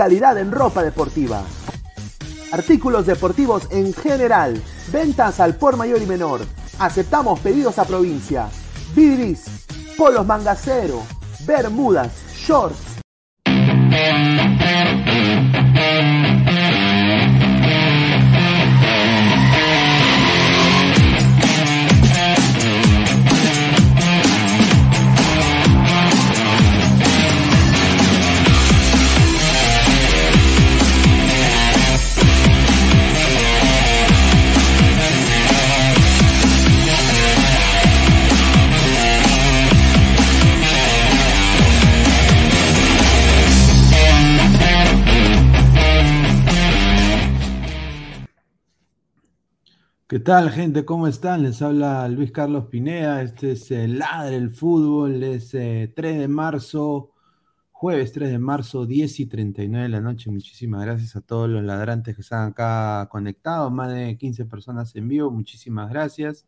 Calidad en ropa deportiva. Artículos deportivos en general. Ventas al por mayor y menor. Aceptamos pedidos a provincia. Bidris, polos mangacero, bermudas, shorts, tal, gente? ¿Cómo están? Les habla Luis Carlos Pineda. Este es el Ladre el Fútbol. Es 3 de marzo, jueves 3 de marzo, 10 y 39 de la noche. Muchísimas gracias a todos los ladrantes que están acá conectados. Más de 15 personas en vivo. Muchísimas gracias.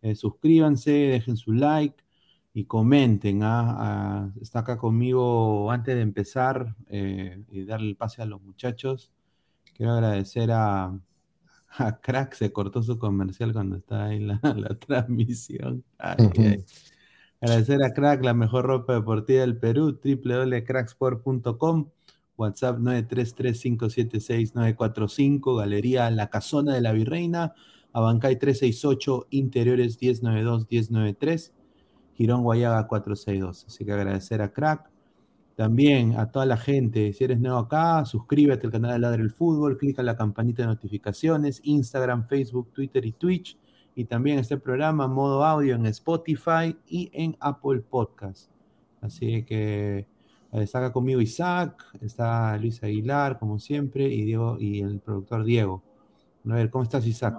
Eh, suscríbanse, dejen su like y comenten. ¿ah? Ah, está acá conmigo antes de empezar eh, y darle el pase a los muchachos. Quiero agradecer a a Crack se cortó su comercial cuando estaba ahí la, la transmisión. Agradecer a Crack, la mejor ropa deportiva del Perú, www.cracksport.com, WhatsApp 933576945, Galería La Casona de la Virreina, Abancay 368, Interiores 1092-1093, Girón Guayaga 462. Así que agradecer a Crack. También a toda la gente, si eres nuevo acá, suscríbete al canal de Ladre el Fútbol, clica en la campanita de notificaciones, Instagram, Facebook, Twitter y Twitch. Y también este programa modo audio en Spotify y en Apple Podcast. Así que eh, está acá conmigo Isaac, está Luis Aguilar, como siempre, y Diego y el productor Diego. A ver, ¿cómo estás, Isaac?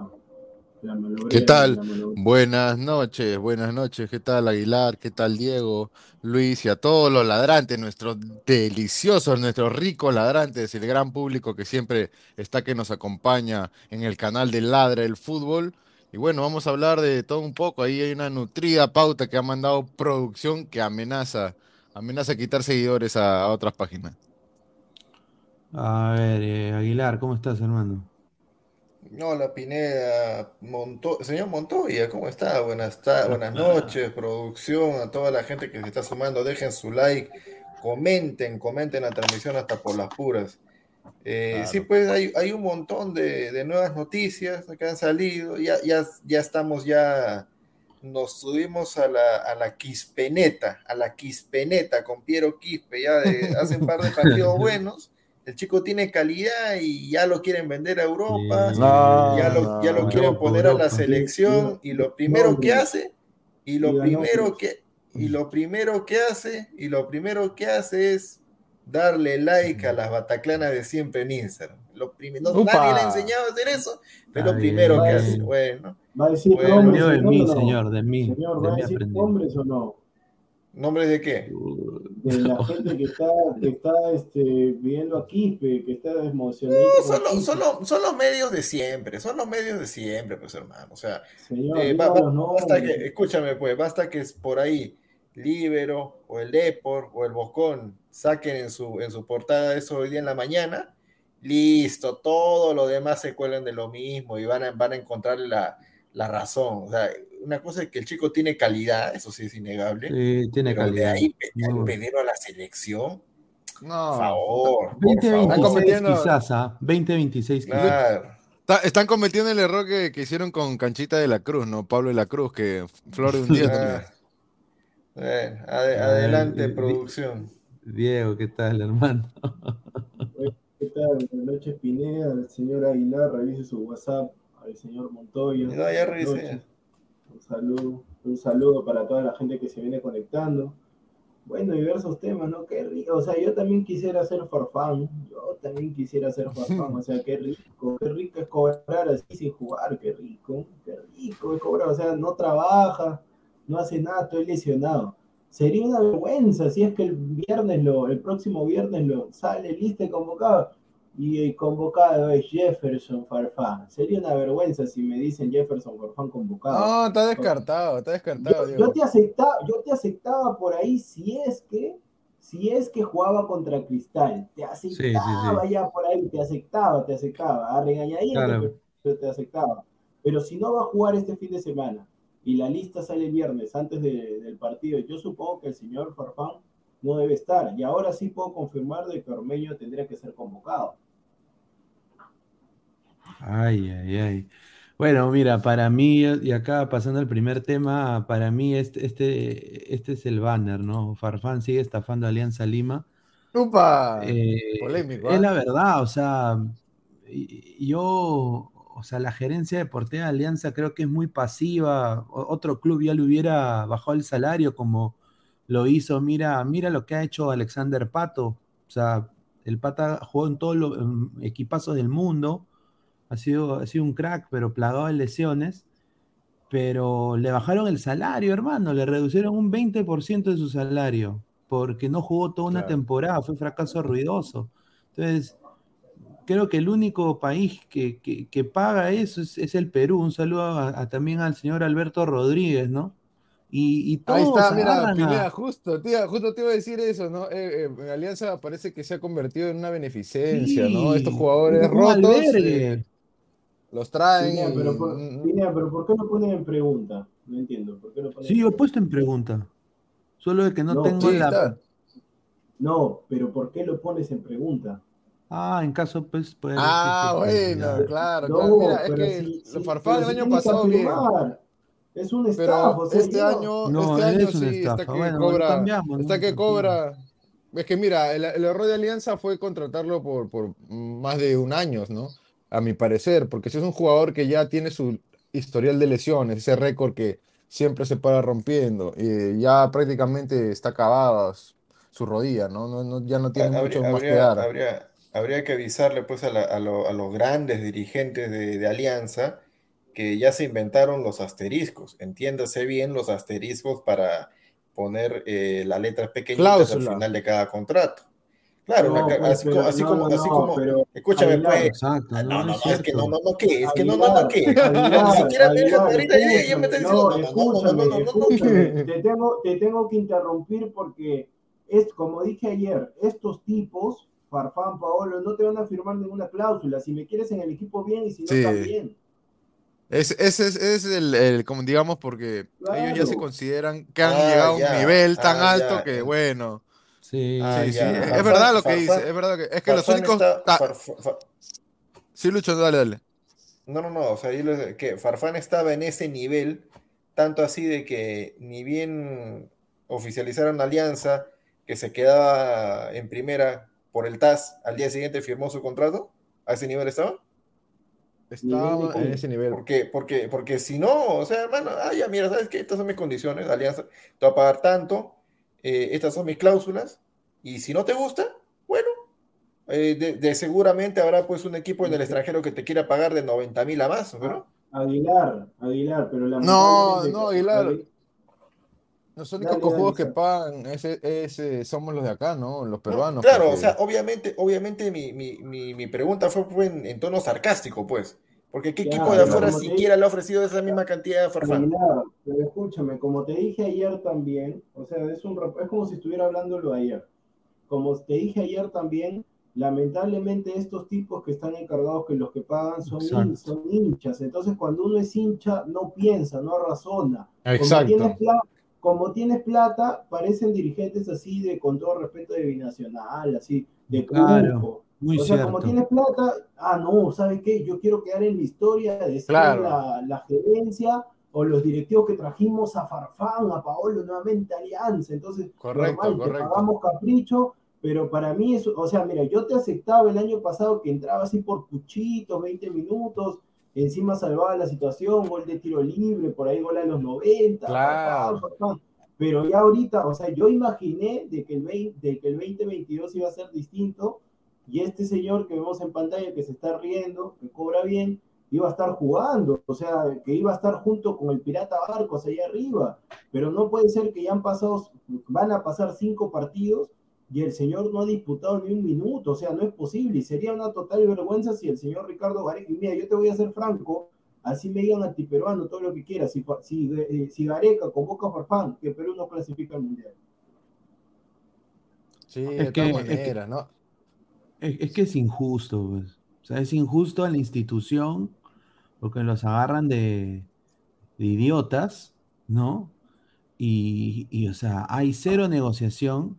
¿Qué tal? Buenas noches, buenas noches. ¿Qué tal Aguilar? ¿Qué tal Diego? Luis y a todos los ladrantes, nuestros deliciosos, nuestros ricos ladrantes, el gran público que siempre está que nos acompaña en el canal de Ladra el Fútbol. Y bueno, vamos a hablar de todo un poco. Ahí hay una nutrida pauta que ha mandado producción que amenaza, amenaza quitar seguidores a, otras páginas. A ver, eh, Aguilar, ¿cómo estás, hermano? Hola Pineda, señor Montoya, ¿cómo está? Buenas, buenas noches, producción, a toda la gente que se está sumando, dejen su like, comenten, comenten la transmisión hasta por las puras. Eh, sí, pues hay, un montón de, nuevas noticias que han salido, ya, ya, ya estamos ya nos subimos a la, a la Quispeneta, a la Quispeneta con Piero Quispe, ya de, hace un par de partidos buenos. El chico tiene calidad y ya lo quieren vender a Europa, ya lo, ya lo quieren poner a la selección y lo primero que hace, y lo primero que, y lo primero que hace, y lo primero que hace es darle like a las bataclanas de siempre en Instagram. Lo no, nadie le ha enseñado a hacer eso, pero lo primero que hace, bueno. Va a decir bueno, hombres de mí, señor, de mí. Señor, de ¿va a decir hombres o no? ¿Nombres de qué? De la gente que está, que está este, viendo aquí, que está emocionado. No, son, los, son, los, medios de siempre, son los medios de siempre, pues hermano. O sea, Señor, eh, basta que, escúchame, pues, basta que es por ahí Libero o el Depor o el Boscón saquen en su, en su portada eso hoy día en la mañana, listo, todo lo demás se cuelan de lo mismo y van a, van a encontrar la, la razón. O sea, una cosa es que el chico tiene calidad, eso sí es innegable. Sí, tiene pero calidad. de ahí pedir a la selección. No. Por favor. 2026 quizás, ¿ah? 2026 quizás. Claro. Están cometiendo el error que, que, hicieron con Canchita de la Cruz, ¿no? Pablo de la Cruz, que flor de un día ad adelante, Ay, producción. Diego, ¿qué tal, hermano? ¿Qué tal? Buenas noches, Pineda. El señor Aguilar, revise su WhatsApp al señor Montoya. No, ya revisé. Un saludo, un saludo para toda la gente que se viene conectando. Bueno, diversos temas, ¿no? Qué rico. O sea, yo también quisiera ser farfán. Yo también quisiera ser farfán. O sea, qué rico. Qué rico es cobrar así sin jugar. Qué rico. Qué rico es cobrar. O sea, no trabaja, no hace nada, estoy lesionado. Sería una vergüenza si es que el viernes, lo, el próximo viernes lo sale listo y convocado y el convocado es Jefferson Farfán. Sería una vergüenza si me dicen Jefferson Farfán convocado. No, está descartado, está descartado. Yo, yo, te aceptaba, yo te aceptaba por ahí si es que si es que jugaba contra Cristal. Te aceptaba sí, sí, sí. ya por ahí, te aceptaba, te aceptaba. A regañadita, claro. pero te aceptaba. Pero si no va a jugar este fin de semana y la lista sale el viernes antes de, del partido, yo supongo que el señor Farfán no debe estar. Y ahora sí puedo confirmar de que Ormeño tendría que ser convocado. Ay, ay, ay. Bueno, mira, para mí, y acá pasando al primer tema, para mí este, este, este es el banner, ¿no? Farfán sigue estafando a Alianza Lima. ¡Upa! Eh, Polémico. ¿eh? Es la verdad, o sea, yo, o sea, la gerencia deportiva de Alianza creo que es muy pasiva. Otro club ya le hubiera bajado el salario como lo hizo, mira, mira lo que ha hecho Alexander Pato. O sea, el Pata jugó en todos los equipazos del mundo ha sido, ha sido un crack, pero plagado de lesiones. Pero le bajaron el salario, hermano, le reducieron un 20% de su salario, porque no jugó toda una claro. temporada, fue fracaso ruidoso. Entonces, creo que el único país que, que, que paga eso es, es, el Perú. Un saludo a, a, también al señor Alberto Rodríguez, ¿no? Y, y todos Ahí está, mira, Pineda, justo, tía, justo te iba a decir eso, ¿no? Eh, eh, Alianza parece que se ha convertido en una beneficencia, sí, ¿no? Estos jugadores rotos. Eh, los traen. Pinea, pero, por, Pinea, pero ¿por qué lo ponen en pregunta? No entiendo. ¿por qué lo ponen sí, yo he puesto en pregunta. Solo de que no, no tengo sí, la. Está. No, pero ¿por qué lo pones en pregunta? Ah, en caso, pues. Puede ah, bueno, claro, no, claro. Mira, es que si, los Farfán el año pasado bien. Es un sea, este año, no, este año sí estafa. está que bueno, cobra. Está que cobra. Es que mira, el, el, error de Alianza fue contratarlo por, por más de un año, ¿no? a mi parecer, porque si es un jugador que ya tiene su historial de lesiones, ese récord que siempre se para rompiendo, y ya prácticamente está acabada su rodilla, ¿no? no, no ya no tiene habría, mucho habría, más que dar. Habría, habría que avisarle pues a, la, a, lo, a los grandes dirigentes de, de, Alianza que ya se inventaron los asteriscos, entiéndase bien los asteriscos para poner eh, las letras pequeñitas al final de cada contrato. Claro, no, pues, así, pero, así, no, como, no, así como, pero, escúchame, Aguilar, pues. Exacto, no, no, es, es que no, no, no, ¿qué? Es que no, no, no, ¿qué? Ni siquiera me dejas ahorita ya, ya me estás diciendo, no, no, no, no, te tengo, te tengo que interrumpir porque es, como dije ayer, estos tipos, Farfán, Paolo, no te van a firmar ninguna cláusula. Si me quieres en el equipo, bien, y si no, sí. también. Ese es, es, es, el, el, como digamos, porque claro. ellos ya se consideran que han ah, llegado a un nivel tan ah, alto ya. que, bueno, Sí, ah, sí, sí. Farfán, es verdad lo que Farfán, dice, es verdad que es que los únicos está, Far, Far, Sí, Lucho, dale, dale. No, no, no, o sea, yo les, que Farfán estaba en ese nivel tanto así de que ni bien oficializaron alianza que se quedaba en primera por el TAS, al día siguiente firmó su contrato, ¿a ese nivel estaba? Estaba en ese nivel. Porque, porque, porque si no, o sea, hermano, ah, ya, mira, ¿sabes qué? Estas son mis condiciones alianza, te voy a pagar tanto, eh, estas son mis cláusulas, y si no te gusta, bueno, eh, de, seguramente habrá pues un equipo en el extranjero que te quiera pagar de 90 mil a más, ¿no? Aguilar, Aguilar, pero la No, no, Aguilar. Los únicos juegos que pagan ese, somos los de acá, ¿no? Los peruanos. claro, o sea, obviamente, obviamente mi, mi, mi, mi pregunta fue, en, tono sarcástico, pues. Porque ¿qué equipo de afuera siquiera le ha ofrecido esa misma cantidad de farfán? Pero escúchame, como te dije ayer también, o sea, es, un, es como si estuviera hablándolo ayer. Como te dije ayer también, lamentablemente estos tipos que están encargados, que los que pagan son, son hinchas. Entonces, cuando uno es hincha, no piensa, no razona. Exacto. Como tienes, plata, como tienes plata, parecen dirigentes así de, con todo respeto, de binacional, así, de claro, Muy o sea, como tienes plata, ah, no, ¿sabes qué? Yo quiero quedar en la historia de ser la, la gerencia o los directivos que trajimos a Farfán, a Paolo, nuevamente Alianza. Entonces, correcto, normal, correcto. pagamos capricho pero para mí eso, o sea, mira, yo te aceptaba el año pasado que entraba así por puchitos, 20 minutos, encima salvaba la situación, gol de tiro libre, por ahí gol a los 90, claro. pero ya ahorita, o sea, yo imaginé de que, el 20, de que el 2022 iba a ser distinto y este señor que vemos en pantalla que se está riendo, que cobra bien, iba a estar jugando, o sea, que iba a estar junto con el Pirata Barcos allá arriba, pero no puede ser que ya han pasado, van a pasar cinco partidos y el señor no ha disputado ni un minuto, o sea, no es posible, y sería una total vergüenza si el señor Ricardo Gareca, y mira, yo te voy a ser franco, así me digan antiperuano, todo lo que quieras, si, si, eh, si Gareca convoca a Farfán, que Perú no clasifica al Mundial. Sí, es que, manera, ¿no? Es, que es injusto, pues. O sea, es injusto a la institución porque los agarran de, de idiotas, ¿no? Y, y, o sea, hay cero negociación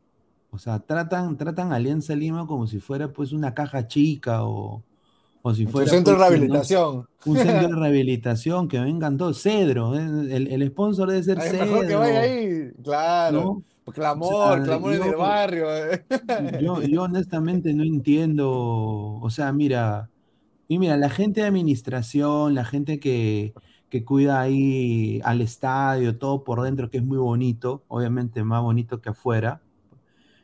o sea, tratan, tratan Alianza Lima como si fuera pues una caja chica o, o si fuera... Un centro de pues, rehabilitación. Un centro de rehabilitación, que vengan todos. Cedro, ¿eh? el, el sponsor debe ser Cedro. Mejor que vaya ahí, claro. Clamor, clamor en el barrio. ¿eh? Yo, yo honestamente no entiendo, o sea, mira, y mira, la gente de administración, la gente que, que cuida ahí al estadio, todo por dentro, que es muy bonito, obviamente más bonito que afuera,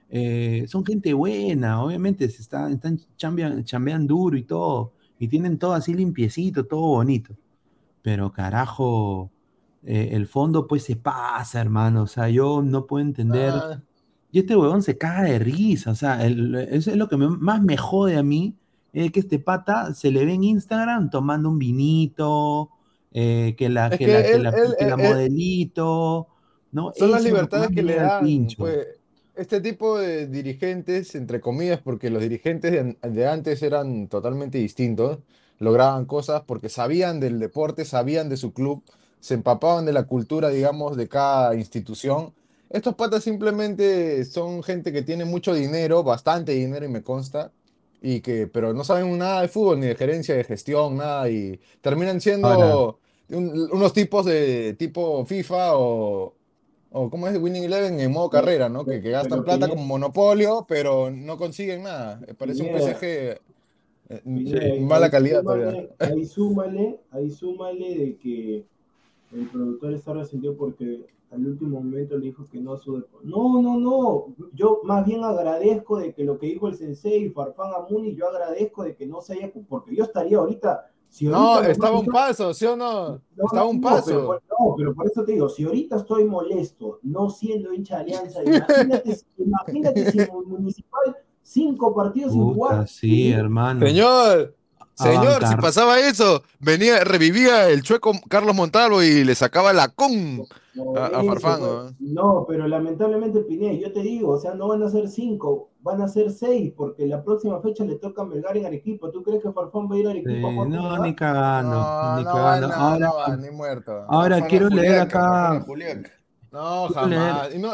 eh, son gente buena, obviamente se están, están chambean, duro y todo, y tienen todo así limpiecito, todo bonito. Pero carajo, eh, el fondo pues se pasa, hermano. O sea, yo no puedo entender. Ah. Y este huevón se caga de risa. O sea, eso es lo que más me jode a mí. Es que este pata se le ve en Instagram tomando un vinito, eh, que la, que, la, modelito. ¿no? Son las libertades que le dan. Pues, este tipo de dirigentes, entre comillas, porque los dirigentes de, antes eran totalmente distintos, lograban cosas porque sabían del deporte, sabían de su club, se empapaban de la cultura, digamos, de cada institución. Estos patas simplemente son gente que tiene mucho dinero, bastante dinero y me consta, y que, pero no saben nada de fútbol, ni de gerencia, de gestión, nada, y terminan siendo unos tipos de tipo FIFA o, o cómo es Winning Eleven en modo carrera, ¿no? Que, gastan plata como monopolio, pero no consiguen nada. Parece un PSG eh, mala calidad todavía. Ahí súmale, ahí súmale de que el productor está resentido porque al último momento le dijo que no a su No, no, no. Yo más bien agradezco de que lo que dijo el sensei Farfán Amuni, yo agradezco de que no se haya, porque yo estaría ahorita no, estaba un paso, ¿sí o no? estaba un paso. no, pero por eso te digo, si ahorita estoy molesto, no siendo hincha de Alianza, imagínate, imagínate si Municipal cinco partidos sin jugar. Sí, hermano. Señor, Señor, si pasaba eso, venía, revivía el chueco Carlos Montalvo y le sacaba la con a, Farfán. ¿no? pero lamentablemente Piné, yo te digo, o sea, no van a ser cinco, van a ser seis, porque la próxima fecha le toca a Melgar en Arequipa. ¿Tú crees que Farfán va a ir a Arequipa? no, ni cagando, no, ni cagando. ahora, ni muerto. Ahora quiero leer acá. No, jamás. no,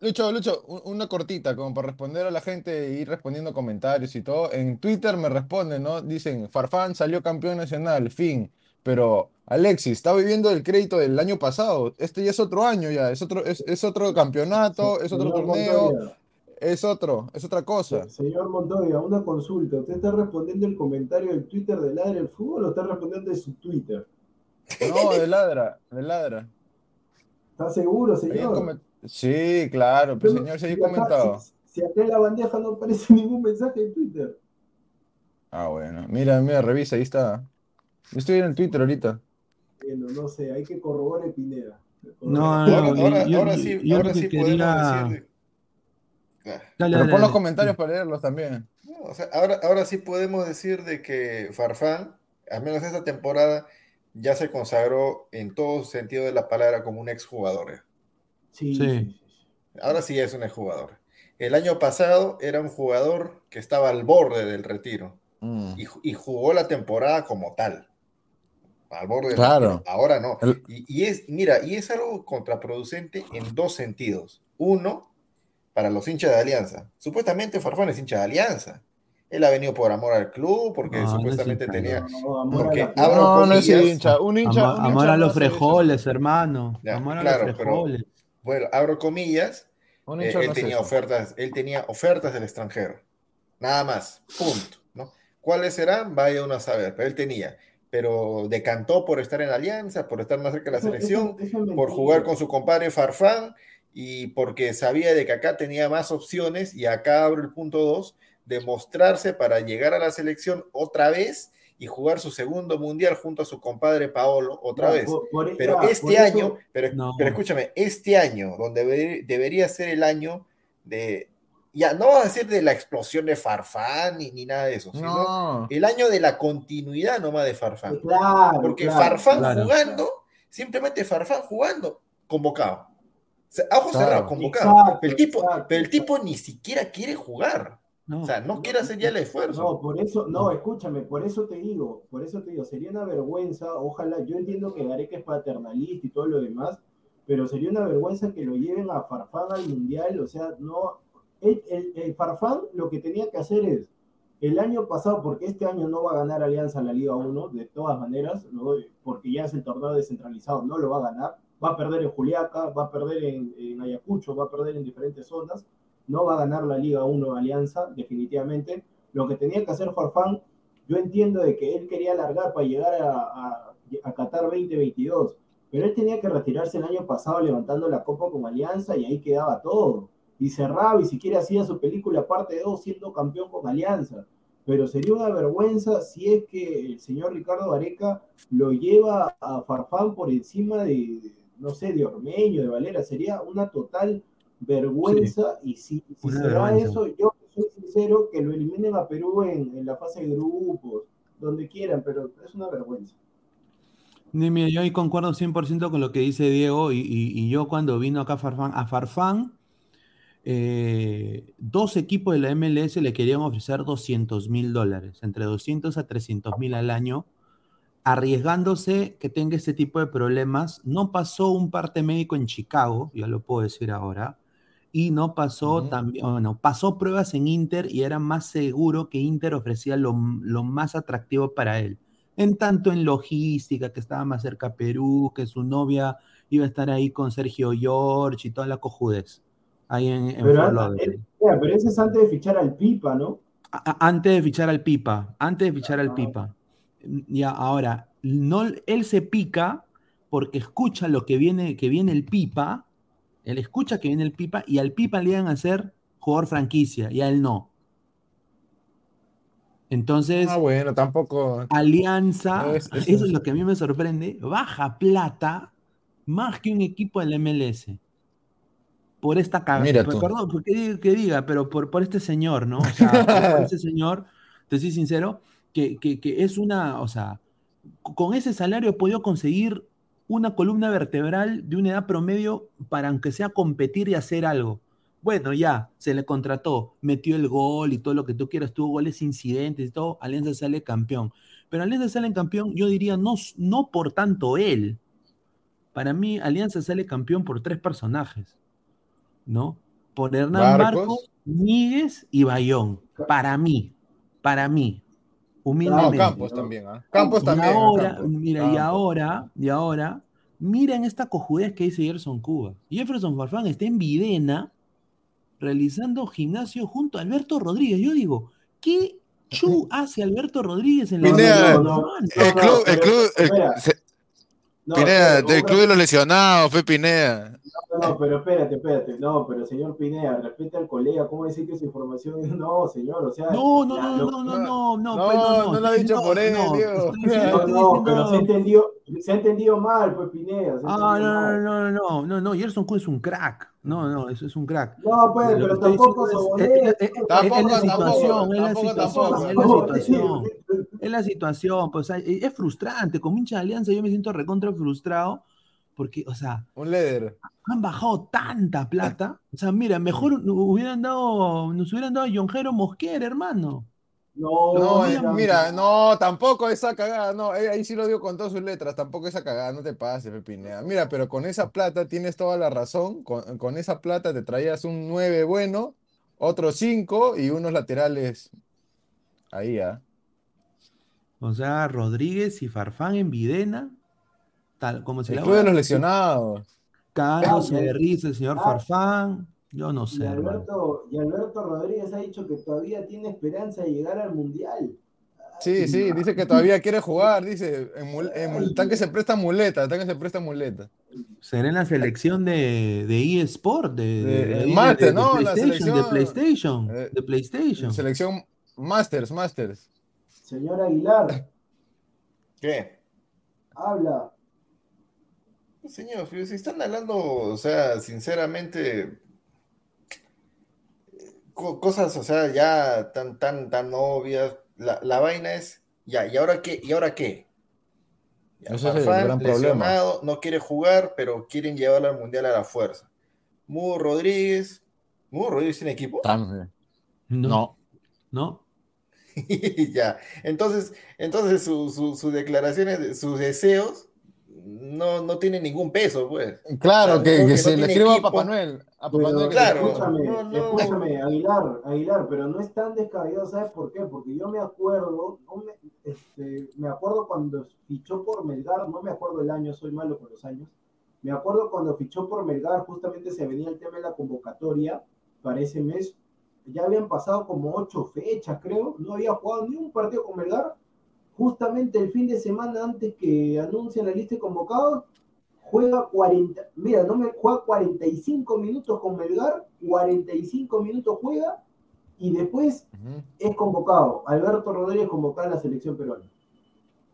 Lucho, Lucho, una cortita, como para responder a la gente e ir respondiendo comentarios y todo. En Twitter me responden, ¿no? Dicen, Farfán salió campeón nacional, fin. pero Alexis está viviendo el crédito del año pasado. Este ya es otro año ya, es otro, es, es otro campeonato, es otro Señor torneo, Montoya, es otro, es otra cosa. Señor Montoya, una consulta. ¿Usted está respondiendo el comentario del Twitter de Ladre el Fútbol o está respondiendo de su Twitter? No, de ladra, de ladra. ¿Está seguro, señor? Sí, claro, pues señor, se Si comentado. Si, si acá en la bandeja no aparece ningún mensaje de Twitter. Ah, bueno, mira, mira, revisa, ahí está. Yo estoy en el Twitter ahorita. Bueno, no sé, hay que corroborar Pineda. No, Ahora, no, ahora, yo- ahora sí, yo ahora sí quería- podemos decir. de- Ah, Dale, Pero pon los dale. comentarios para leerlos también. no, o sea, ahora, ahora sí podemos decir de que Farfán, al menos esta temporada, ya se consagró en todo sentido de la palabra como un exjugador. eh. Sí, Sí. Ahora sí es un exjugador. El año pasado era un jugador que estaba al borde del retiro Mm. y, ju- y jugó la temporada como tal. Al borde del Claro. retiro. Ahora no. El- Y, y es, mira, y es algo contraproducente en dos sentidos. Uno, para los hinchas de Alianza. Supuestamente Farfán es hincha de Alianza. Él ha venido por amor al club, porque No, no es supuestamente tenía. No, amor a Porque la plata. abro No, no es comillas. hincha. Un hincha, Amor, un amor hincha a los frijoles, hermano. Ya, amor a claro, los pero- frijoles. Bueno, abro comillas. Un eh, él tenía ofertas, él tenía ofertas del extranjero. Nada más. Punto. ¿no? ¿Cuáles serán? Vaya uno a saber. Pero él tenía. Pero decantó por estar en la Alianza, por estar más cerca de la selección. eso- eso es por jugar con su compadre Farfán y porque sabía de que acá tenía más opciones y acá abro el punto 2, de mostrarse para llegar a la selección otra vez y jugar su segundo mundial junto a su compadre Paolo otra Ya, vez. por- por- Pero ya, este eso- año, pero, No. pero escúchame, este año, donde debe- debería ser el año de, ya no vamos a decir de la explosión de Farfán ni, ni nada de eso, sino No. el año de la continuidad nomás de Farfán. Claro, Porque claro, Farfán claro. jugando, simplemente Farfán jugando, convocado. O sea, a ojos Claro. cerrados, convocado. Exacto, pero, el tipo, exacto, pero el tipo ni siquiera quiere jugar. No. O sea, no quiere hacer ya el esfuerzo. No, por eso, no, escúchame, por eso te digo, por eso te digo, sería una vergüenza, ojalá, yo entiendo que Gareca es paternalista y todo lo demás, pero sería una vergüenza que lo lleven a Farfán al Mundial, o sea, no, el, el- el Farfán lo que tenía que hacer es, el año pasado, porque este año no va a ganar Alianza la Liga 1, de todas maneras, ¿no? porque ya es el torneo descentralizado, no lo va a ganar, va a perder en Juliaca, va a perder en, en Ayacucho, va a perder en diferentes zonas, no va a ganar la Liga 1 Alianza, definitivamente. Lo que tenía que hacer Farfán, yo entiendo de que él quería alargar para llegar a, Qatar 2022, pero él tenía que retirarse el año pasado levantando la copa con Alianza y ahí quedaba todo. Y cerraba y siquiera hacía su película parte 2 siendo campeón con Alianza. Pero sería una vergüenza si es que el señor Ricardo Areca lo lleva a Farfán por encima de, no sé, de Ormeño, de Valera. Sería una total vergüenza y si, si se da eso, yo soy sincero que lo eliminen a Perú en, en la fase de grupos, donde quieran, pero es una vergüenza. Mira, yo ahí concuerdo 100% con lo que dice Diego y, y- y yo cuando vino acá Farfán, a Farfán, eh, dos equipos de la MLS le querían ofrecer 200 mil dólares, entre 200 a 300 mil al año, arriesgándose que tenga este tipo de problemas. No pasó un parte médico en Chicago, ya lo puedo decir ahora, y no pasó también, bueno, pasó pruebas en Inter y era más seguro que Inter ofrecía lo, lo más atractivo para él en tanto en logística, que estaba más cerca a Perú, que su novia iba a estar ahí con Sergio George y toda la cojudez, ahí en, en Pero, Fort an- Lauderdale. ya, pero ese es antes de fichar al Pipa, ¿no? A- Antes de fichar al Pipa, antes de fichar al Ah. Pipa. Ya, ahora, no, él se pica porque escucha lo que viene, que viene el Pipa, él escucha que viene el Pipa y al Pipa le iban a hacer jugador franquicia y a él no. Entonces, Ah, bueno, tampoco. Alianza, Es- es- eso es lo que a mí me sorprende, baja plata más que un equipo del MLS. Por esta tú. Perdón, por que, diga- pero por, por este señor, ¿no? O sea, por, este señor, te soy sincero, que, que- que es una, o sea, con ese salario he podido conseguir una columna vertebral de una edad promedio para aunque sea competir y hacer algo. Bueno, ya, se le contrató, metió el gol y todo lo que tú quieras, tuvo goles incidentes y todo, Alianza sale campeón. Pero Alianza sale campeón, yo diría, no, no por tanto él. Para mí, Alianza sale campeón por tres personajes, ¿no? Por Hernán Barcos. Barcos, Níguez y Bayón. Para mí, para mí. Humildemente. No, Campos también, ¿ah? Campos Y también. ¿ah? ahora, Campos. mira, y Campos. ahora, y ahora, miren esta cojudez que dice Gerson Cuba. Jefferson Farfán está en Videna realizando gimnasio junto a Alberto Rodríguez. Yo digo, ¿qué chu hace Alberto Rodríguez en la Pineda, no, no, El club, el club, el- se- No, Pineda, del club de los lesionados, fue Pineda. No, no, pero espérate, espérate. No, pero señor Pineda, respeta al colega. ¿Cómo decir que su información es.? No, señor, o sea. No, no, la- no, lo- no, no, no, no, No, pues, no, no lo ha dicho no, por él, no, Diego. No, no, pero se entendido, se ha entendido mal, pues Pineda. Ah, no, no, no, no, no, no, Gerson Cuba es un crack. No, no, eso es un crack. No, pues, pero estoy tampoco diciendo es- sobonea, es- es- es- Tampoco, es la situación, es la tampoco, situación, tampoco. es la situación. Es la situación, pues es frustrante. Como hincha de alianza, yo me siento recontra frustrado porque, o sea, Un han bajado tanta plata. O sea, mira, mejor hubieran dado, nos hubieran dado a Jonjero Mosquera, hermano. No, No, mira, eh, mira, no, tampoco esa cagada, no, eh, ahí sí lo digo con todas sus letras, tampoco esa cagada, no te pases, Pe Pineda. Mira, pero con esa plata tienes toda la razón, con, con esa plata te traías un 9 bueno, otros 5 y unos laterales ahí, ¿ah? O sea, Rodríguez y Farfán en Videna, tal como se El la club de los lesionados. De risa el señor ah. Farfán. Yo no Y sé, hermano. Alberto, y Alberto Rodríguez ha dicho que todavía tiene esperanza de llegar al Mundial. Sí, sí, dice que todavía quiere jugar, dice, en, en están que se presta muleta, están que se presta muleta. Será en la selección de, de eSport, de, de, De- de ahí de- Master, de ¿no? La PlayStation, de selección, PlayStation, eh, de PlayStation. Selección Masters, Masters. Señor Aguilar, ¿Qué? habla. Señor, si están hablando, o sea, sinceramente, co- cosas, o sea, ya tan, tan, tan obvias. La, la vaina es, ya, ¿y ahora qué? ¿Y ahora qué? Ya, Ese es el gran problema. no quiere jugar, pero quieren llevarlo al Mundial a la fuerza. Mudo Rodríguez, ¿Mudo Rodríguez tiene equipo? También. No, No. no. ya, entonces, entonces su- su- sus declaraciones, sus deseos, no, no tienen ningún peso, pues. Claro, Claro, que, se no le tiene escriba a equipo. Papá Noel. A Papá Pero, Noel claro. escúchame, No, no. escúchame, Aguilar, Aguilar, pero no es tan descabellado, ¿sabes por qué? Porque yo me acuerdo, no me, este, me acuerdo cuando fichó por Melgar, no me acuerdo el año, soy malo con los años, me acuerdo cuando fichó por Melgar, justamente se venía el tema de la convocatoria para ese mes, ya habían pasado como ocho fechas, creo, no había jugado ni un partido con Melgar, justamente el fin de semana antes que anuncien la lista de convocados, juega 40, mira, no me juega 45 minutos con Melgar, 45 minutos juega y después es convocado. Alberto Rodríguez convocado a la selección peruana.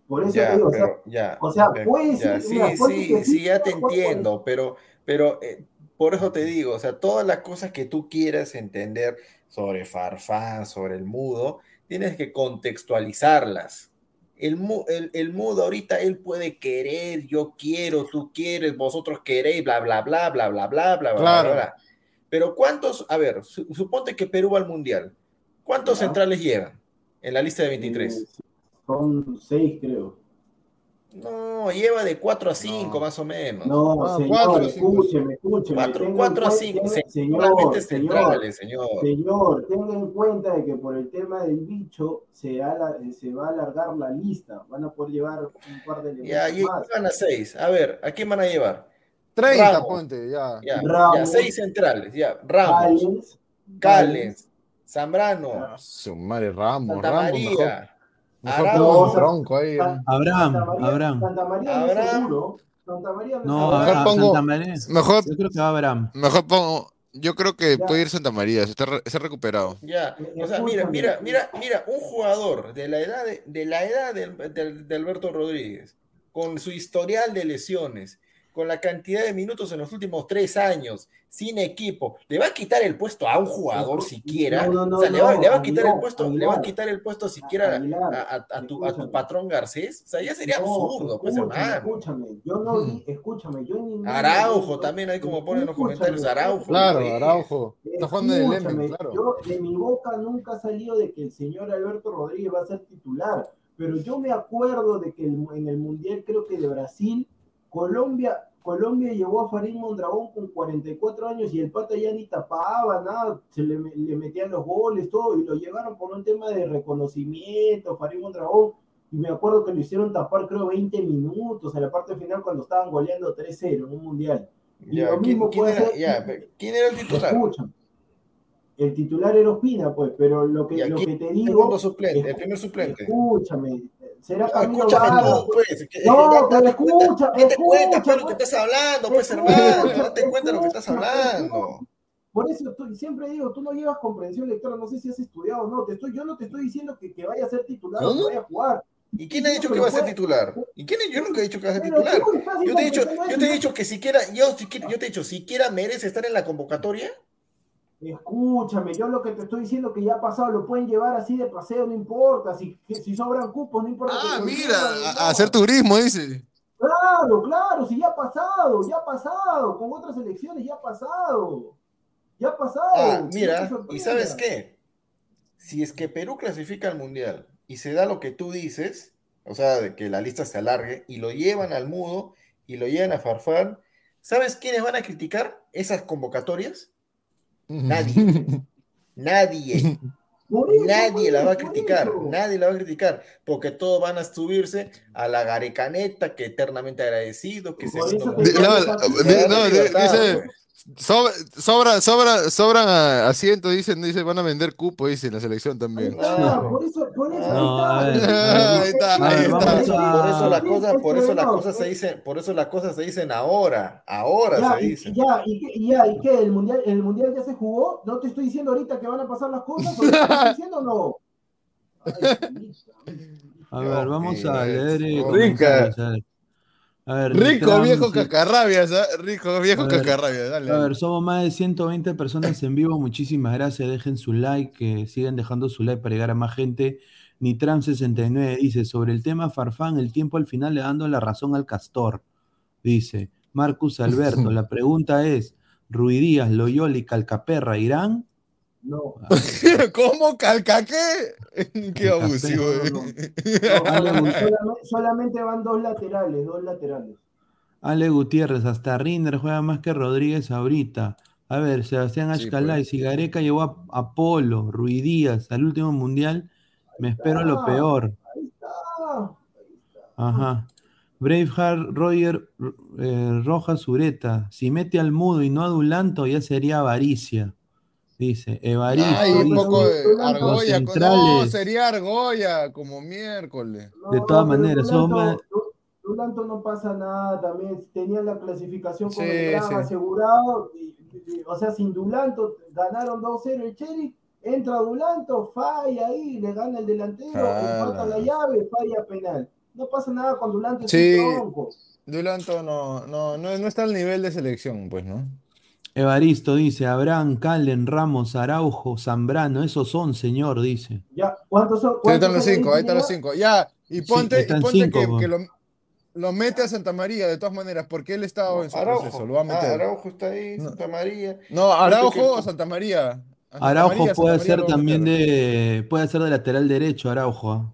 Por eso Ya, te digo, o sea, ya, o sea, puede ser, sí, mira, puede sí, que sí, sí, ya te entiendo, pero, pero eh, por eso te digo, o sea, todas las cosas que tú quieras entender sobre Farfán, sobre el mudo, tienes que contextualizarlas. El, el, el mood ahorita, él puede querer, yo quiero, tú quieres, vosotros queréis, bla, bla, bla, bla, bla, bla, bla, claro. bla, bla. Pero ¿cuántos, a ver, suponte que Perú va al Mundial, ¿cuántos centrales llevan en la lista de 23? Eh, son seis, creo. No, lleva de 4 a 5 No. más o menos. No, Ah, señor, cuatro, cinco. escúcheme, escúcheme. 4, tenga en 4 a cuen- 5, tenga- seguramente señor, centrales, señor. Señor, tenga en cuenta de que por el tema del bicho se, ala- se va a alargar la lista. Van a poder llevar un par de Ya, elementos y más. van a 6. A ver, ¿a quién van a llevar? 30, Ramos. ponte, ya. Ya, Ramos. ya 6 centrales. Ya, Ramos, Callens, Callens, Zambrano, Ah, Su madre, Ramos, Santa Ramos, María, mejor Un tronco ahí. Abraham, Santa María, Abraham. Santa María no es Abraham. seguro. Santa María no, Mejor a, pongo- Santa María. Mejor, Yo creo que va Abraham. mejor pongo, yo creo que Ya. puede ir Santa María, se está, se ha recuperado. Ya, Eh, o sea, mira, mira, mira, mira, un jugador de la edad de, de la edad del- del- de Alberto Rodríguez, con su historial de lesiones, con la cantidad de minutos en los últimos tres años, sin equipo, ¿le va a quitar el puesto a un jugador siquiera? No, no, no, o sea, ¿le va, no, le va a quitar el Aguilar, puesto, le va a quitar el puesto siquiera a, Aguilar, a- a tu, a tu patrón Garcés? O sea, ya sería No, absurdo, pues, escúchame, hermano. Escúchame, yo no Hmm. vi, escúchame, yo en ningún Araujo momento- también, ahí como ponen en los comentarios, Araujo. Claro, pues. Araujo. Está jugando Escúchame, Emen, claro. Yo de mi boca nunca ha salido de que el señor Alberto Rodríguez va a ser titular, pero yo me acuerdo de que el- en el Mundial creo que de Brasil Colombia, Colombia llevó a Farid Mondragón con 44 años y el pata ya ni tapaba nada, se le, le metían los goles, todo, y lo llevaron por un tema de reconocimiento, Farid Mondragón, y me acuerdo que lo hicieron tapar creo 20 minutos en la parte final cuando estaban goleando 3-0 en un mundial. Y Ya, lo ¿quién, mismo quién puede era, ser- ya, pe- ¿quién era el titular? Escucha, el titular era Ospina, pues, pero lo que, Ya, lo ¿quién que te digo, suplente, el primer suplente? escúchame, será No, Camilo escúchame Vargas, tú, pues. No, que- pero escucha, cuenta, date cuenta, escucha, pues, lo que pues. estás hablando, pues, hermano. Date cuenta de lo que estás hablando. Por eso tú- siempre digo, tú no llevas comprensión lectora, no sé si has estudiado o no, te estoy, yo no te estoy diciendo que, que vaya a ser titular o que vaya a jugar. ¿Y quién ha dicho que va a ser titular? ¿Y quién? Yo nunca he dicho que va a ser titular. Yo te he dicho, yo te he ¿no? dicho que siquiera, yo, yo te he dicho, siquiera merece estar en la convocatoria. Escúchame, yo lo que te estoy diciendo que ya ha pasado, lo pueden llevar así de paseo, no importa, si, que- si sobran cupos, no importa. Ah, mira, lleven, a, no. a hacer turismo, dice. Claro, claro, si ya ha pasado, ya ha pasado, con otras elecciones ya ha pasado. Ya ha pasado. Ah, mira, ¿y sabes qué? Si es que Perú clasifica al Mundial y se da lo que tú dices, o sea, de que la lista se alargue y lo llevan al mudo y lo llevan a Farfán, ¿sabes quiénes van a criticar esas convocatorias? Nadie. Nadie. Nadie la va a criticar, nadie la va a criticar, porque todos van a subirse a la garecaneta que eternamente agradecido, que se no, no, dice. Sobra, sobra, sobra, sobran ah, asientos, dicen, dice, van a vender cupo, dice, en la selección también. por eso, por eso, No, a ahí ver, está. ahí está, Por eso- las cosas se es- dicen, por eso las cosas se dicen ahora, ahora Ya, se y, dicen. ya, y, qué- y ya, ¿y qué? ¿El mundial, ¿El mundial ya se jugó? ¿No te estoy diciendo ahorita que van a pasar las cosas? ¿O te estoy diciendo o no? Ay, A ver, vamos a leer eh, comentarios, a ver. A ver, Rico viejo cacarrabias, ¿ah? Rico viejo ver, cacarrabias, dale. A ver, somos más de 120 personas en vivo. Muchísimas gracias. Dejen su like, que sigan dejando su like para llegar a más gente. Nitram69 dice: Sobre el tema Farfán, el tiempo al final le dando la razón al castor. Dice Marcus Alberto: La pregunta es: ¿Ruidías, Loyola y Calcaperra irán? No, ¿Cómo calcaqué? Qué Calcaqué, abusivo. no, no, no, solamente, van dos laterales, dos laterales. Ale Gutiérrez, hasta Rinder juega más que Rodríguez ahorita. A ver, Sebastián pues. si Gareca llevó a, a Polo, Ruidías al último mundial, me espero lo peor. Ahí está. Ajá. Braveheart Roger eh, Rojas Ureta. Si mete al mudo y no a Dulanto, ya sería avaricia. Dice, Evaristo. Ay, un dice, poco de Los argolla. No, sería argolla, como miércoles. No, De todas maneras, son Dulanto- más- Du- Dulanto no pasa nada, también tenía la clasificación con Sí, el Gran sí. asegurado, y- y- o sea, sin Dulanto ganaron 2-0 el Cherry, entra Dulanto, falla ahí, le gana el delantero, Claro. empata la llave, falla penal. No pasa nada con Dulanto, Sí. Dulanto no, no, no, no está al nivel de selección, pues, ¿no? Evaristo dice, Abraham, Calen, Ramos, Araujo, Zambrano, esos son, señor, dice. Ya, ¿cuántos son? Ahí están los cinco, ahí están los cinco. Ya, y Sí, ponte, y ponte cinco, que, que lo, lo mete a Santa María, de todas maneras, porque él estaba en su Araujo. proceso, lo va a Ah. Araujo está ahí. Santa María. No, Araujo o Santa María. Santa Araujo María, Santa puede María ser también de, puede ser de lateral derecho, Araujo.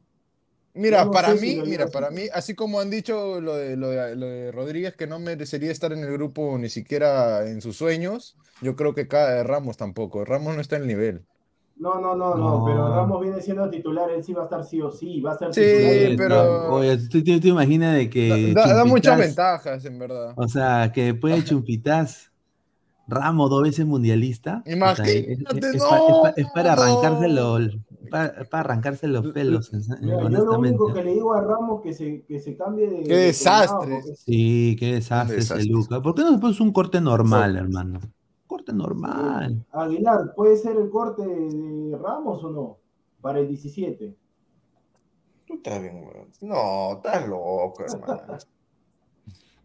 Mira, no para si mí, mira, llevas para así. mí, así como han dicho lo de, lo de, lo de Rodríguez, que no merecería estar en el grupo ni siquiera en sus sueños, yo creo que cada Ramos tampoco. Ramos no está en el nivel. No, no, no, No. no, pero Ramos viene siendo titular, él sí va a estar sí o sí, va a ser Sí, titular. pero- Oye, ¿tú te, te imaginas de que Da, da- da muchas ventajas, en verdad. O sea, que después de Chumpitas, Ramos dos veces mundialista. o sea, Imagínate, es, es- es no, es pa- es para no. Para, para arrancarse los pelos, Mira, yo lo único que le digo a Ramos que se, que se cambie de. Qué de desastre. porque- Sí, qué desastre ese desastre. Luca. ¿Por qué no después un corte normal, hermano? Corte normal. Aguilar, ¿puede ser el corte de Ramos o no? Para el 17. Tú estás bien, weón. No, estás loco, hermano.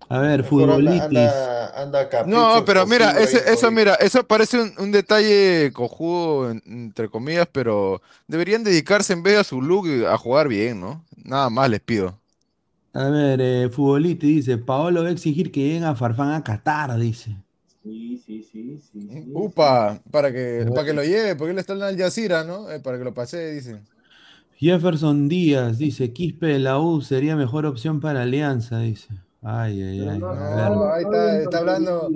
A ver, anda, futbolitis. anda, anda capricho No, pero mira, imposible ese- ahí, eso, mira, eso parece un, un detalle cojudo, en- entre comillas, pero deberían dedicarse en vez de a su look a jugar bien, ¿no? Nada más les pido. A ver, eh, futbolitis dice, Paolo va a exigir que lleguen a Farfán a Qatar, dice. Sí, sí, sí, sí. sí, Upa, para que, para que lo lleve, porque él está en Al Jazeera, ¿no? Eh, para que lo pase, dice. Jefferson Díaz dice, Quispe de la U sería mejor opción para Alianza, dice. Ay, ay, ay. No, No, ahí está, está hablando.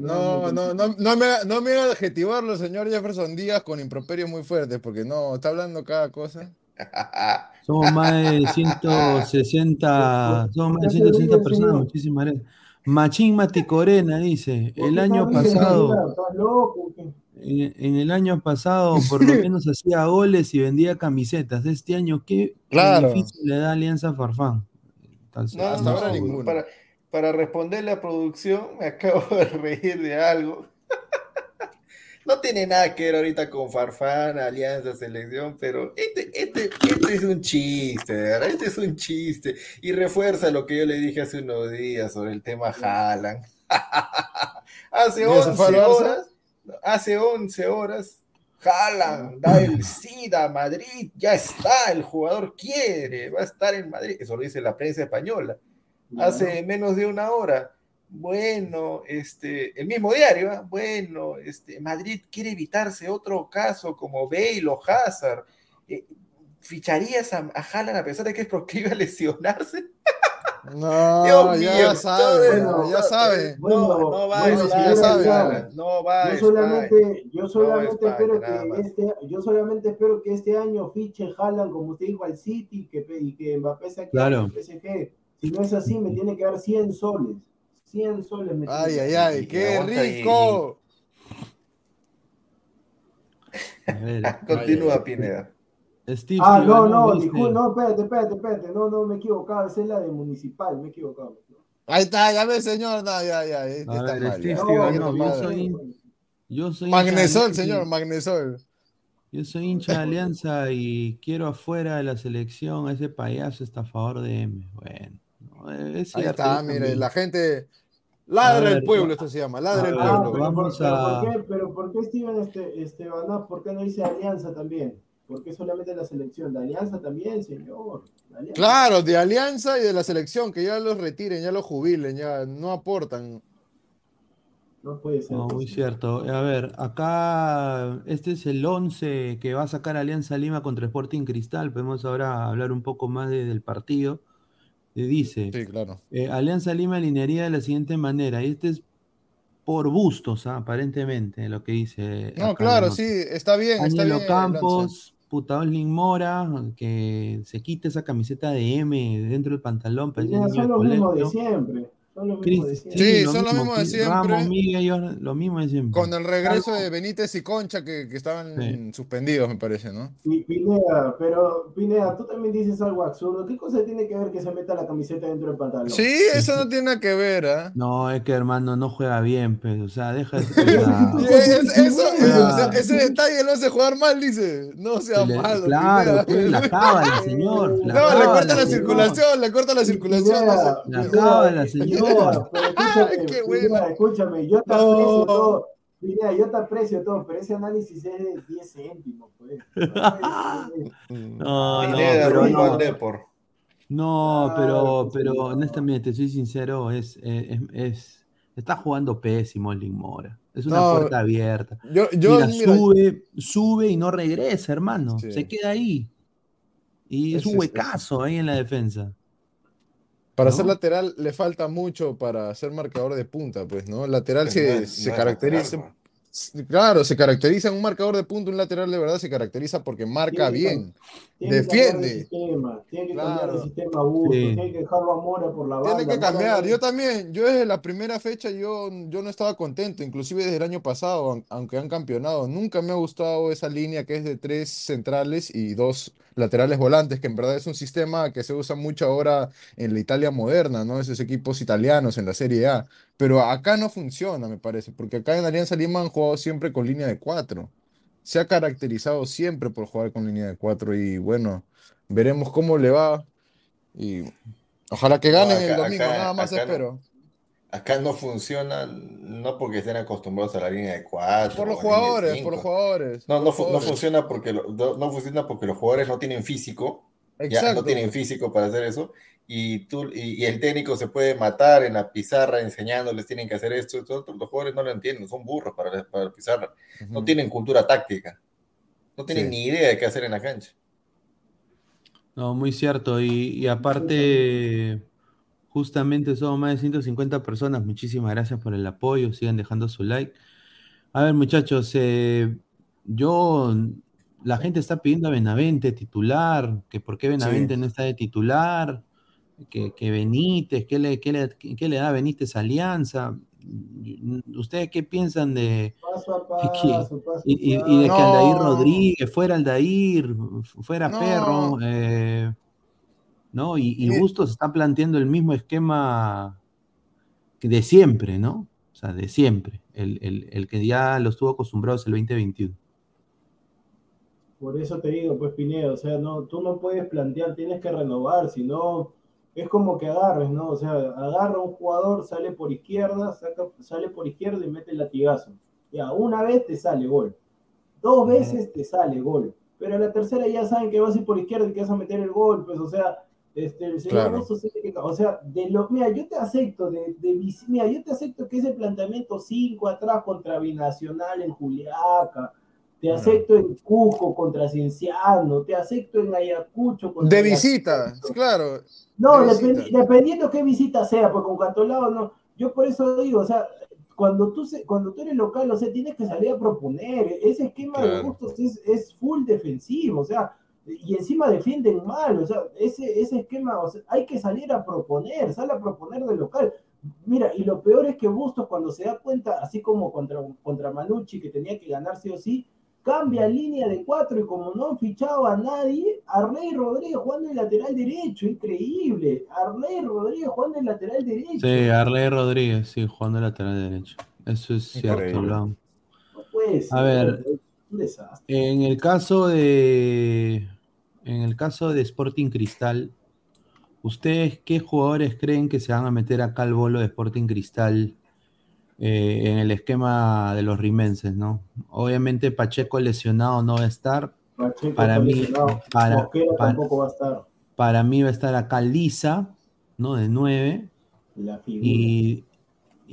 No, no, no, no me, no me haga adjetivarlo, señor Jefferson Díaz, con improperios muy fuertes, porque no, está hablando cada cosa. Somos más de 160, somos más de 160 personas, muchísimas gracias. Machín Maticorena dice, el año pasado, en, en el año pasado por lo menos hacía goles y vendía camisetas. Este año, ¿qué Claro. beneficio le da Alianza Farfán? Entonces, No, Hasta no, ahora ninguno. Para, para responderle a producción, me acabo de reír de algo. No tiene nada que ver ahorita con Farfán, Alianza, Selección, pero este, este, este es un chiste, de ¿verdad? Este es un chiste. Y refuerza lo que yo le dije hace unos días sobre el tema Haaland. Hace ¿Y eso fue 11 al Barça? horas, hace 11 horas, Haaland da el SIDA a Madrid, ya está, el jugador quiere, va a estar en Madrid. Eso lo dice la prensa española hace menos de una hora. Bueno, este, el mismo diario, ¿ah? bueno, este, Madrid quiere evitarse otro caso como Bale o Hazard. Eh, ¿Ficharías a, a Haaland a pesar de que es proclive a lesionarse? No, Dios ya mío, sabe, todo ya sabe. Bueno, no, no va bueno, ya sabe. Haaland, no va a Yo España. solamente, yo solamente espero que este, yo solamente espero que este año fiche Haaland, como usted dijo, al City que, y que Mbappé se Claro. el PSG. Si no es así, me tiene que dar 100 soles. 100 soles me tiene Ay, ay, ay, qué rico. a ver, Continúa, Pineda. Steve Ah, no, no, disculpe, no, espérate, espérate, espérate. No, no, me he equivocado. Esa es la de municipal, me he equivocado. Ahí está, ya ve, señor. No, ya, ya, este A está ver, mal. Steve ya. Silvanov, Está yo soy- Yo Magnesol, señor, Magnesol. Yo soy hincha de Alianza y quiero afuera de la selección a ese payaso estafador de M. Bueno, no, es Ahí está, mire, también. la gente. Ladra ver, el pueblo, esto se llama, ladra el ver, Ah, pueblo. pero, vamos por, pero a- ¿por qué, pero ¿por qué Steven este, Estebanov, por qué no dice Alianza también? ¿Por qué solamente la selección? De Alianza también, señor. De Alianza. Claro, de Alianza y de la selección, que ya los retiren, ya los jubilen, ya no aportan. No puede ser. No, muy cierto. A ver, acá este es el 11 que va a sacar Alianza Lima contra Sporting Cristal. Podemos ahora hablar un poco más de- del partido. Dice, Sí, claro. eh, Alianza Lima alinearía de la siguiente manera. Y este es por bustos, ah, aparentemente, lo que dice. No, claro, sí, está bien, Ángelo bien. Campos, Putaolin Mora, que se quite esa camiseta de M dentro del pantalón, parece niño son de los mismos de siempre. Son de siempre. Sí, lo son los mismos de Cris- siempre. Ramos, Miguel, yo- lo mismo de siempre. Con el regreso de Benítez y Concha, que, que estaban Sí. suspendidos, me parece, ¿no? Pi- Pineda, pero Pineda, tú también dices algo absurdo. ¿Qué cosa tiene que ver que se meta la camiseta dentro del pantalón? Sí, eso no tiene nada que ver, ¿ah? No, es que hermano no juega bien, pues, o sea, deja de. Y es- es- eso, Sí, o sea, claro. ese detalle lo hace jugar mal, dice. No sea Se le- malo. claro, pues, la cábala, señor. No, La le corta la señor. circulación, le corta la circulación. La cábala, Pineda, señor. pero escúchame, Qué yo te No. aprecio todo. Pineda, yo te aprecio todo, pero ese análisis es de 10 céntimos, pues. No, No, pero no. Depor. No, Ah, pero, pero honestamente, soy sincero, es, es, es- está jugando pésimo Lin Mora. Es una No, puerta abierta. Yo, yo, Mira, mira, sube, sube y no regresa, hermano. Sí. Se queda ahí. Y es Ese un es- huecazo ahí en la defensa. Para ¿no? ser lateral le falta mucho para ser marcador de punta, pues, ¿no? El lateral se, No es- se no caracteriza. lateral, Claro, se caracteriza en un marcador de punta, un lateral de verdad se caracteriza porque marca Sí, bien. Tiene que Defiende. sistema, tiene que cambiar de sistema a gusto, Sí. tiene que dejarlo a Mora por la banda. Tiene que cambiar. Yo también, yo desde la primera fecha yo, yo no estaba contento, inclusive desde el año pasado, aun- aunque han campeonado. Nunca me ha gustado esa línea que es de tres centrales y dos laterales volantes, que en verdad es un sistema que se usa mucho ahora en la Italia moderna, ¿no? Esos equipos italianos en la Serie A. Pero acá no funciona, me parece, porque acá en Alianza Lima han jugado siempre con línea de cuatro. Se ha caracterizado siempre por jugar con línea de cuatro y bueno, veremos cómo le va. Y ojalá que ganen el acá- domingo, acá- nada más acá no. Acá no funciona, no porque estén acostumbrados a la línea de cuatro. Por los jugadores, por los jugadores. No, no, no funciona porque lo- no, no funciona porque los jugadores no tienen físico, ya Exacto. no tienen físico para hacer eso, y tú y, y el técnico se puede matar en la pizarra enseñándoles tienen que hacer esto, esto, otro. los jugadores no lo entienden, son burros para, la- para la pizarra, no tienen cultura táctica, no tienen Sí. ni idea de qué hacer en la cancha. No, muy cierto. Y, y aparte, Justamente somos más de 150 personas. Muchísimas gracias por el apoyo. Sigan dejando su like. A ver, muchachos, eh, yo, la gente está pidiendo a Benavente titular, que por qué Benavente no está de titular, que, que Benítez, ¿qué le, qué le, qué le da Benítez a Alianza? ¿Ustedes qué piensan de, Paso a que- que- paso, paso y, y- de que Aldair. Rodríguez fuera Aldair, fuera No. Perro, eh, ¿no? Y, y Bustos está planteando el mismo esquema que de siempre, ¿no? O sea, de siempre, el, el- el que ya los tuvo acostumbrados el 2021. Por eso te digo, pues Pineda, o sea, no, tú no puedes plantear, tienes que renovar, si no, es como que agarres, ¿no? O sea, agarra un jugador, sale por izquierda, saca, sale por izquierda y mete el latigazo. Ya, una vez te sale gol, dos veces te sale gol, pero a la tercera ya saben que vas a ir por izquierda y que vas a meter el gol, pues, o sea, este, el señor Claro. O sea, de lo, mira, yo te acepto, de, de, mira, yo te acepto que ese planteamiento 5 atrás contra Binacional en Juliaca, te acepto en Cusco contra Cienciano, te acepto en Ayacucho contra De visita, Ayacucho. claro. No, de visita. dependiendo qué visita sea, pues con Cantolao no. Yo por eso digo, o sea, cuando tú, cuando tú eres local, o sea, tienes que salir a proponer. Ese esquema de Claro. gustos es, es full defensivo, o sea, y encima defienden mal, o sea, ese, ese esquema, o sea, hay que salir a proponer, sale a proponer de local. Mira, y lo peor es que Bustos cuando se da cuenta, así como contra, contra Manucci, que tenía que ganar sí o sí, cambia línea de cuatro y como no han fichado a nadie, Arley Rodríguez jugando en lateral derecho, increíble. Arley Rodríguez jugando en lateral derecho. Sí, Arley Rodríguez, sí, jugando lateral derecho. Eso es cierto. No puede ser, A ver. Es un desastre. En el caso de en el caso de Sporting Cristal, ¿ustedes qué jugadores creen que se van a meter acá al bolo de Sporting Cristal eh, en el esquema de los rimenses, no? Obviamente Pacheco lesionado no va a estar. Pacheco para mí- lesionado. para- Mosquera para- tampoco va a estar. Para mí va a estar acá Lisa, ¿no? De 9. La figura. Y,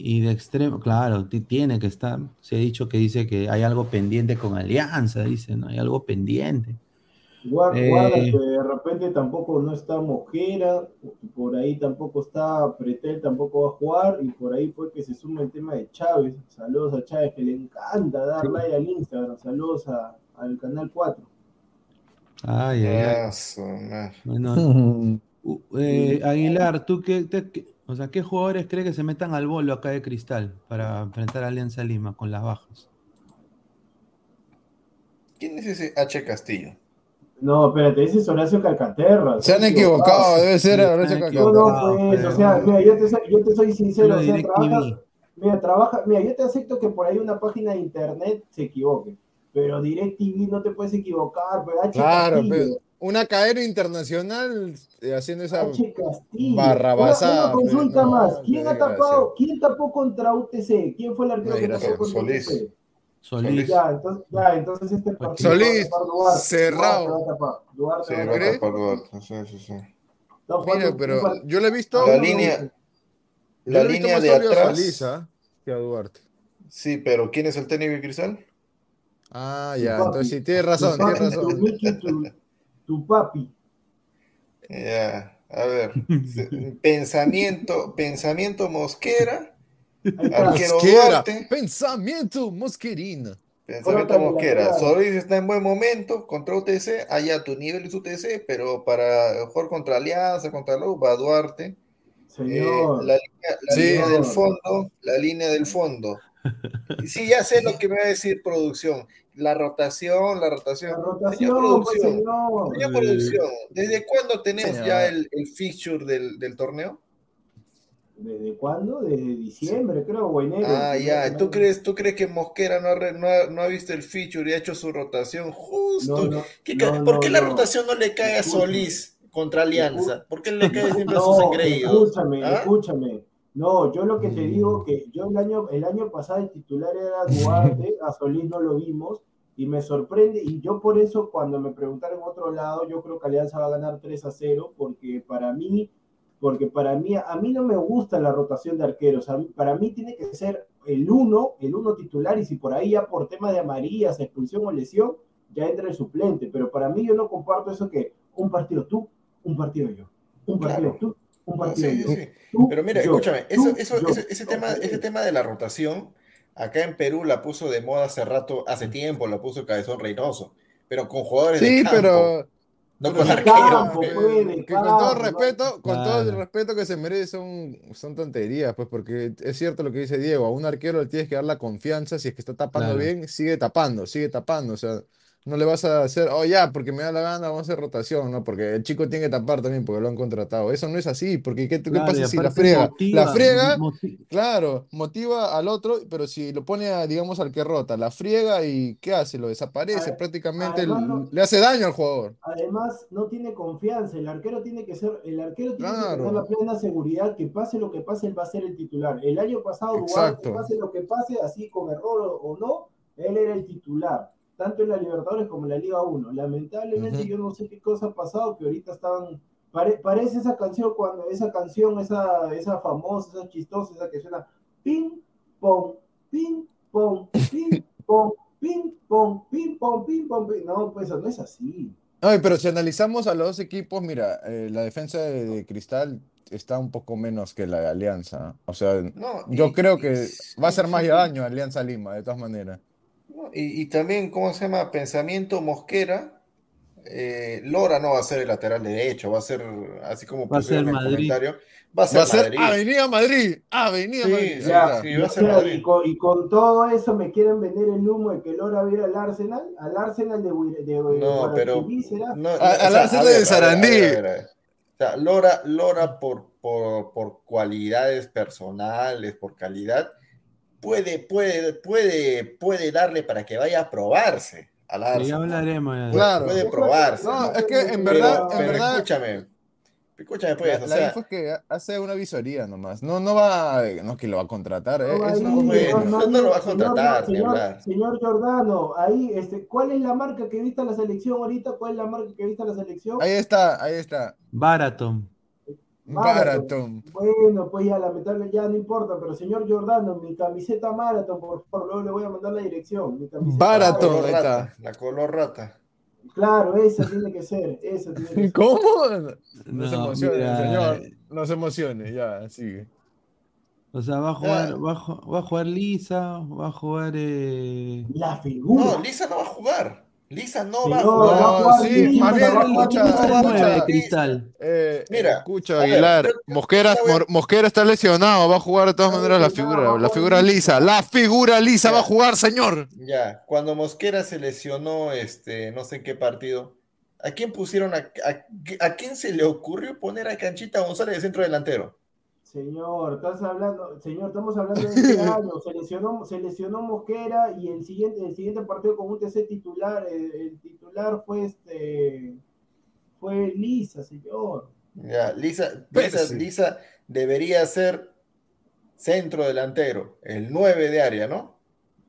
y de extremo, claro, ti- tiene que estar. Se ha dicho que dice que hay algo pendiente con Alianza, dice, ¿no? Hay algo pendiente. Eh, Guarda que de repente tampoco no está Mosquera, por ahí tampoco está Pretel, tampoco va a jugar, y por ahí fue que se suma el tema de Chávez. Saludos a Chávez, que le encanta dar like al Instagram. Saludos a- al canal 4. Ay, ay, ay. Ah. Bueno, eh, Aguilar, ¿tú qué, te- qué- o sea, qué jugadores crees que se metan al bolo acá de Cristal para enfrentar a Alianza Lima con las bajas? ¿Quién es ese H Castillo? No, espérate, ese es Horacio Calcaterra. Se han equivocado, debe ser Horacio han No, Calcaterra. no, pues, pero- o sea, mira, yo te, soy- yo te soy sincero, o sea, DirecTV. trabaja, mira, trabaja, mira, yo te acepto que por ahí una página de internet se equivoque, pero DirecTV no te puedes equivocar, pues H Claro, Castillo, pero una cadena internacional eh, haciendo esa. Barrabasada, Una, una consulta no, más, ¿quién ha tapado, quién tapó contra UTC? ¿Quién fue el arquero que tapó contra Solís. UTC? Solís. Ya, entonces, ya, entonces este partido Solís, Duarte, cerrado. Duarte va a tapar, Duarte Sí, va a va a ¿crees? tapar. tapar Duarte, sí, sí, sí. Está jugando Mira, un pero par- yo le he visto. La no, línea, la línea de atrás. Solís, ¿ah? que a Duarte. Sí, pero ¿quién es el técnico de Cristal? Ah, ya, entonces sí, tienes razón, tienes razón. Tu, papi. Ya, a ver. pensamiento, pensamiento Mosquera, Mosquera, Duarte. pensamiento mosquerina. pensamiento Mosquera. Solís está en buen momento contra UTC, allá tu nivel es UTC, pero para jugar contra Alianza, contra va Duarte. Eh, Señor. la línea, la Sí. línea del fondo, la línea del fondo. Sí, ya sé lo que me va a decir producción. La rotación, la rotación. La Señor rotación, pues, producción, señor. señor producción, ¿desde cuándo tenemos Señor. ya el, el fixture del, del torneo? ¿Desde cuándo? Desde diciembre, creo, o enero. Ah, ya. ¿Tú crees, ¿Tú crees que Mosquera no ha, re- no ha- no ha visto el feature y ha hecho su rotación justo? No, no, ¿Qué no, ca- ¿Por no, qué la no. rotación no le cae a. Solís contra Alianza? ¿Por qué le cae siempre a sus No, engreídos? escúchame, ¿Ah? escúchame. No, yo lo que te Mm. digo que yo el año, el año pasado el titular era Duarte, a Solís no lo vimos, y me sorprende, y yo por eso cuando me preguntaron otro lado, yo creo que Alianza va a ganar 3 a 0, porque para mí, porque para mí, a mí no me gusta la rotación de arqueros, mí- para mí tiene que ser el uno, el uno titular, y si por ahí ya por tema de amarillas, expulsión o lesión, ya entra el suplente, pero para mí yo no comparto eso que un partido tú, un partido yo, un partido Claro. tú, Un No, partido. sí, sí, sí. Tú, Pero mira, yo, escúchame, tú, eso, eso, yo. ese, ese tema, ese tema de la rotación, acá en Perú la puso de moda hace rato, hace tiempo, la puso Cabezón Reynoso, pero con jugadores Sí, de campo, pero, no con arqueros. que- pues, que con todo el respeto, con todo el respeto que se merece son, son tonterías, pues, porque es cierto lo que dice Diego, a un arquero le tienes que dar la confianza, si es que está tapando Claro. bien, sigue tapando, sigue tapando, o sea, no le vas a hacer, oh ya, porque me da la gana, vamos a hacer rotación, ¿no? Porque el chico tiene que tapar también porque lo han contratado. Eso no es así, porque ¿qué, qué pasa si la friega? motiva- La friega, claro, motiva al otro, pero si lo pone, a, digamos, al que rota, la friega y ¿qué hace? Lo desaparece, prácticamente además l- no- le hace daño al jugador. Además, no tiene confianza. El arquero tiene que ser, el arquero tiene que tener la plena seguridad que pase lo que pase, él va a ser el titular. El año pasado, pase lo que pase, así con error o, o no, él era el titular, tanto en la Libertadores como en la Liga 1. Lamentablemente, yo no sé qué cosa ha pasado, que ahorita están. pare- parece esa canción cuando esa canción, esa, esa famosa, esa chistosa, esa que suena ping, pong, ping, pong, ping, pong, ping, pong, ping, pong, ping, pong, ping. No, pues no es así. Ay, pero si analizamos a los dos equipos, mira, eh, la defensa de, de Cristal está un poco menos que la de Alianza. O sea, No, yo y- creo que va a ser más sí, sí. daño Alianza Lima, de todas maneras. Y, y también, ¿cómo se llama? Pensamiento Mosquera. eh, Lora no va a ser el lateral derecho, va a ser, así como Va a pusieron ser en el Madrid. comentario, va a ser Va a ser Madrid. Avenida Madrid, Avenida Sí, Madrid. Ya, sí, va a ser Madrid. y, con, y con todo eso me quieren vender el humo de que Lora viera al Arsenal, al Arsenal de, de, de No, pero no, A- al sea, Arsenal ver, de Sarandí. ver, a ver, a ver. O sea, Lora, Lora por, por, por cualidades personales, por calidad, puede, puede, puede, puede darle para que vaya a probarse al Sí, ya Arsenal. hablaremos. ya. Puede, Claro. puede probarse. No, es que en Pero, verdad, en pero verdad, escúchame, escúchame pues, la, o la sea, info es que hace una visoría nomás. No, no va, no que lo va a contratar, ¿eh? No, Es ahí, un bueno, no lo va a señor- contratar, señor, señor Giordano, ahí, este, ¿cuál es la marca que viste la selección ahorita? ¿Cuál es la marca que viste la selección? Ahí está, ahí está. Baraton. Baraton. Bueno, pues ya lamentable, ya no importa, pero señor Giordano, mi camiseta Marathon, por favor, luego le voy a mandar la dirección. Mi camiseta la Barato. color ahí rata, está. la color rata. Claro, esa tiene que ser, esa tiene que ser. ¿Cómo? No se emocione, mira, señor. No se emocione, ya, sigue. O sea, va a jugar, va a, ju- va a jugar Lisa, va a jugar. Eh... La figura. No, Lisa no va a jugar. Lisa no va a jugar. jugar sí, más bien, escucha, Lisa, Lisa va a nueve, jugar Cristal. Eh, Mira, escucha, ver, Aguilar, Mosquera, está lesionado, va a jugar de todas maneras la figura, la figura Lisa. lisa, la figura lisa Ya. va a jugar, señor. Ya, cuando Mosquera se lesionó, este, no sé en qué partido, ¿a quién pusieron, a, a- a quién se le ocurrió poner a Canchita González de centro delantero? Señor, estás hablando, señor, estamos hablando de este año. Se lesionó, se lesionó Mosquera y el siguiente, el siguiente partido con un TC titular, el, el titular fue este, fue Lisa, señor. Ya, Lisa, Pero Lisa, sí. Lisa debería ser centro delantero, el 9 de área, ¿no?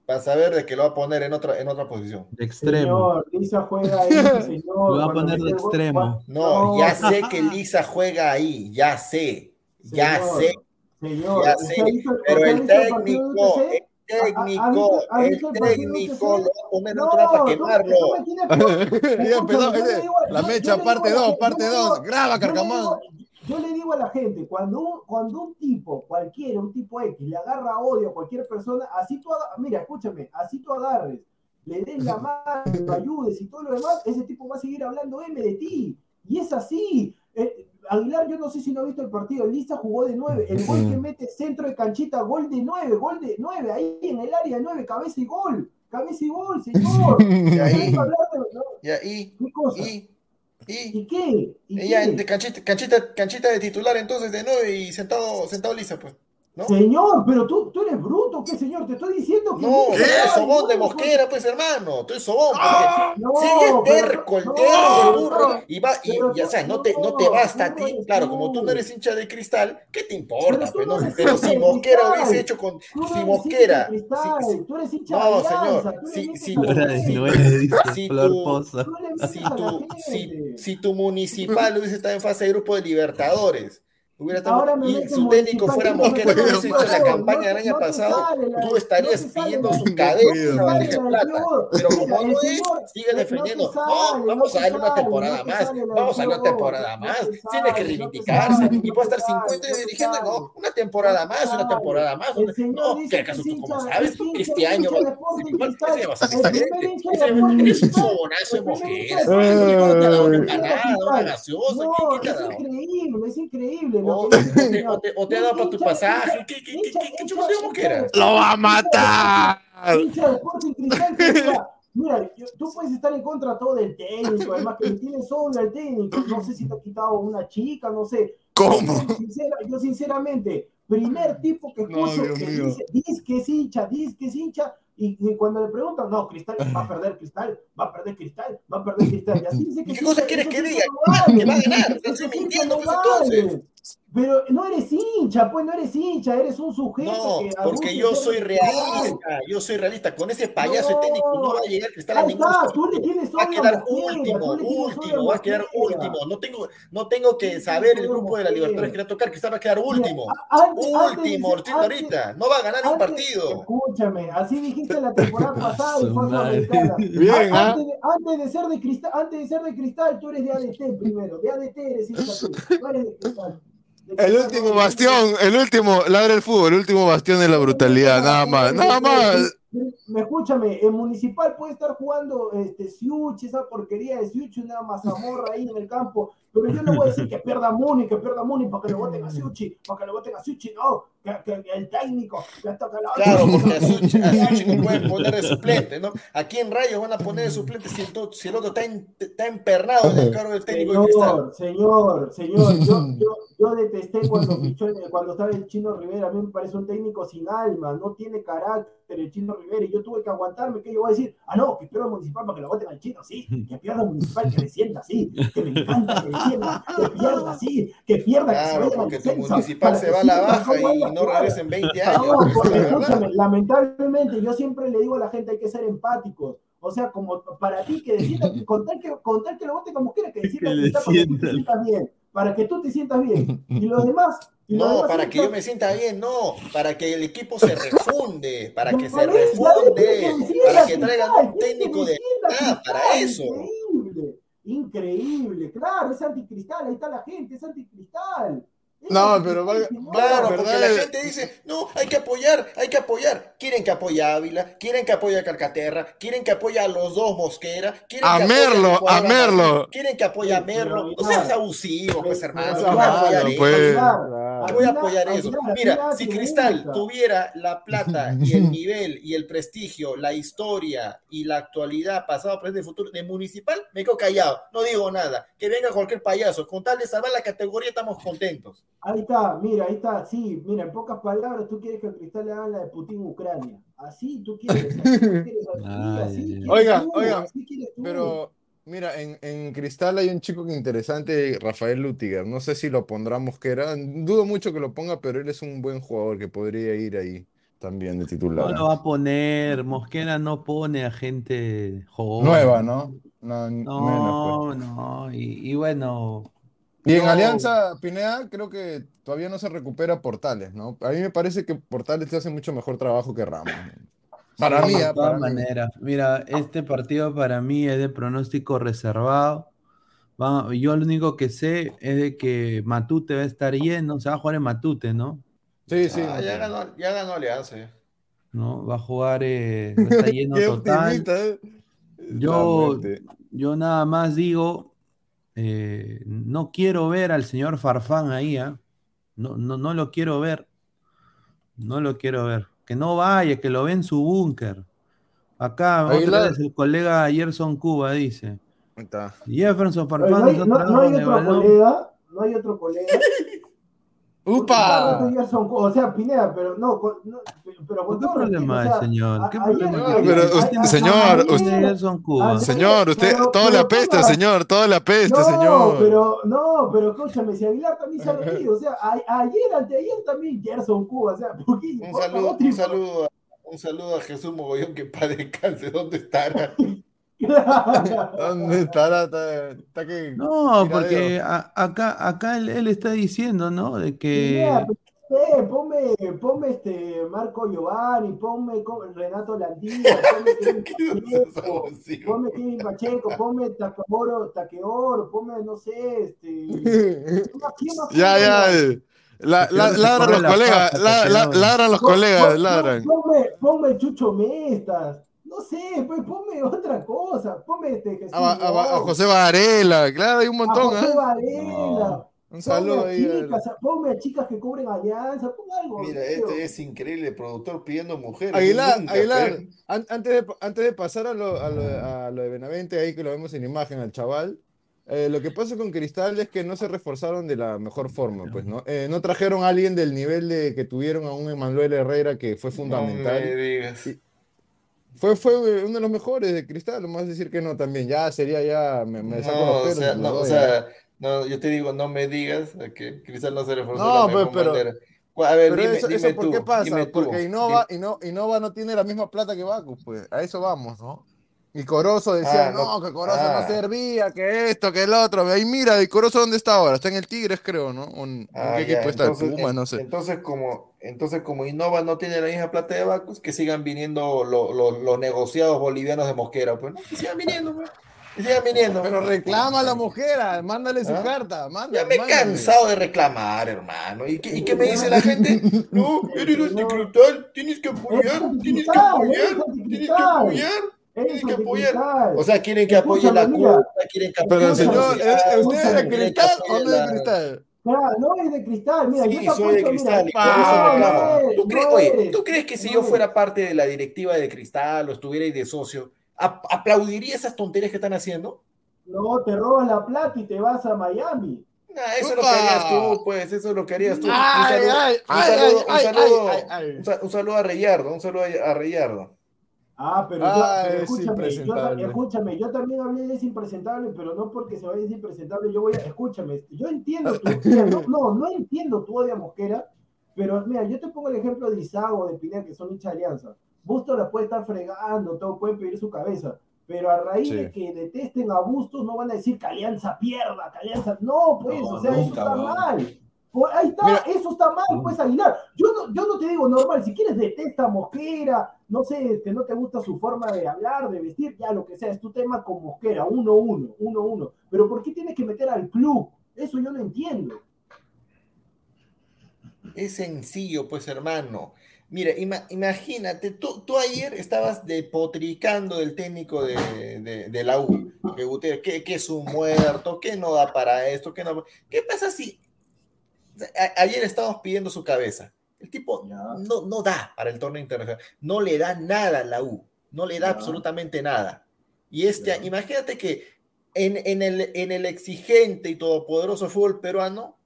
Para saber de que lo va a poner en otra, en otra posición. De extremo. Señor, Lisa juega ahí, señor. Lo va a poner de extremo. No, ya sé que Lisa juega ahí, ya sé, ya Señor, sé, Señor, ya ¿usted sé, pero el técnico, el técnico, el técnico lo va a No, para quemarlo. la mecha, parte digo a la 2, gente- parte yo le 2, digo- graba, Carcamán. Yo le digo a la gente, cuando un, cuando un tipo, cualquiera, un tipo X, le agarra odio a cualquier persona, así tú, mira, escúchame, así tú agarres, le des la mano, lo ayudes y todo lo demás, ese tipo va a seguir hablando M de ti. Y es así. Eh, Aguilar, yo no sé si no ha visto el partido, Lisa jugó de 9, el gol que mete centro de canchita, gol de 9, gol de 9, ahí en el área 9, cabeza y gol, cabeza y gol, señor. Y ahí, y ahí, ¿Qué cosa? y, y, ¿Y qué? ¿Y ella qué? de canchita, canchita, canchita de titular entonces de 9 y sentado, sentado Lisa, pues. ¿No? Señor, pero tú, tú eres bruto, ¿qué señor? Te estoy diciendo que. No, eres Ay, sobón de no, Mosquera, pues hermano, tú eres sobón, porque No, sigue terco, el no, terco, el no, burro, y va, y, y, o sea, no te, no te basta a no ti, claro, como tú no eres hincha de cristal, ¿qué te importa? Pero pues, no no? si Mosquera hubiese hecho con, Tú no si Mosquera, si- si- tú eres hincha No, de Alianza, señor, si- si- si tu, si tu municipal hubiese estado en fase de grupo de Libertadores, Hubiera estado, y su técnico fuera Mosquera, no hubiese hecho la campaña del año pasado, tú estarías pidiendo su cadena una bandeja de plata. Pero como no es, sigue defendiendo. No, vamos a darle una temporada más, vamos a darle una temporada más. Tiene que reivindicarse y puede estar 50 y dirigiendo, no, una temporada más, una temporada más. No, ¿qué acaso tú como sabes? Este año va a ser diferente. Eres un sobonazo de Mosquera. No te ha dado una empanada, una gaseosa. Es increíble, es increíble. O, te, o, te, o te ha dado para tu pasaje. ¿Qué, qué, qué, qué, qué Mosquera? ¡Lo va a matar! Mira, tú puedes estar en contra todo del técnico, además que tienes odio al técnico, no sé si te ha quitado una chica, no sé. ¿Cómo? Sincera, yo sinceramente, primer tipo que escucho no, que dice, dice que es hincha, dice que es hincha, y, y, cuando le preguntan, no, Cristal va a perder Cristal, va a perder Cristal, va a perder Cristal. Y así dice que ¿Qué cosa quieres que diga? No que va a ganar, estás mintiendo, entonces. Pero no eres hincha, pues no eres hincha, eres un sujeto. No, que porque yo soy realista, yo soy realista. Con ese payaso no, técnico no va a llegar Cristal a ningún está, tú le tienes Va a quedar último, último, va a quedar último. No tengo, no tengo que saber el grupo de la Libertadores que va a tocar, Cristal va a quedar último. último, ahorita. No va a ganar un partido. Escúchame, así dijiste la temporada pasada y fue Bien, antes, de, antes de ser de Cristal, antes de ser de Cristal, tú eres de ADT primero. De ADT eres hincha tú. Eres de Cristal. El último bastión, el último, ladra el fútbol, el último bastión de la brutalidad, nada más, nada más. Me escúchame, en Municipal puede estar jugando este Siuch, esa porquería de Siuch, una mazamorra ahí en el campo, pero yo no voy a decir que pierda Muni, que pierda Muni para que lo voten a Siuchi, para que lo voten a Siuchi, no, que, que, que el técnico, que toca la Claro, porque a Siuchi, a Siuchi no pueden poner de suplente, ¿no? Aquí en Rayos van a poner de suplente si el, si el otro está, en, está empernado en el cargo del técnico señor, de Cristal. Señor, señor, yo, yo, yo detesté cuando, fichó, cuando estaba el Chino Rivera, a mí me parece un técnico sin alma, no tiene carácter el Chino Rivera, y yo tuve que aguantarme, que yo voy a decir, ah, no, que pierda Municipal para que lo voten al Chino, sí, que pierda Municipal, que descienda, sí, que me encanta que descienda, que pierda, sí, que pierda, Claro, que se vaya porque tu municipal se que va a la baja y no regresa en 20 años. No, porque escúchame, lamentablemente yo siempre le digo a la gente hay que ser empáticos. O sea, como para ti que decida, con tal que, con tal que lo vote como quiera, que decida Que que está para que tú te descienda. sientas bien, para que tú te sientas bien. Y los demás, No, para que yo me sienta bien, no, para que el equipo se refunde, para que se refunde, para que traigan un técnico de verdad, para eso. Increíble, increíble, claro, es anticristal, ahí está la gente, es anticristal. Es No, pero señor. Claro, ¿verdad? porque la gente dice, no, hay que apoyar, hay que apoyar. Quieren que apoye a Ávila, quieren que apoye a Calcaterra, quieren que apoye a los dos Mosquera, quieren A que apoye Merlo, Nicolás a Merlo. Martín, quieren que apoye a Merlo. No Aguilar, seas abusivo, pues hermano, yo voy a apoyar eso. pues. Voy a apoyar eso. Mira, si Cristal tuviera la plata y el nivel y el prestigio, la historia y la actualidad, pasado, presente y futuro de Municipal, me quedo callado, no digo nada. Que venga cualquier payaso, con tal de salvar la categoría estamos contentos. Ahí está, mira, ahí está, sí, mira, en pocas palabras, tú quieres que a Cristal le hagan la de Putin Ucrania. Así tú quieres, así tú quieres, así, quieres Oigan, tú, oigan, así quieres tú. Pero, mira, en, en Cristal hay un chico interesante, Rafael Lutiger. No sé si lo pondrá Mosquera. Dudo mucho que lo ponga, pero él es un buen jugador que podría ir ahí también de No titular. lo va a poner, Mosquera no pone a gente joven. Nueva, ¿no? No, menos, No, no, y, y bueno, Y en no. Alianza Pineda creo que todavía no se recupera Portales, ¿no? A mí me parece que Portales te hace mucho mejor trabajo que Ramos. Para Sí, mí, de todas para maneras. Mira, este partido para mí es de pronóstico reservado. Va- yo lo único que sé es de que Matute va a estar lleno, se va a jugar en Matute, ¿no? Sí, sí. Ah, ya, ganó, ya ganó Alianza. ya. ¿No? Va a jugar, eh, va a estar lleno Qué total. optimista, ¿eh? Yo, yo nada más digo, eh, no quiero ver al señor Farfán ahí, ¿ah? No, no, no lo quiero ver. No lo quiero ver. Que no vaya, que lo ve en su búnker. Acá otra vez el colega Gerson Cuba dice. Ahí está. Jefferson Farfán no, hay, no- hay otro colega, no hay otro colega. ¡Upa! Son- O sea, Pineda, pero no, no, pero con ¿Qué todo problema respeto, hay, o sea, señor? ¿Qué a- problema ayer- Pero usted- señor, usted- Gerson Cuba. Señor, usted, pero- todo le pero apesta, ponga- señor, todo le apesta, No, señor. pero, no, pero escúchame, si Aguilar también se ha reído, o sea, a- ayer, anteayer también Gerson Cuba, o sea, ¿por qué? Un saludo, un saludo, a- un saludo a Jesús Mogollón, que padre descanse, ¿dónde estará? ¿Dónde estará? Está, está que No, porque a- acá, acá él, él está diciendo, ¿no? De que. Mira, pues, eh, ponme, ponme este Marco Giovanni, ponme Renato Landía, ponme Kevin Pacheco, ponme Kevin Pacheco, ponme Takeoro, Takeoro, ponme, no sé, este. ¿quién más- quién más Ya, ya. La, la- ladran los colegas, ladran los colegas, ladran. Ponme, ponme Chucho Mestas. No sé, pues ponme otra cosa. Ponme este Jesús. A, a- a- a José Varela, claro, hay un a montón, José ¿ah? Varela. Un saludo Ponme a ahí. a- chicas, ponme a chicas que cubren alianza, pon algo. Mira, tío. este es increíble, el productor pidiendo mujeres. Aguilar, Nunca, Aguilar, an- antes de, antes de pasar a lo, a, lo, a lo de Benavente, ahí que lo vemos en imagen al chaval, eh, lo que pasa con Cristal es que no se reforzaron de la mejor forma, pues, ¿no? Eh, no trajeron a alguien del nivel de que tuvieron a un Emanuel Herrera que fue No fundamental. me digas. Fue, fue uno de los mejores de Cristal, no más decir que no también, ya sería ya, me, me saco No, los o pelos. sea, me no, o sea, no, yo te digo, no me digas que Cristal no se reforzó No, la pues, pero- A ver, Pero dime, eso, dime eso ¿por tú, qué pasa? Porque Innova, Inno- Innova no tiene la misma plata que Bacus, pues, a eso vamos, ¿no? Y Corozo decía, Ah, no, que Corozo ah. no servía, que esto, que el otro. Ahí mira, ¿y Corozo dónde está ahora? Está en el Tigres, creo, ¿no? ¿O ¿En, en Ah, qué ya, equipo está? ¿El entonces, Puma? en- No sé. entonces como, entonces como Innova no tiene la misma plata de Bacus, que sigan viniendo lo- lo- los negociados bolivianos de Mosquera, pues, ¿no? Que sigan viniendo, pues, que sigan viniendo. Pero reclama a la mujer, mándale su ¿Ah? carta, manda, Ya me he mándale. cansado de reclamar, hermano. ¿Y qué, y qué me dice la gente? No, eres anticristal, tienes que apoyar, tienes que apoyar, tienes que apoyar. Tienen que apoyar. O sea, quieren que apoye la cuota, quieren que Pero apoye señor, la ¿es- sociedad, ¿usted es de cristal o no es de cristal? Claro, no es de cristal, mira, Sí, yo soy de cristal mira, por eso eres, ¿Tú crees, no oye, eres, ¿tú crees que si no yo eres. fuera parte de la directiva de cristal o estuviera ahí de socio, ap- aplaudiría esas tonterías que están haciendo? No, te robas la plata y te vas a Miami. Nah, eso es lo que harías tú, pues, eso es lo que harías tú. Un saludo a Reyardo, un saludo a Reyardo. Ah, pero, Ah, yo, pero es escúchame, yo, escúchame, yo también hablé de ese impresentable, pero no porque se vaya a decir impresentable, yo voy a, escúchame, yo entiendo tu, mira, no, no, no entiendo tu odio a Mosquera, pero mira, yo te pongo el ejemplo de Isago, de Pineda, que son hincha de alianza. Bustos la puede estar fregando, todo pueden pedir su cabeza, pero a raíz Sí. de que detesten a Bustos no van a decir que Alianza pierda, que Alianza, no, pues, No, o sea, eso está mal. Ahí está, Mira. eso está mal, pues Aguilar. Yo no, yo no te digo normal, si quieres detesta Mosquera, no sé, este, no te gusta su forma de hablar, de vestir, ya lo que sea, es tu tema con Mosquera, uno, uno, uno, uno. Pero ¿por qué tienes que meter al club? Eso yo no entiendo. Es sencillo, pues, hermano. Mira, ima- imagínate, tú, tú ayer estabas depotricando del técnico de, de- de la U, que, que, que es un muerto, que no da para esto, que no... ¿Qué pasa si a- ayer estábamos pidiendo su cabeza? El tipo no, no da para el torneo internacional, no le da nada a la U, no le da absolutamente nada. Y este, Ya. imagínate que en, en el, en el exigente y todopoderoso fútbol peruano,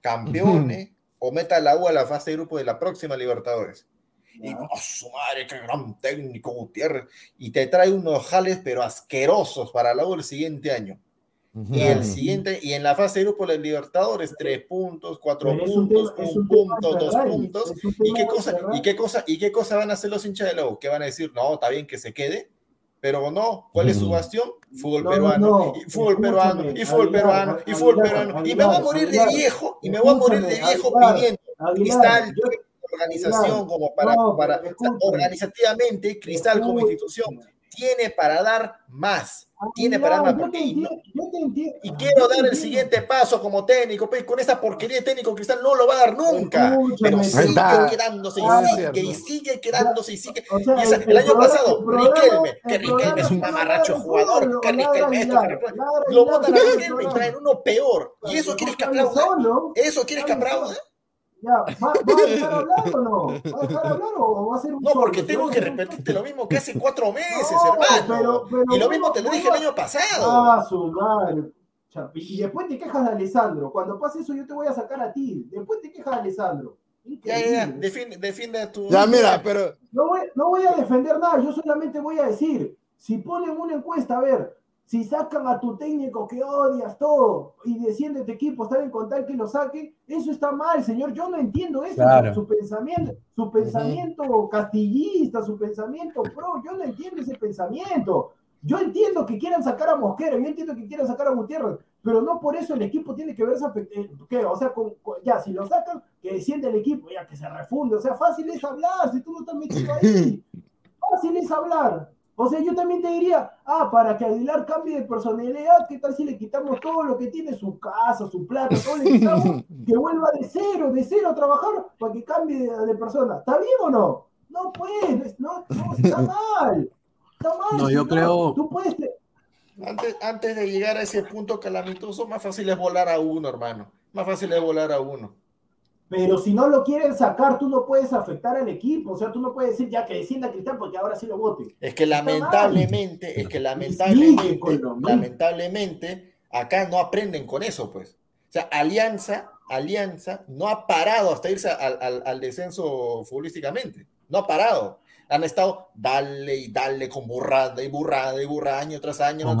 campeone o meta a la U a la fase de grupo de la próxima Libertadores. Y. ¡oh, su madre, qué gran técnico Gutiérrez. Y te trae unos jales, pero asquerosos para la U el siguiente año. Y el siguiente, y en la fase de grupo de Libertadores, tres puntos, cuatro puntos, tema- un punto, dos Ferrari, puntos. ¿Y qué, cosa, Ferrari. ¿Y qué cosa, y qué cosa van a hacer los hinchas de U? ¿Qué van a decir? No, está bien que se quede, pero no. ¿Cuál es su bastión? Fútbol No, peruano, no, y fútbol escúchame, peruano, y fútbol Aguilar, peruano, y fútbol Aguilar, peruano. Y me voy a Aguilar, morir de Aguilar, viejo, y me voy a morir de viejo Aguilar, pidiendo Aguilar, Cristal, yo- organización Aguilar, como para, no, para organizativamente, Cristal como institución tiene para dar más, tiene para dar más, yo te entiendo, yo te entiendo. y quiero dar el siguiente paso como técnico, pues con esa porquería de técnico Cristal no lo va a dar nunca. Pero sigue quedándose y Ah, sigue y sigue quedándose y sigue. O sea, Y esa- el- el, año pasado, Riquelme, que el Riquelme es un no mamarracho jugador, que Riquelme esto, que Lo botan a Riquelme y traen uno peor. ¿Y eso quieres que aplauda? ¿Eso quieres que aplauda? Ya, ¿va, ¿va a dejar hablar o no? ¿Va a dejar hablar o va a ser un No, porque solo? tengo que repetirte lo mismo que hace cuatro meses, No, hermano. pero- pero y lo ¿cómo- mismo te lo dije el año pasado. Ah, su madre. Y después te quejas de Alessandro. Cuando pase eso, yo te voy a sacar a ti. Después te quejas de Alessandro. Ya, ya, defiende, defiende a tu. Ya, mira, pero No voy, no voy a defender nada, yo solamente voy a decir, si ponen una encuesta, a ver, si sacan a tu técnico que odias todo y desciende tu equipo, está bien con tal que lo saquen, eso está mal, señor, yo no entiendo eso, Claro. su, su pensamiento, su pensamiento castillista, su pensamiento pro, yo no entiendo ese pensamiento. Yo entiendo que quieran sacar a Mosquera, yo entiendo que quieran sacar a Gutiérrez, pero no por eso el equipo tiene que verse ¿qué? O sea, ya, si lo sacan, que desciende el equipo, ya que se refunde. O sea, fácil es hablar, si tú no estás metido ahí. Fácil es hablar. O sea, yo también te diría, ah, para que Aguilar cambie de personalidad, ¿qué tal si le quitamos todo lo que tiene, su casa, su plata, todo le quitamos, que vuelva de cero, de cero a trabajar para que cambie de, persona? ¿Está bien o no? No puedes, no, no, está mal. Está mal. No, yo creo. Tú puedes. Antes, antes de llegar a ese punto calamitoso, más fácil es volar a uno, hermano. Más fácil es volar a uno. Pero si no lo quieren sacar, tú no puedes afectar al equipo. O sea, tú no puedes decir ya que descienda Cristal porque ahora sí lo vote. Es que lamentablemente, es que lamentablemente, lamentablemente, acá no aprenden con eso, pues. O sea, Alianza, Alianza no ha parado hasta irse al, al descenso futbolísticamente. No ha parado han estado dale y dale con burrada y burrada y burrada año tras año.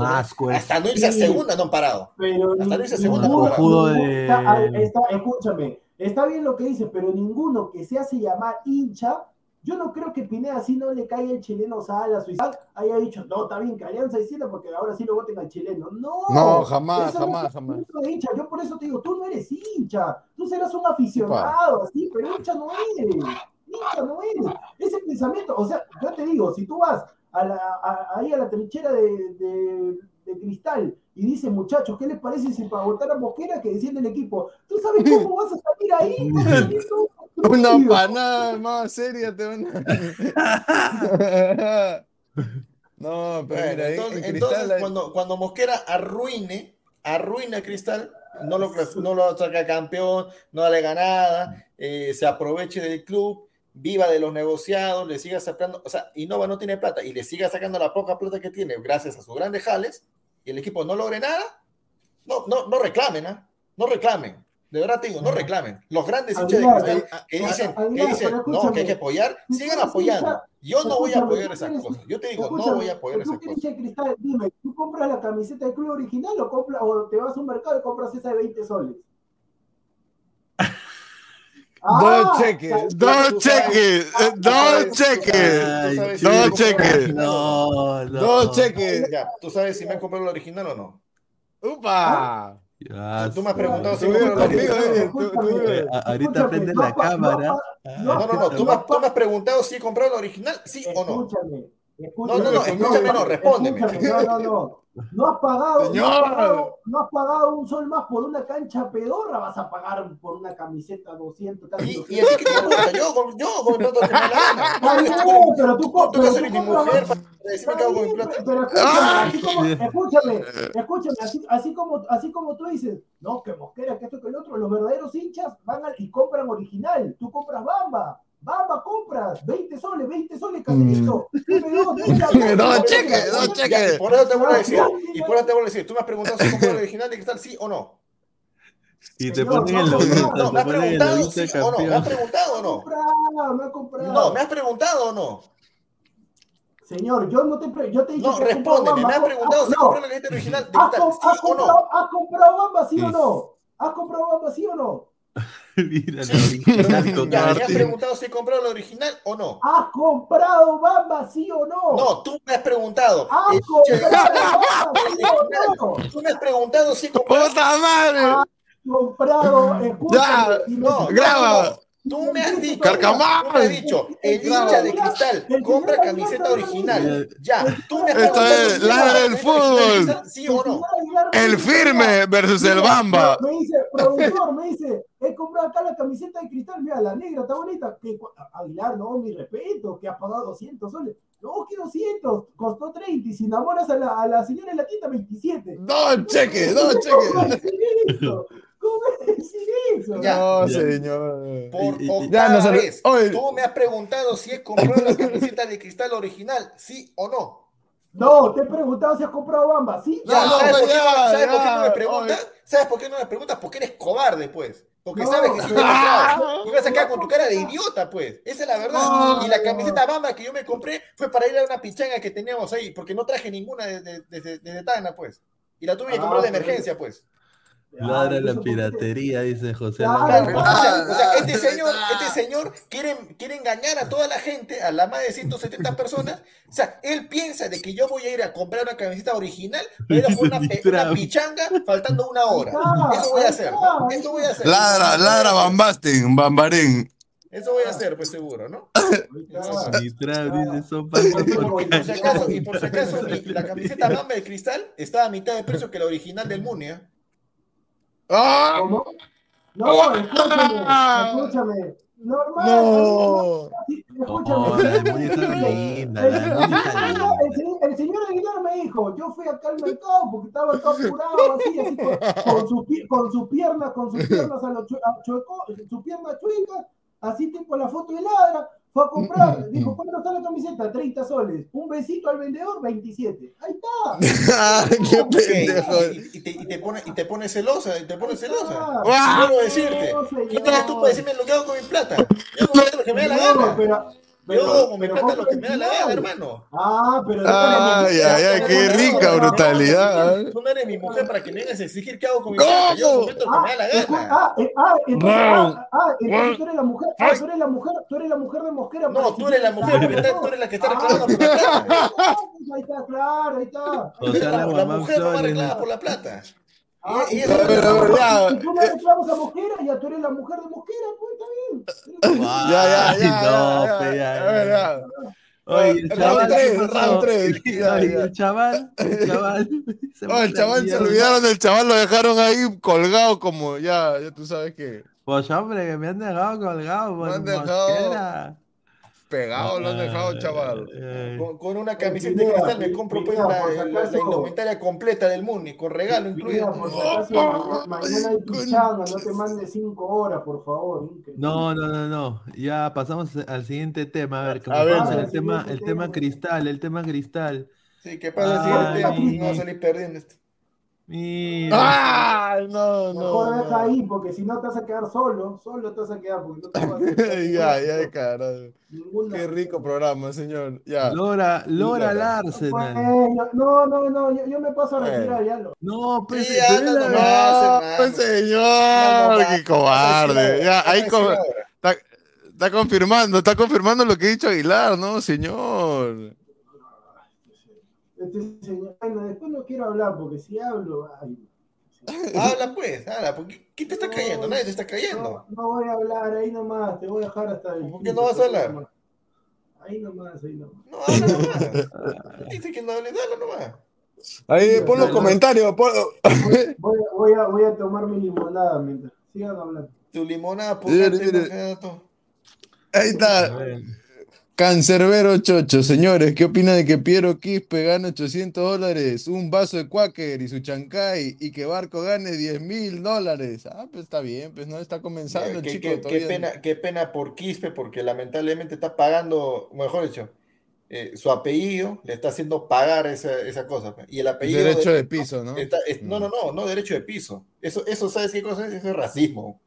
hasta no irse a segunda no han parado. Pero hasta no irse a segunda no han parado. escúchame, está bien lo que dice, pero ninguno que se hace llamar hincha, yo no creo que Pineda así no le caiga el chileno o haya dicho, no, está bien, que Alianza diciendo porque ahora sí lo voten al chileno. No, no jamás, jamás, jamás. Hincha. Yo por eso te digo, tú no eres hincha, tú serás un aficionado, así, pero hincha no eres no Ese pensamiento, o sea, yo te digo, si tú vas a la, ahí a la trinchera de, cristal y dices, muchachos, ¿qué les parece si para votar a Mosquera que desciende el equipo? ¿Tú sabes cómo vas a salir ahí? Una panada más seria te van No, pero entonces, cuando, cuando Mosquera arruine, arruina a Cristal, no lo, no lo saca campeón, no le gana nada, eh, se aproveche del club, viva de los negociados, le siga sacando, o sea, Innova no tiene plata y le siga sacando la poca plata que tiene gracias a sus grandes jales y el equipo no logre nada, no, no, no reclamen, ¿ah? no reclamen. De verdad te digo, no reclamen. Los grandes hinchas de que dicen, que dicen no, que hay que apoyar, sigan apoyando. Yo no voy a apoyar esas cosas. Yo te digo, no voy a apoyar esas cosas. Cristal, dime, ¿tú compras la camiseta del club original o, compras, o te vas a un mercado y compras esa de 20 soles? Dos cheques, dos cheques, dos cheques, dos cheques. No, no. Dos cheques. Ya, ¿tú sabes si me han comprado el original o no? ¡Upa! Tú me has preguntado si comprado el original. Ahorita prende la cámara. No, no, no. Tú me, tú me has preguntado si he comprado el original, sí o no. Escúchame. No, no, no, escúchame, no, respóndeme. No, no, no. No has, pagado, no has pagado, no has pagado, un sol más por una cancha pedorra, vas a pagar por una camiseta 200. Casi ¿Y, ¿Y a ti qué te? Yo, yo con el plato que me la gana. No, pero tú, tú, tú eres mi mujer para decirme que hago con mi plata. Pero escúchame, así como, escúchame, escúchame, así, así, como, así como tú dices, no, que Mosquera, que esto, que el otro, los verdaderos hinchas van a, y compran original, tú compras Bamba, Bamba, compras 20 soles, 20 soles, caserito. No, cheque, no, cheque. Por eso te voy a decir, y por eso te voy a decir, tú me has preguntado si compró el original de cristal, sí o no. Y te ponen el lobito. No, me has preguntado sí o no. ¿Me has preguntado o no? No, he comprado. No, ¿me has preguntado o no? Señor, yo no te, yo te he dicho. No, respóndeme, me has preguntado si compró la camiseta original de cristal, sí o no. ¿Has comprado Bamba, sí o no? ¿Has comprado Bamba, sí o no? Mira, sí, ya, ¿Me has preguntado si he comprado el original o no? ¿Has comprado Bamba, sí o no? No, tú me has preguntado. ¿Has comprado Bamba, sí o no? Tú me has preguntado si he comprado. ¡Puta madre! ¿Has comprado? Ya, no, graba. Tú me has dicho, Carcamán. tú me has dicho, el hincha de cristal compra camiseta original. Ya, tú me has Esto es ladra del fútbol. ¿Sí o no? El firme versus el bamba. Me dice, productor, me dice, he comprado acá la camiseta de cristal, mira, la negra está bonita. Que, Aguilar, no, mi respeto, que ha pagado 200 soles. No, que 200, costó 30 y si enamoras a la, a la señora en la quinta, 27. No, cheque, no, cheque. ¿Cómo decir eso? Ya, no, señor. Por octava no vez, tú me has preguntado si he comprado la camiseta de cristal original, ¿sí o no? No, te he preguntado si has comprado Bamba, ¿sí? Ya, no, ¿sabes, por, qué, ¿sabes por qué no me preguntas? ¿Sabes por qué no me preguntas? Porque eres cobarde, pues. Porque sabes que si comprado, tú vas a quedar con tu cara de idiota, pues. Esa es la verdad. y la camiseta Bamba que yo me compré fue para ir a una pichanga que teníamos ahí, porque no traje ninguna desde de, de, de, Tana, pues. Y la tuve que comprar de emergencia, pues. Ladra la piratería, dice José. Claro, o sea, o sea, este señor, este señor quiere, quiere engañar a toda la gente, a las más de 170 personas. O sea, él piensa de que yo voy a ir a comprar una camiseta original, voy a ir a jugar una, una pichanga faltando una hora. Eso voy a hacer, ¿no? Eso voy a hacer. Ladra, ladra Bambasten, Bambarén. Eso voy a hacer, pues seguro, ¿no? Y por, y por si acaso, y por si acaso, mi- la camiseta Mamba de cristal está a mitad de precio que la original del Munia. ¡Ah! ¿Cómo? No, escúchame, escúchame. Normal. No. Escúchame. El señor, Aguilar me dijo, yo fui acá al mercado porque estaba todo apurado así, así con, con, sus con sus piernas, con sus piernas a los chue- a chueco, sus piernas chuecas, así tipo la foto de ladra, fue a comprar, dijo, ¿cuánto está la camiseta? 30 soles. Un besito al vendedor, 27. Ahí está. Ah, ¡Qué pendejo! Y, y te, y te pone, y te pone celosa, y te pone celosa. Ah, Quiero decirte. ¿quién eres tú para decirme lo que hago con mi plata? Yo hago lo que me da la No, gana. pero, Yo pero plata lo que me da la gana, hermano. Ah, pero Ay, ay, ay, qué rica brutalidad. Tú no eres mi mujer para que me vengas a exigir qué hago con mi plata. Yo plata lo que me da la escu- gana. ah, eh, ah, entonces, ah, ah, entonces tú eres la mujer, ah, tú eres la mujer, tú eres la mujer de Mosquera. No, tú eres la mujer tú eres la que está reclamando por la plata. Ahí está, claro, ahí está. La, mujer no va a reclamar por la plata. Ah, Y- y eso- tú- Pero, ya, y tú no reclamas a Mosquera, ya tú eres la mujer de Mosquera, pues está bien. Ya, ya, ya. No, ya, ya, ya, ya, ya. Oye, el chaval, el chaval, el chaval. se Oh, el chaval se olvidaron del chaval, lo dejaron ahí colgado como ya, ya tú sabes que Pues hombre, que me han dejado colgado por Me han dejado- mosquera. Pegado lo han dejado, chaval. Con, con una camiseta de cristal me compro pues, la, indumentaria completa del Muni, con regalo incluido. Mañana- mañana hay pichanga, no te mandes cinco horas, por favor. No, no, no, no. Ya pasamos al siguiente tema. A ver, A ver, sí. el tema, el Siguiente tema tema. cristal, el tema cristal. Sí, ¿qué pasa si Ay. no va a salir perdiendo esto? Mira. ¡Ay, no, Mejor no! deja no. ahí, porque si no te vas a quedar solo, solo te vas a quedar, porque no te vas a hacer Ya, ya, carajo. ninguna- Qué rico programa, señor. Ya. Lora, Lora. Pues, Larsenal. no, no, no, yo, yo me paso a retirar ya. Lo, No, pues, Sí. No, pues, señor, No, no, qué va. cobarde. Ya, ahí está, está confirmando, está confirmando lo que ha dicho Aguilar, ¿no, señor? Este señor, bueno, después no quiero hablar, porque si hablo, ay, Habla pues, habla, porque ¿quién te está No, cayendo? Nadie te está cayendo. no voy a hablar, ahí nomás, te voy a dejar hasta el. ¿Por qué no vas a hablar? Ahí nomás, ahí nomás. No, habla nomás. Dice que no hable, habla nomás. Ahí pon los comentarios. Voy, a- voy, a, voy a tomar mi limonada mientras sigan hablando. Tu limonada, gato. Ahí está. Cancerbero Chocho, señores, ¿qué opina de que Piero Quispe gane 800 dólares, un vaso de Quaker y su chancay y que Barco gane 10 mil dólares? Ah, pues está bien, pues no está comenzando, Qué, chico. qué- pena, qué pena por Quispe, porque lamentablemente está pagando, mejor dicho, eh, su apellido le está haciendo pagar esa, esa cosa. pues. Y el apellido Derecho de- de piso, ¿no? está- es- no, no, no, no derecho de piso. Eso, eso ¿sabes qué cosa es? Eso es racismo.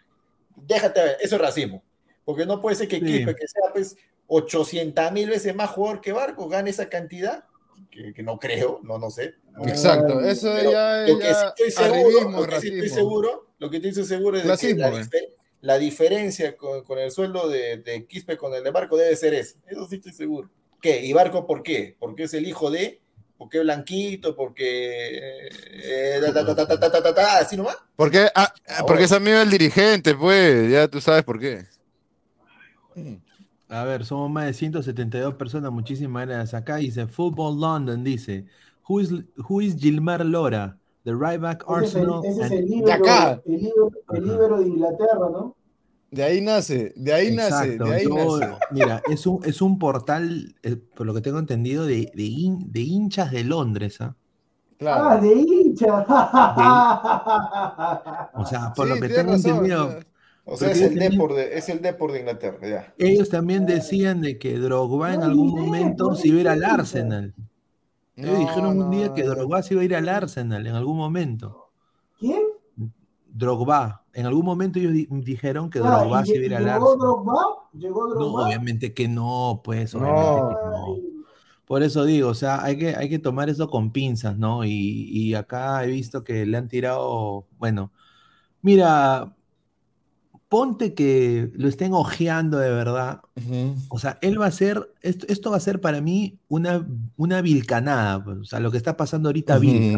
Déjate ver, eso es racismo. Porque no puede ser que Sí. Quispe, que sea pues 800 mil veces más jugador que Barco gane esa cantidad, que, no creo, no, no sé. Exacto, eso ya, lo que sí estoy seguro, lo que sí estoy seguro, lo que estoy seguro es que la, diferencia con, el sueldo de, Quispe con el de Barco debe ser ese, eso sí estoy seguro. ¿Qué? ¿Y Barco por qué? Porque es el hijo de porque blanquito, porque eh, eh, ta, ta, así nomás. Porque, ah, ah porque es amigo del dirigente, pues, ya tú sabes por qué. A ver, somos más de 172 personas, muchísimas gracias. Acá dice Football London, dice Who is, who is Gilmar Lora? The right back Ese es el, Arsenal. ese es el libro, acá. el libro, el libro de Inglaterra, ¿no? De ahí nace, de ahí nace, de ahí yo- nace. mira, es un, es un portal, eh, por lo que tengo entendido, de, de, hin- de hinchas de Londres. ¿ah? Ah, Claro. de hincha. O sea, por Sí, lo que tengo razón, entendido, O sea, es el, Depor de, es el Depor de Inglaterra, ya. ellos también decían de que Drogba en algún momento se iba a ir al. Arsenal. Ellos No, dijeron un día que. Drogba se iba a ir al Arsenal en algún momento. ¿Quién? Drogba. En algún momento ellos di- dijeron que Ah, Drogba ¿y se iba a ir al ¿Llegó Arsenal. Drogba? ¿Llegó No, Drogba? obviamente que no, pues, No. obviamente que no. Por eso digo, o sea, hay que, hay que tomar eso con pinzas, ¿no? Y, y acá he visto que le han tirado, bueno, Mira, ponte que lo estén ojeando de verdad. O sea, él va a ser, esto, esto va a ser para mí una, una vilcanada. pues, O sea, lo que está pasando ahorita Vilca.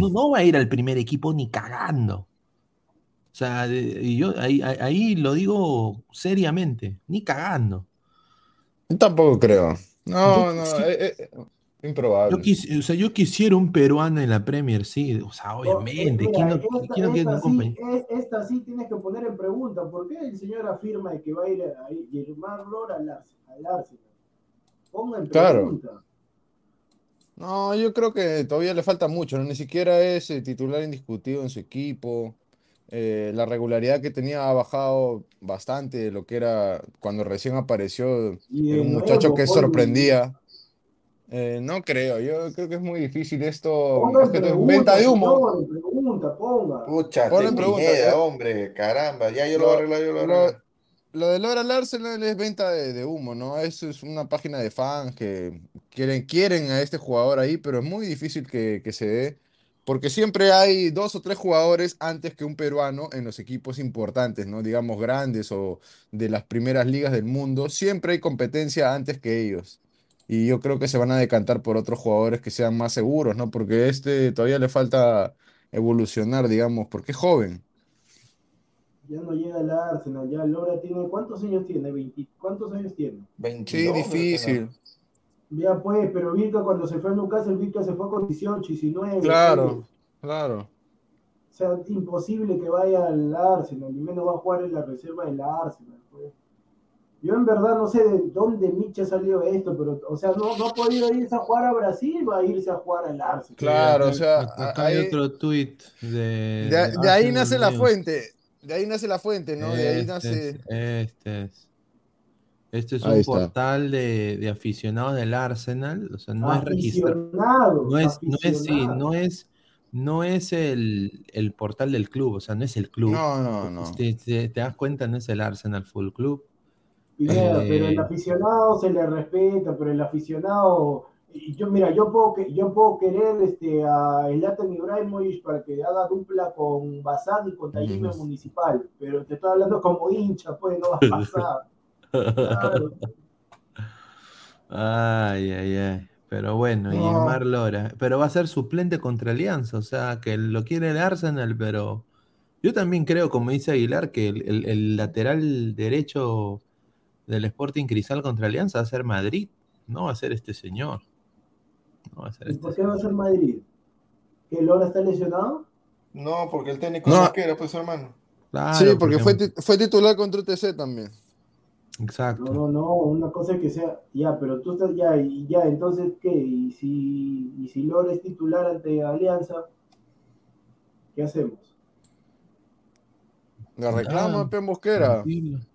No, no va a ir al primer equipo ni cagando. O sea, yo ahí, ahí- lo digo seriamente, ni cagando. Tampoco creo. No, no, eh, eh, improbable. Yo, quis- o sea, yo quisiera un peruano en la Premier, sí. O sea, obviamente. ¿quién mira, no, esta, quién no quiere esta un sí, compañero? es- esta sí tienes que poner en pregunta. ¿Por qué el señor afirma de que va a ir a, a Germán Lora al, Ars- al Arsenal? Ponga en Claro. pregunta. No, yo creo que todavía le falta mucho, ¿no? Ni siquiera es eh, titular indiscutido en su equipo. Eh, la regularidad que tenía ha bajado bastante de lo que era cuando recién apareció. Y un muchacho nuevo, que sorprendía. Eh, no creo, yo creo que es muy difícil esto. Pregunta, venta de humo. pregunta, ponga. Pucha, Ponle pregunta, eh. hombre, caramba, ya yo lo Lo- voy a arreglar, yo lo voy a lo- de Laura al Arsenal es venta de, de humo, ¿no? Eso es una página de fans que quieren, quieren a este jugador ahí, pero es muy difícil que, que se dé, porque siempre hay dos o tres jugadores antes que un peruano en los equipos importantes, ¿no? Digamos grandes o de las primeras ligas del mundo. Siempre hay competencia antes que ellos. Y yo creo que se van a decantar por otros jugadores que sean más seguros, ¿no? Porque este todavía le falta evolucionar, digamos, porque es joven. Ya no llega al Arsenal, ya Lora tiene, ¿cuántos años tiene? 20, ¿Cuántos años tiene? 22, Sí, difícil. Ya pues, pero Vilca cuando se fue a Newcastle, Vilca se fue con 18, 19. Claro, pues. claro. O sea, es imposible que vaya al Arsenal, y menos va a jugar en la reserva del Arsenal. pues. Yo en verdad no sé de dónde Micha salió esto, pero, o sea, no, no ha podido irse a jugar a Brasil, va a irse a jugar al Arsenal. Claro, o sea, Acá hay otro tweet de. De, de de ahí nace la fuente. De ahí nace la fuente, ¿no? De ahí Este nace. es, este es. Este es Ahí un está. portal de, de aficionados del Arsenal. O sea, no es registrado. No es, no es, sí, no es, no es el, el portal del club, o sea, no es el club. No, no, no. Te, te- te das cuenta, no es el Arsenal Full Club. Pineda, Eh, pero el aficionado se le respeta, pero el aficionado, y yo mira, yo puedo que yo puedo querer este a Zlatan Ibrahimovic para que haga dupla con Bazán y con Ujú. Municipal, pero te estoy hablando como hincha, pues no va a pasar. Claro. Ay, ay, ay. Pero bueno, y No. Mar Lora. Pero va a ser suplente contra Alianza, o sea, que lo quiere el Arsenal, pero yo también creo, como dice Aguilar, que el, el- el lateral derecho del Sporting Cristal contra Alianza va a ser Madrid, no va a ser este señor. No va a ser ¿Y este por qué va a ser Madrid? ¿Que Lora está lesionado? No, porque el técnico No. no quiere, pues hermano. Claro, sí, porque fue, fue titular contra UTC también. Exacto. No, no, no, una cosa es que sea, ya, pero tú estás ya, y ya, entonces, ¿qué? Y si, y si Lora es titular ante Alianza, ¿qué hacemos? La reclama, Ah, Mosquera.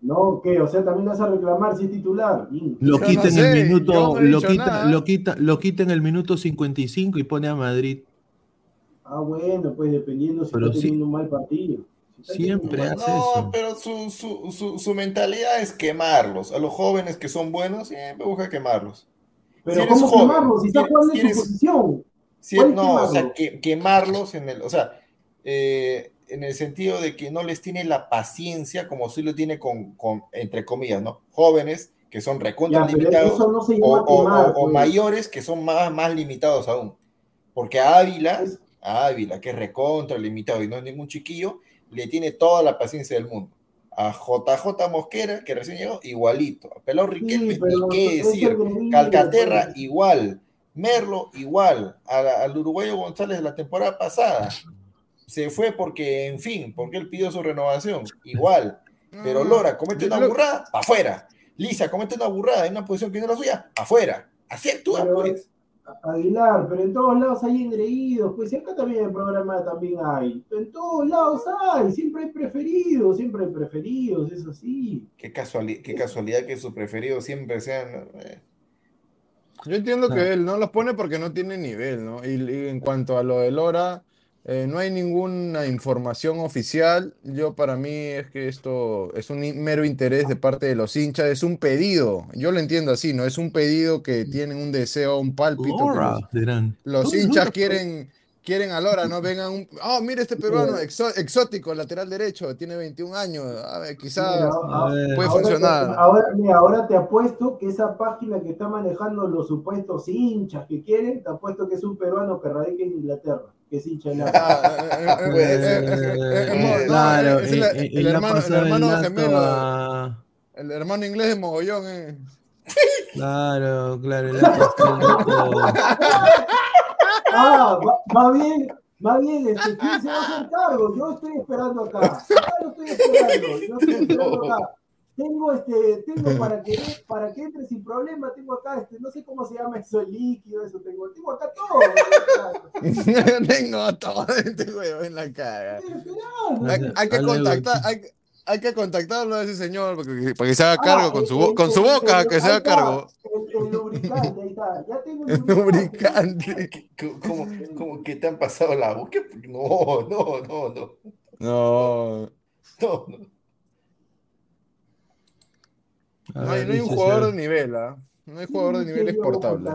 No, ¿qué? O sea, también vas a reclamar si es titular. Lo Yo quita no en sé, el minuto, no lo quita, lo quita, lo quita en el minuto 55 y pone a Madrid. Ah, bueno, pues dependiendo si Pero está sí- teniendo un mal partido. Si Siempre hace eso. No, pero su, su, su, su mentalidad es quemarlos. A los jóvenes que son buenos, siempre busca quemarlos. Pero si ¿cómo joven, quemarlo? Si está jugando si en su posición. Si- ¿Cuál no, o sea, que, quemarlos en el, o sea, eh, en el sentido de que no les tiene la paciencia como sí lo tiene con, con, entre comillas, ¿no? Jóvenes que son recontra Ya, limitados no o, llama o- quemar. o- o pues. mayores que son más, más limitados aún. Porque a Ávila, a Ávila, que es recontra limitado y no es ningún chiquillo, le tiene toda la paciencia del mundo. A JJ Mosquera, que recién llegó, igualito. A Pelao Riquelme, Sí, ni qué decir. Calcaterra, pues. igual. Merlo, igual. A- al uruguayo González de la temporada pasada. Se fue porque, en fin, porque él pidió su renovación. Igual. Pero Lora comete una burrada, para afuera. Lisa comete una burrada en una posición que no es la suya, afuera. Así actúa, pues. Aguilar, pero en todos lados hay engreídos, pues y acá también en el programa también hay. En todos lados hay, siempre hay preferidos, siempre hay preferidos, es así. Qué, casuali- qué casualidad que sus preferidos siempre sean. eh, Yo entiendo que él no los pone porque no tiene nivel, ¿no? Y, y en cuanto a lo de Lora, eh, no hay ninguna información oficial. Yo para mí es que esto es un mero interés de parte de los hinchas, es un pedido. Yo lo entiendo así, ¿no? Es un pedido que tienen un deseo, un pálpito. los, dirán. los ¿Dónde hinchas quieren, quieren a Lora, ¿no? Vengan un. Oh, mira este peruano, exo- exótico, lateral derecho, tiene 21 años. A ver, quizás Mira, a- puede ahora funcionar. te- ahora, mira, ahora te apuesto que esa página que está manejando los supuestos hinchas que quieren, te apuesto que es un peruano que radica en Inglaterra, que es hincha la. Ah, eh, eh, eh, eh, eh, eh, eh, Eh, Claro, el, hermano, el hermano dato gemelo, a- el hermano inglés de Mogollón, eh. Claro, claro, le ha pasado el. Ah, va, va bien, va bien, este, ¿quién se va a hacer cargo? Yo estoy esperando acá. Acá lo estoy esperando. Yo estoy esperando acá. Tengo este, tengo para que para que entre sin problema, tengo acá este, no sé cómo se llama eso, el líquido, eso tengo, tengo acá todo. Tengo todo este huevo en la cara. Hay, hay que contactar, hay, hay que contactarlo a ese señor porque- para que se haga Ah, cargo con su, con su boca, que se haga cargo. El, el lubricante, ahí está. Ya tengo El lubricante. ¿Cómo, cómo que te han pasado la boca? No, no, no, no. No, No, no. No no hay un jugador de nivel, ¿ah? No hay jugador de ¿Quién es nivel exportable.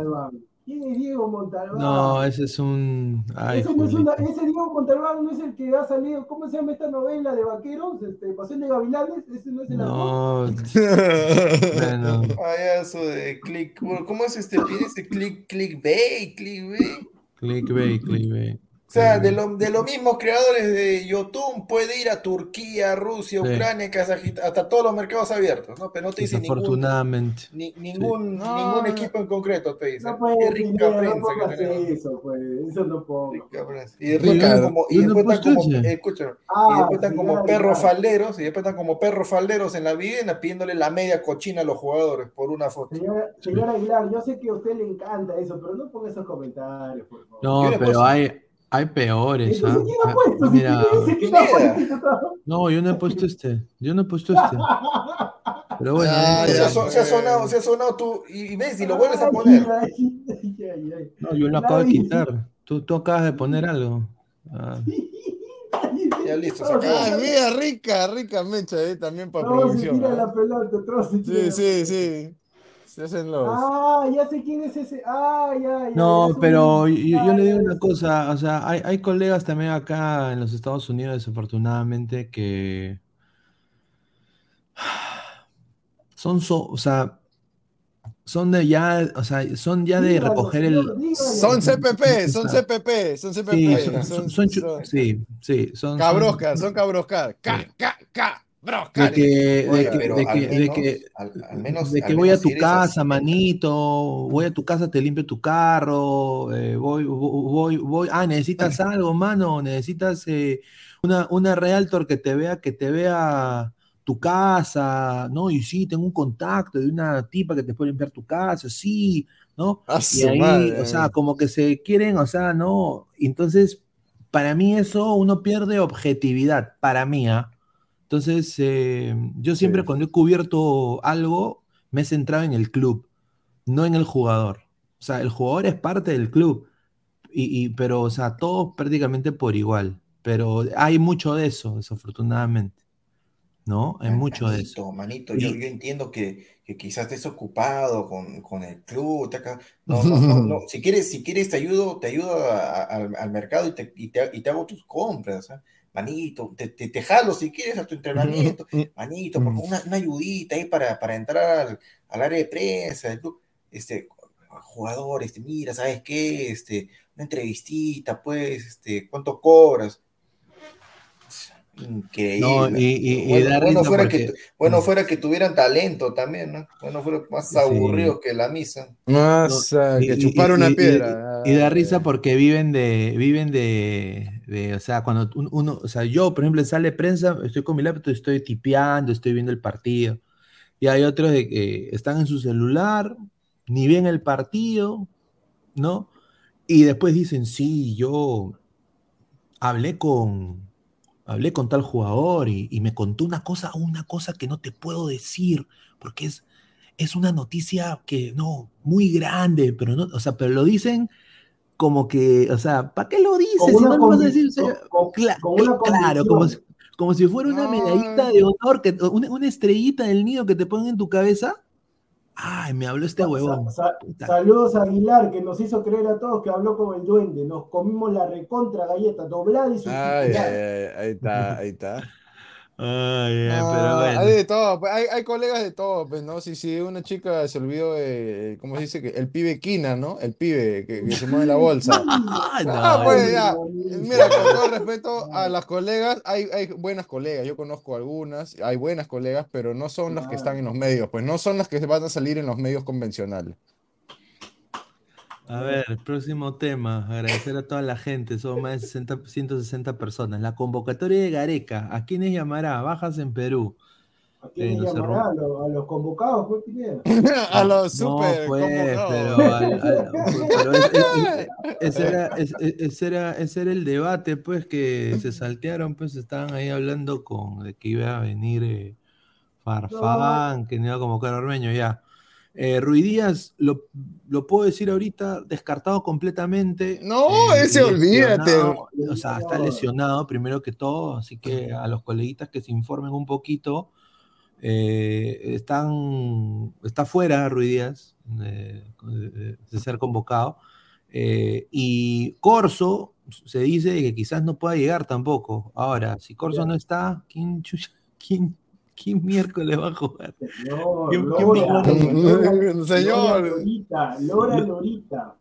¿Quién es Diego Montalbán? No, ese es un. Ay, ese, no es una- Julito. ese Diego Montalbán no es el que ha salido, ¿cómo se llama esta novela de vaqueros? Este, Pasión de Gavilanes, ese no es el. No, bueno. Payaso de click. ¿Cómo es este? Pide ese click, clickbait, clickbait. Clickbait, clickbait. O sea, de, lo- de los mismos creadores de YouTube puede ir a Turquía, Rusia, Sí. Ucrania, Kazajistán, hasta todos los mercados abiertos, ¿no? Pero no te dice ningún, ni- ningún, No, ningún no. equipo en concreto, te dice. No Qué puede, rica no prensa que tenemos. eso, pues, eso no. Rica prensa. Y después están como, y y Ah, después están como señora perros falderos, y después están como perros falderos en la vivienda pidiéndole la media cochina a los jugadores por una foto. Señora, señora Aguilar, yo sé que a usted le encanta eso, pero no ponga esos comentarios, por favor. No, pero hay, hay peores. ¿ah? Entonces, ¿quién ha Ah, puesto? Mira, puesto. no, yo no he puesto este. Yo no he puesto este. Pero bueno, Ah, no se, ha, so- se ha sonado, se ha sonado tú, y, y ves, y lo vuelves a poner. No, yo lo acabo de quitar. Tú, tú acabas de poner algo. Ah, Ya listo, No. Ay, mira, rica, rica mecha eh, también para se producción. ¿ah? la pelota, tiran Sí, sí, sí. Se hacen los. Ah, ya sé quién es ese. Ah, ya, ya. No, ya pero yo, le digo una cosa, o sea, hay, hay colegas también acá en los Estados Unidos, desafortunadamente, que son, so- o sea, son de ya, o sea, son ya de dígalo, recoger el, dígalo. Son CPP, son CPP, son sí, CPP. son, son- son- son sí, sí, son, Cabrosca, son- son cabrosca. Ca, ca, ca, brosca. de que, de que, de al que, de menos- que, al- al menos- de que voy a tu casa, así. manito, voy a tu casa, te limpio tu carro, eh, voy, voy, voy, voy- ah, necesitas algo, mano, necesitas eh, una, una realtor que te vea, que te vea tu casa, ¿no? Y sí, tengo un contacto de una tipa que te puede limpiar tu casa, sí, ¿no? A Y ahí, madre. o sea, como que se quieren, o sea, no. Entonces, para mí eso uno pierde objetividad, para mí, ¿ah? Entonces, eh, yo siempre Sí. cuando he cubierto algo, me he centrado en el club, no en el jugador. O sea, el jugador es parte del club, y, y- pero, o sea, todos prácticamente por igual. Pero hay mucho de eso, desafortunadamente. ¿No? Hay mucho de eso. Manito, yo, yo entiendo que, que quizás estés ocupado con, con el club. te acá- No, no, no, no. Si quieres, si quieres te ayudo, te ayudo a- a- al, al mercado y te, y, te, y te hago tus compras. ¿ah? Manito, te, te, te jalo si quieres a tu entrenamiento. Manito, por favor, una, una ayudita ahí para, para entrar al, al área de prensa. Este, jugador, este, mira, ¿sabes qué? Este, una entrevistita, pues, este, ¿cuánto cobras? Increíble. No, y, y- y Bueno, da bueno risa fuera porque- que, bueno Mm. fuera que tuvieran talento también, ¿no? Bueno, fuera más Sí. aburridos que la misa. Más ah, Y- que chupar una piedra. Y, y da risa porque viven de, viven de, de, o sea, cuando un- uno, o sea, yo, por ejemplo, sale prensa, estoy con mi laptop, estoy tipeando, estoy viendo el partido. Y hay otros de que están en su celular, ni ven el partido, ¿no? Y después dicen, sí, yo hablé con, hablé con tal jugador y, y me contó una cosa, una cosa que no te puedo decir, porque es, es una noticia que, no, muy grande, pero no, o sea, pero lo dicen como que, o sea, ¿para qué lo dices? Si no lo vas a decir, o sea, con- cla- con una claro, como si, como si fuera una medallita de honor, que, una, una estrellita del nido que te ponen en tu cabeza. Ay, me habló este huevón. Sa- sa- saludos a Aguilar, que nos hizo creer a todos que habló como el duende. Nos comimos la recontra galleta, doblada y su Ay, ay, ay, ahí está, ahí está. Ay, No, pero bueno. hay de todo, pues, hay, hay colegas de todo, pues, ¿no? Si, si una chica se olvidó de, ¿cómo se dice? El pibe Quina, ¿no? El pibe que, que se mueve la bolsa. Ah, Ah, pues ya. Mira, con todo respeto a las colegas, hay, hay buenas colegas, yo conozco algunas, hay buenas colegas, pero no son las que están en los medios, pues no son las que van a salir en los medios convencionales. A ver, próximo tema. Agradecer a toda la gente. Son más de 60, 160 personas. La convocatoria de Gareca. ¿A quiénes llamará? Bajas en Perú. ¿A quién Eh, no se llamará? ¿A los, a los convocados, pues? A los No, super pues, convocados. pero, al- al- pero es- es- es- ese, era, es- es- ese, era, ese era el debate, pues, que se saltearon, pues, estaban ahí hablando con de que iba a venir eh, Farfán, que no iba a convocar a Ormeño, ya. Eh, Rui Díaz, lo, lo puedo decir ahorita, descartado completamente. No, eh, ese olvídate. O sea, está lesionado primero que todo, así que a los coleguitas que se informen un poquito. eh, están, está fuera Rui Díaz eh, de, ser convocado. y Corso se dice que quizás no pueda llegar tampoco. Ahora, si Corso no está, ¿quién, chucha- quién, quién miércoles va a jugar? No, ¿Quién- Lora, quién- Lora, Lora Señor. Lorita, Lora Lorita.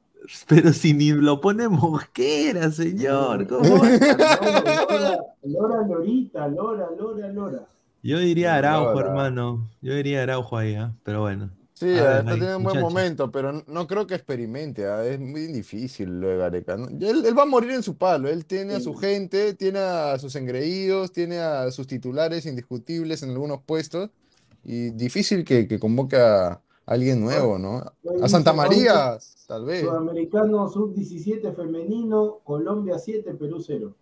Pero si ni lo pone Mosquera, señor. ¿cómo? Lora, Lora Lorita, Lora, Lora, Lora. Yo diría Araujo, hermano. Yo diría Araujo ahí, ¿ah? pero bueno. Sí, A ver, está teniendo un buen momento, pero no- no creo que experimente, ah, Es muy difícil lo de Gareca. ¿no? Él, él va a morir en su palo. Él tiene a su gente, tiene a sus engreídos, tiene a sus titulares indiscutibles en algunos puestos. Y difícil que, que convoque a alguien nuevo, ¿no? A Santa María, tal vez. Sudamericano sub-17 femenino, Colombia 7, Perú 0.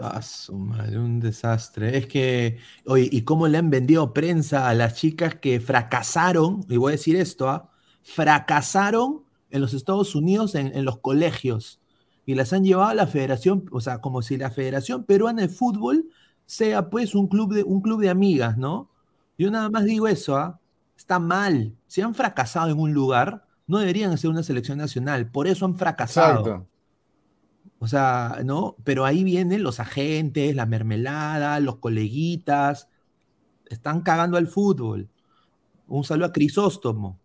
Ah, su madre, un desastre. Es que, oye, ¿y cómo le han vendido prensa a las chicas que fracasaron? Y voy a decir esto, ¿ah? Fracasaron en los Estados Unidos en, en los colegios. Y las han llevado a la federación, o sea, como si la Federación Peruana de Fútbol sea pues un club de, un club de amigas, ¿no? Yo nada más digo eso, ¿ah? Está mal. Si han fracasado en un lugar, no deberían ser una selección nacional. Por eso han fracasado. Exacto. O sea, ¿no? Pero ahí vienen los agentes, la mermelada, los coleguitas. Están cagando al fútbol. Un saludo a Crisóstomo.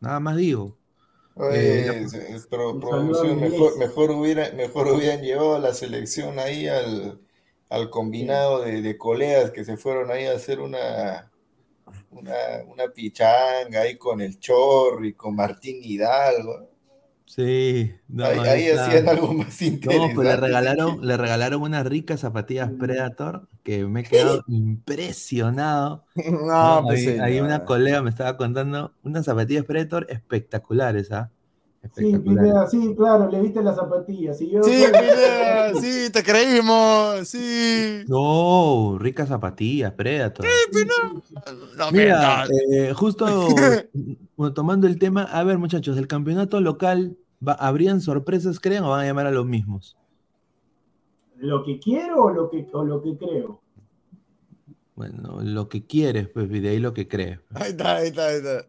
Nada más digo. Oye, Eh, es- es pro- a mejor, Inés. mejor, hubiera, mejor hubieran llevado a la selección ahí al, al combinado de, de colegas que se fueron ahí a hacer una, una, una pichanga ahí con el Chorri, con Martín Hidalgo. Sí. no, ahí ahí está- hacían algo más No, interesante. pues le regalaron, le regalaron unas ricas zapatillas Predator que me he quedado impresionado. No, ¿no? pues, Ahí, ahí una colega me estaba contando unas zapatillas Predator espectaculares, ¿ah? Sí. Pineda, sí, claro, le viste las zapatillas. Y yo, Sí, Pineda, sí, te creímos, sí. No, ricas zapatillas Predator. No Mira, eh, justo bueno, tomando el tema, a ver muchachos, del campeonato local, va- ¿habrían sorpresas, creen, o van a llamar a los mismos? ¿Lo que quiero o lo que, o lo que creo? Bueno, lo que quieres, pues, y de ahí lo que crees. Ahí está, ahí está, ahí está.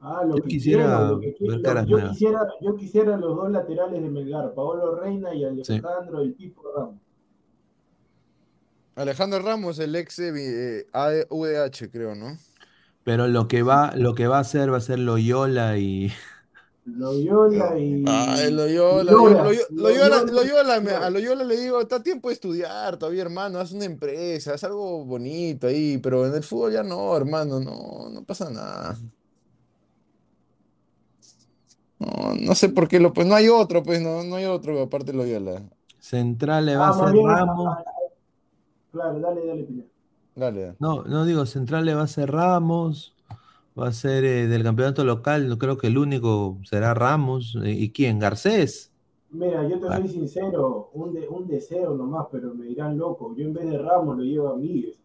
Ah, lo Yo que quisiera quiero, lo que quiero. ver caras yo, nuevas. quisiera, yo quisiera los dos laterales de Melgar, Paolo Reina y Alejandro el Pipo Ramos. Alejandro Ramos, el ex eh, AUDH, creo, ¿no? Pero lo que va, lo que va a hacer va a ser Loyola y Loyola y. Ay, Loyola, Lora, Loyola, Loyola, Loyola, Loyola, me- Lora. a Loyola le digo, está tiempo de estudiar todavía, hermano, haz una empresa, haz algo bonito ahí, pero en el fútbol ya no, hermano, no, no pasa nada. No, no sé por qué lo, pues no hay otro, pues no, no hay otro aparte de Loyola. Central le va Ah, a más ser bien, Ramos. ah, ah, Claro, dale, dale. Dale. No, no digo, Central le va a ser Ramos. Va a ser eh, del campeonato local, no creo que el único será Ramos. Eh, ¿Y quién? Garcés. Mira, yo te Ah. soy sincero, un, de- un deseo nomás, pero me dirán loco. Yo en vez de Ramos lo llevo a Miguel.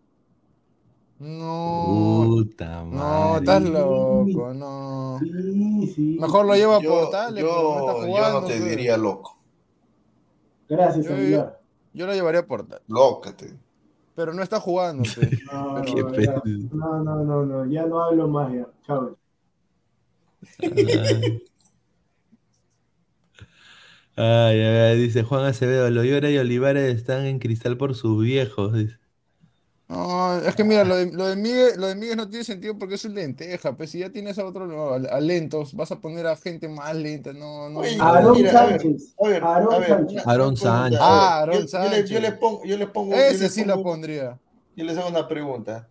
No, Puta no, estás loco, no. Sí, sí. Mejor lo lleva a Yo, Portales, no yo, no te diría loco. Gracias, Yo-. Yo lo llevaría a Portales, Lócate. pero no está jugando, pues. No, no, ya, no, no, no, no, ya no hablo más ya. Chao. Ay, ay, ay, dice Juan Acevedo, Loyola y Olivares están en cristal por sus viejos. dice. No, es que mira, lo de, lo de Miguel, lo de Miguel no tiene sentido porque es un lenteja, pues si ya tienes a otro, no, a, a lentos, vas a poner a gente más lenta, no, no. Oye, no. Aarón mira, a ver, Sánchez. a ver, Aarón a ver, Sánchez. una- Aarón una pregunta, Sánchez. ver, Ah, Aarón yo- yo, les, yo Sánchez. les pongo, yo les pongo, yo Ese les sí la pongo- pondría. yo les hago una pregunta.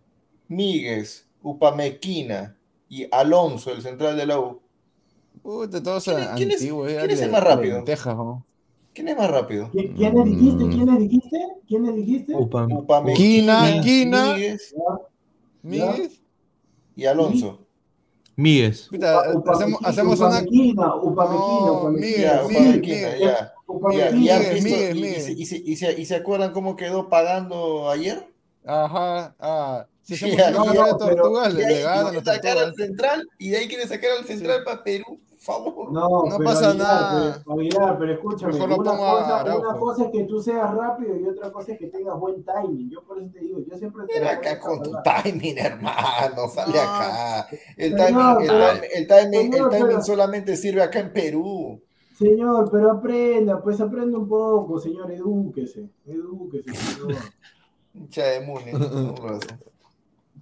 Míguez, Upamequina y Alonso, el central de la U. Puta, todos ¿Quién es- quién es- antiguos, quién es el le- más rápido? lentejas, ¿no? ¿Quién es más rápido? ¿Quién le dijiste? ¿Quién le dijiste? ¿Quién le dijiste? Upamequina, y Alonso. Míguez. hacemos, hacemos una. Upamequina, Upamequina, Upamequina. ya. ¿Y se acuerdan cómo quedó pagando ayer? Ajá, ah, se no, cara central y de ahí sacar al central para Perú favor. No, No pero pasa Aguilar, nada. Pero, Aguilar, pero escúchame, Mejor una cosa, una Araujo. cosa es que tú seas rápido y otra cosa es que tengas buen timing. Yo por eso te digo, yo siempre te Mira acá con tu timing, hermano, sale No. acá. El Señor, timing, el pero- timing, el timing, el señor, timing pero- solamente sirve acá en Perú. Señor, pero aprenda, pues aprenda un poco, señor, edúquese, edúquese, señor. Hincha de Muni.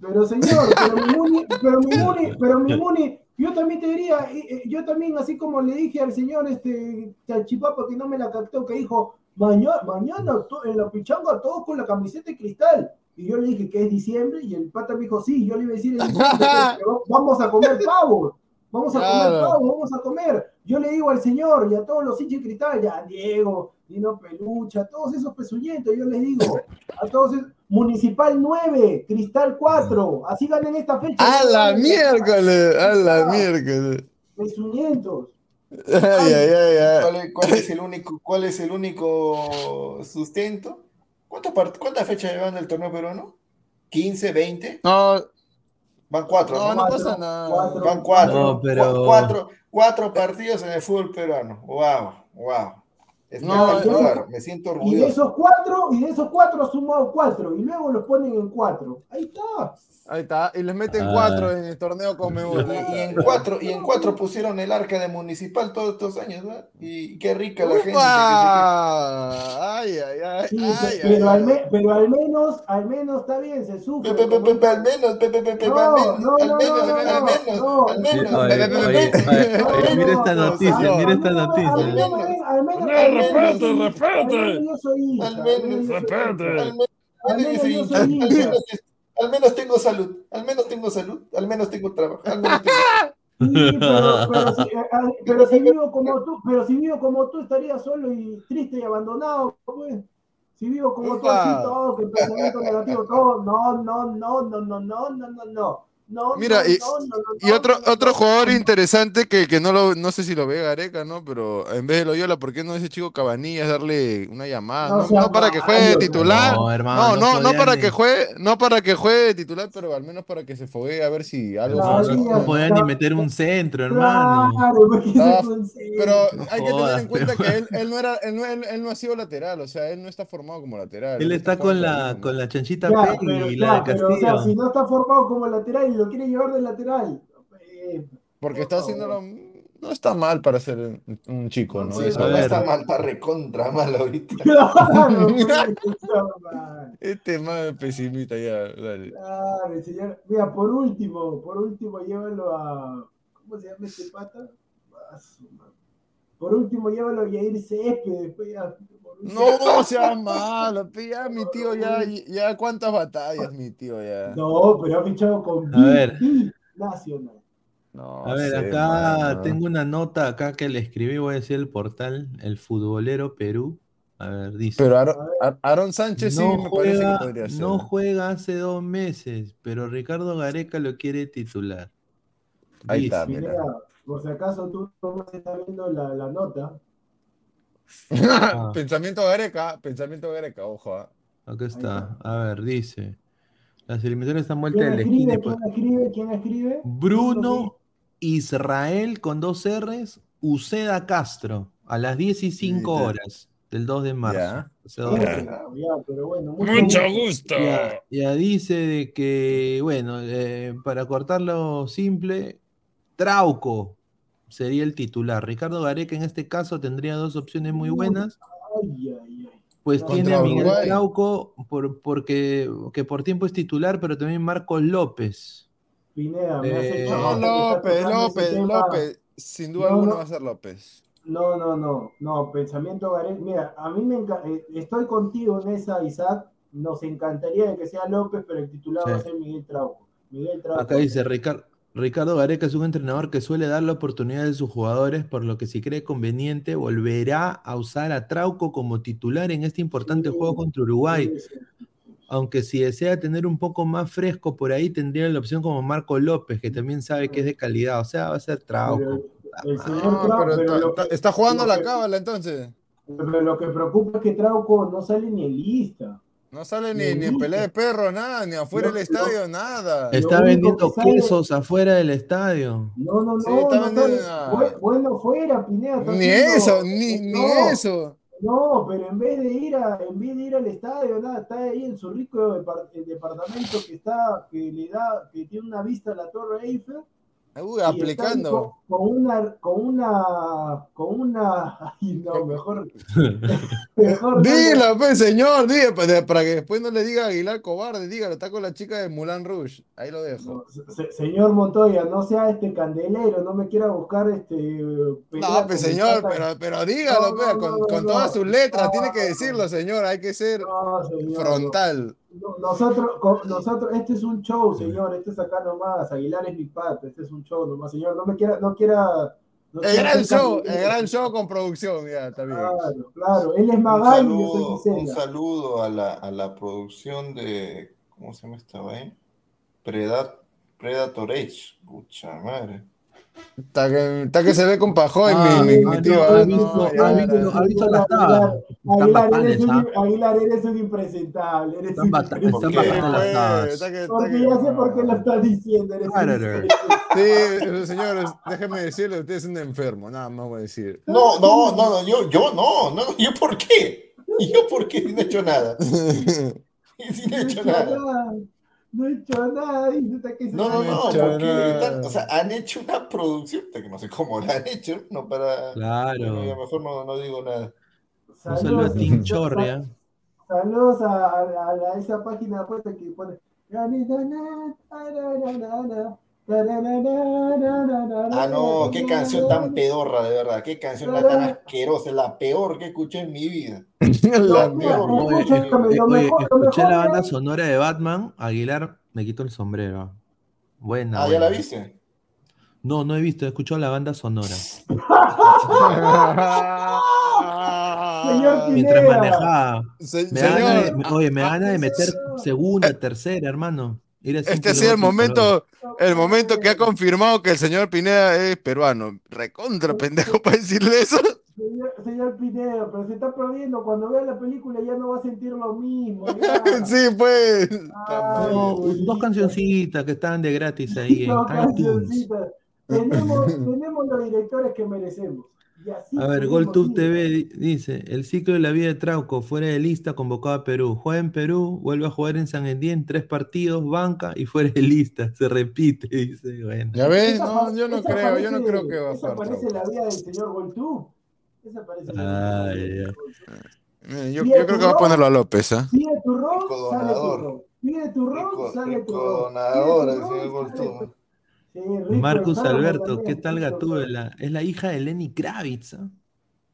Pero señor, pero mi Muni, pero mi Muni, pero mi Muni, yo también te diría, eh, yo también, así como le dije al señor este Chachipapa que no me la captó, que dijo, mañana, mañana en la pichanga todos con la camiseta de cristal. Y yo le dije que es diciembre, y el pata me dijo, sí, yo le iba a decir va- vamos a comer pavo, vamos a comer pavo, vamos a comer. Yo le digo al señor y a todos los hinchas de cristal, ya Diego, Dino Pelucha, todos esos pezuñentos, yo les digo, a todos esos, Municipal 9, Cristal 4, así ganen esta fecha. A la miércoles, a la miércoles. Pezuñentos. Ay, ay, ay, ay. ¿Cuál es, cuál es el único, cuál es el único sustento? ¿Cuántas, fechas llevan del torneo peruano? ¿15, 20? No, Van cuatro, no, ¿no? no pasa nada. cuatro. Van cuatro. No, pero- Cu- cuatro, cuatro partidos en el fútbol peruano. Wow, wow. No. Me siento Y de orgulloso. esos cuatro, y de esos cuatro sumado cuatro, y luego los ponen en cuatro. Ahí está. Ahí está, y les meten Ah. cuatro en el torneo con Y, y en cuatro, y en cuatro pusieron el arca de municipal todos estos años, ¿no? Y qué rica la gente. Ay, ay, ay, Sí, ay, pe- ay, pero, al ay. me- pero al menos, al menos está bien, se sufre. Pe- pe- pe- pe- al menos, pe- pe- pe- pe- No, al menos, no, al no, menos, no, al no, menos, mira esta noticia, mira esta noticia. Al menos, No, al menos respete, yo soy- respete. al menos yo soy hincha, Al menos, al menos, Al menos tengo salud, al menos tengo salud, al menos tengo trabajo, al menos tengo... Sí, pero, pero, si, eh, ah, pero si vivo como tú, pero si vivo como tú estaría solo y triste y abandonado, pues. Si vivo como tú Upa. así todo, que pensamiento negativo, todo, no, no, no, no, no, no, no, no, no. No, Mira, no, y- no, no, no, Y otro, otro no. jugador interesante que, que no lo, no sé si lo ve Gareca, ¿no? Pero en vez de Loyola, ¿por qué no ese chico Cabanillas darle una llamada? No No, sea no para que juegue titular. No, No, hermano, no, no para ni- que juegue, no para que juegue de titular, pero al menos para que se foguee a ver si algo. No podían ni meter un centro, hermano. Pero hay que tener en cuenta que él, él no era, él no, él, él no ha sido lateral, o sea, él no está formado como lateral. Él está con la, con la chanchita Ya, Peggy pero, y ya, la de pero, o sea, Castillo. si no está formado como lateral lo quiere llevar de lateral, eh, Porque por está haciéndolo. No está mal para ser un, chico, ¿no? Sí, Eso- está mal, está recontra mal ahorita. Claro, mal. Este más pesimista ya, dale. Claro, señor. Mira, por último, por último, llévalo a. ¿Cómo se llama este pata? Por último, llévalo a Yair Céspedes. Después ya, No sea malo, ya mi tío ya, ya cuántas batallas, mi tío ya. No, pero ha fichado con A ver. Nacional. No A ver, acá mano. tengo una nota acá que le escribí, voy a decir el portal, el futbolero Perú. A ver, dice. Pero Aaron, Ar- Aaron Sánchez sí no me parece que juega, podría ser. no juega hace dos meses, pero Ricardo Gareca lo quiere titular. Ahí Dice, está, mira. Mira, por si acaso tú no estás viendo la, la nota. pensamiento Gareca, pensamiento Gareca, ojo. ah. Acá está. A ver, dice. Las eliminatorias están vueltas ¿Quién de la esquina. ¿Quién escribe? ¿Quién escribe? Bruno Israel con dos R's, Uceda Castro, a las 10 y 5 Sí, horas del 2 de marzo. Ya. Hace dos Ya, días. ya, pero bueno, Mucho gusto. Ya, ya dice de que, bueno, eh, para cortarlo simple, Trauco, sería el titular. Ricardo Gareca en este caso tendría dos opciones muy buenas. Ay, ay, ay. Pues tiene a Miguel Uruguay. Trauco por, porque que por tiempo es titular, pero también Marcos López. Pineda, me Eh, No, López, López. López. Sin duda No, alguna no. va a ser López. No, no, no, no, pensamiento Gareca. Mira, a mí me encanta, estoy contigo en esa, Isaac. Nos encantaría de que sea López, pero el titular va a ser Miguel Trauco. Miguel Trauco. Acá dice Ricar- Ricardo Gareca es un entrenador que suele dar la oportunidad a sus jugadores, por lo que si cree conveniente volverá a usar a Trauco como titular en este importante Sí, juego contra Uruguay. Sí, sí. Aunque si desea tener un poco más fresco por ahí, tendría la opción como Marco López, que también sabe que es de calidad. O sea, va a ser Trauco. Pero el señor No, Trauco, pero pero está- jugando la cábala entonces. Pero lo que preocupa es que Trauco no sale ni en lista. No sale ni, Ni en pelea de perro, nada, ni afuera del estadio, nada. Está vendiendo quesos afuera del estadio. No, no, no, Sí, está no vendiendo Bueno, fuera, Pineda. está Ni haciendo- eso, ni, ni eso. No, pero en vez de ir a, en vez de ir al estadio, nada, está ahí en su rico depar- el departamento que está, que le da, que tiene una vista a la Torre Eiffel. Uy, aplicando. Con, con una, con una, con una, ay no, mejor, mejor Dilo, pues, señor, diga, para, para que después no le diga a Aguilar cobarde, dígalo, está con la chica de Mulan Rouge. Ahí lo dejo. no, se- señor Montoya, no sea este candelero, no me quiera buscar este. No, pues señor, Tata. pero, pero dígalo, No, pues, no, con, no, con no, todas sus letras, no, tiene que decirlo, señor, hay que ser No, señor, frontal. No, Nosotros, nosotros, este es un show, señor, este es acá nomás, Aguilar es mi pata, este es un show nomás, señor, no me quiera, no quiera. no El quiera gran show, el gran show con producción, ya, está bien. Claro, claro, él es Un Magali y yo soy saludo, un saludo a la, a la producción de, ¿cómo se llama esta vaina? Predat, Predator Age, pucha madre. Está que, está que se ve con pajón Ah, mi, mi, ah, mi no, tío. ha ah, visto- no, ha ya, visto- ya. ha visto la Aguilar, tabla. Aguilar, Están eres un, bacanes, Aguilar, eres un impresentable, eres Están bacanas las pues, tablas. está que- está Porque que- ya sé por qué lo estás diciendo, eres. Sí, señores, déjenme decirle, usted es un enfermo, nada más voy a decir. No, no, no, no, yo, yo no, no, yo por qué, yo por qué no he hecho nada, si no he hecho nada. No he hecho nada, hasta que se No, no, no, porque están- o sea, han hecho una producción, que no sé cómo la han hecho, no para, Claro. bueno, ya mejor no, no digo nada. Un saludo a Saludos, Tim Chorrea. Saludos a, a- a esa página de apuestas que pone. Ah, no, qué canción tan pedorra, de verdad, qué canción tan asquerosa, la peor que escuché en mi vida. La No, mierda. no, oye, lo escuché mejor la banda sonora de Batman. Aguilar me quito el sombrero. Buena. Ah, ¿ya la viste? No, no he visto, he escuchado la banda sonora. Señor Mientras manejaba. Se- Me gana de, señor, oye, me gana de meter segunda, tercera, hermano. Este ha sido el momento, el momento que ha confirmado que el señor Pineda es peruano. Recontra pendejo para decirle eso. Señor, señor Pineda, pero se está perdiendo. Cuando vea la película ya no va a sentir lo mismo. ya. Sí, pues. Ay, No, Dios. dos cancioncitas que estaban de gratis ahí en No, iTunes. cancioncita. Tenemos, tenemos los directores que merecemos. A ver, GolTube. TV di- dice, el ciclo de la vida de Trauco, fuera de lista, convocado a Perú. Juega en Perú, vuelve a jugar en San Endien, tres partidos, banca y fuera de lista. Se repite, dice, bueno. ¿Ya ves? Esa No, yo no esa creo, yo no parece- creo que va a Esa estar. parece la vida del señor GolTube. Esa parece la vida del señor. Eh, Yo, yo creo que va a ponerlo a López, ¿ah? Pide tu ron, Rico sale tu ron. Pide tu ron, Rico, sale tu donador, Pide el tu sale tu- Sí, rico Marcus Alberto, ¿qué tal Gatúbela? Es la hija de Lenny Kravitz, ¿ah?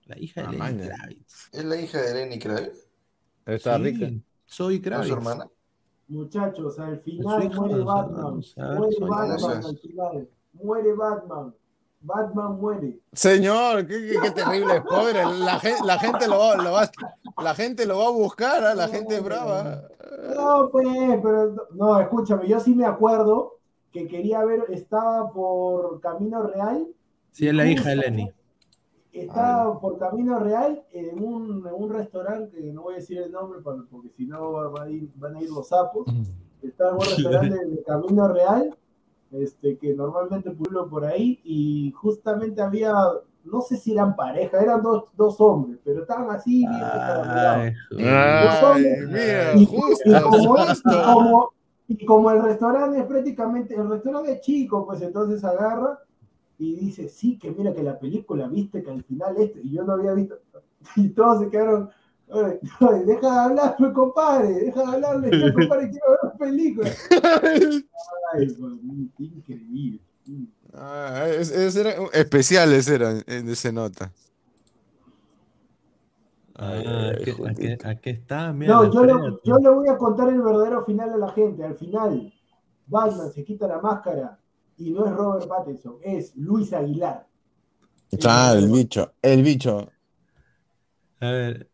La hija de Ah, Lenny maña. Kravitz. ¿Es la hija de Lenny Kravitz? Está Sí, rica. Soy ¿No es Kravitz. su hermana? Muchachos, al final hija, muere Batman. Muere soy- Batman Gracias. al final. Muere Batman. Batman muere. Señor, qué, qué- qué terrible spoiler. La, la gente lo va, lo va- la gente lo va a buscar, ¿ah? la gente es brava. No, pues, pero no, escúchame, yo sí me acuerdo que quería ver, estaba por Camino Real, Sí, es la hija de Lenny. estaba por Camino Real en un, en un restaurante, que no voy a decir el nombre para- porque si no va a ir- van a ir los sapos. Estaba en un restaurante de Camino Real, este, que normalmente pueblo por ahí, y justamente había, no sé si eran pareja, eran dos, dos hombres, pero estaban así, bien Ay, Los Ay, hombres- mira, y, justo, y como, es- y justo. como- y como el restaurante es prácticamente, el restaurante es chico, pues entonces agarra y dice, sí, que mira que la película, viste que al final esto, y yo no había visto, y todos se quedaron, "Oye, oye, deja de hablar, compadre, deja de hablarle, compadre, quiero ver la película. Ay, pues, increíble. Ah, es- es- era- especiales eran en ese nota. Ah, Ay, aquí, aquí está, mira. No, yo le, yo le voy a contar el verdadero final a la gente. Al final, Batman se quita la máscara y no es Robert Pattinson, es Luis Aguilar. Claro, el bicho, el bicho. A ver,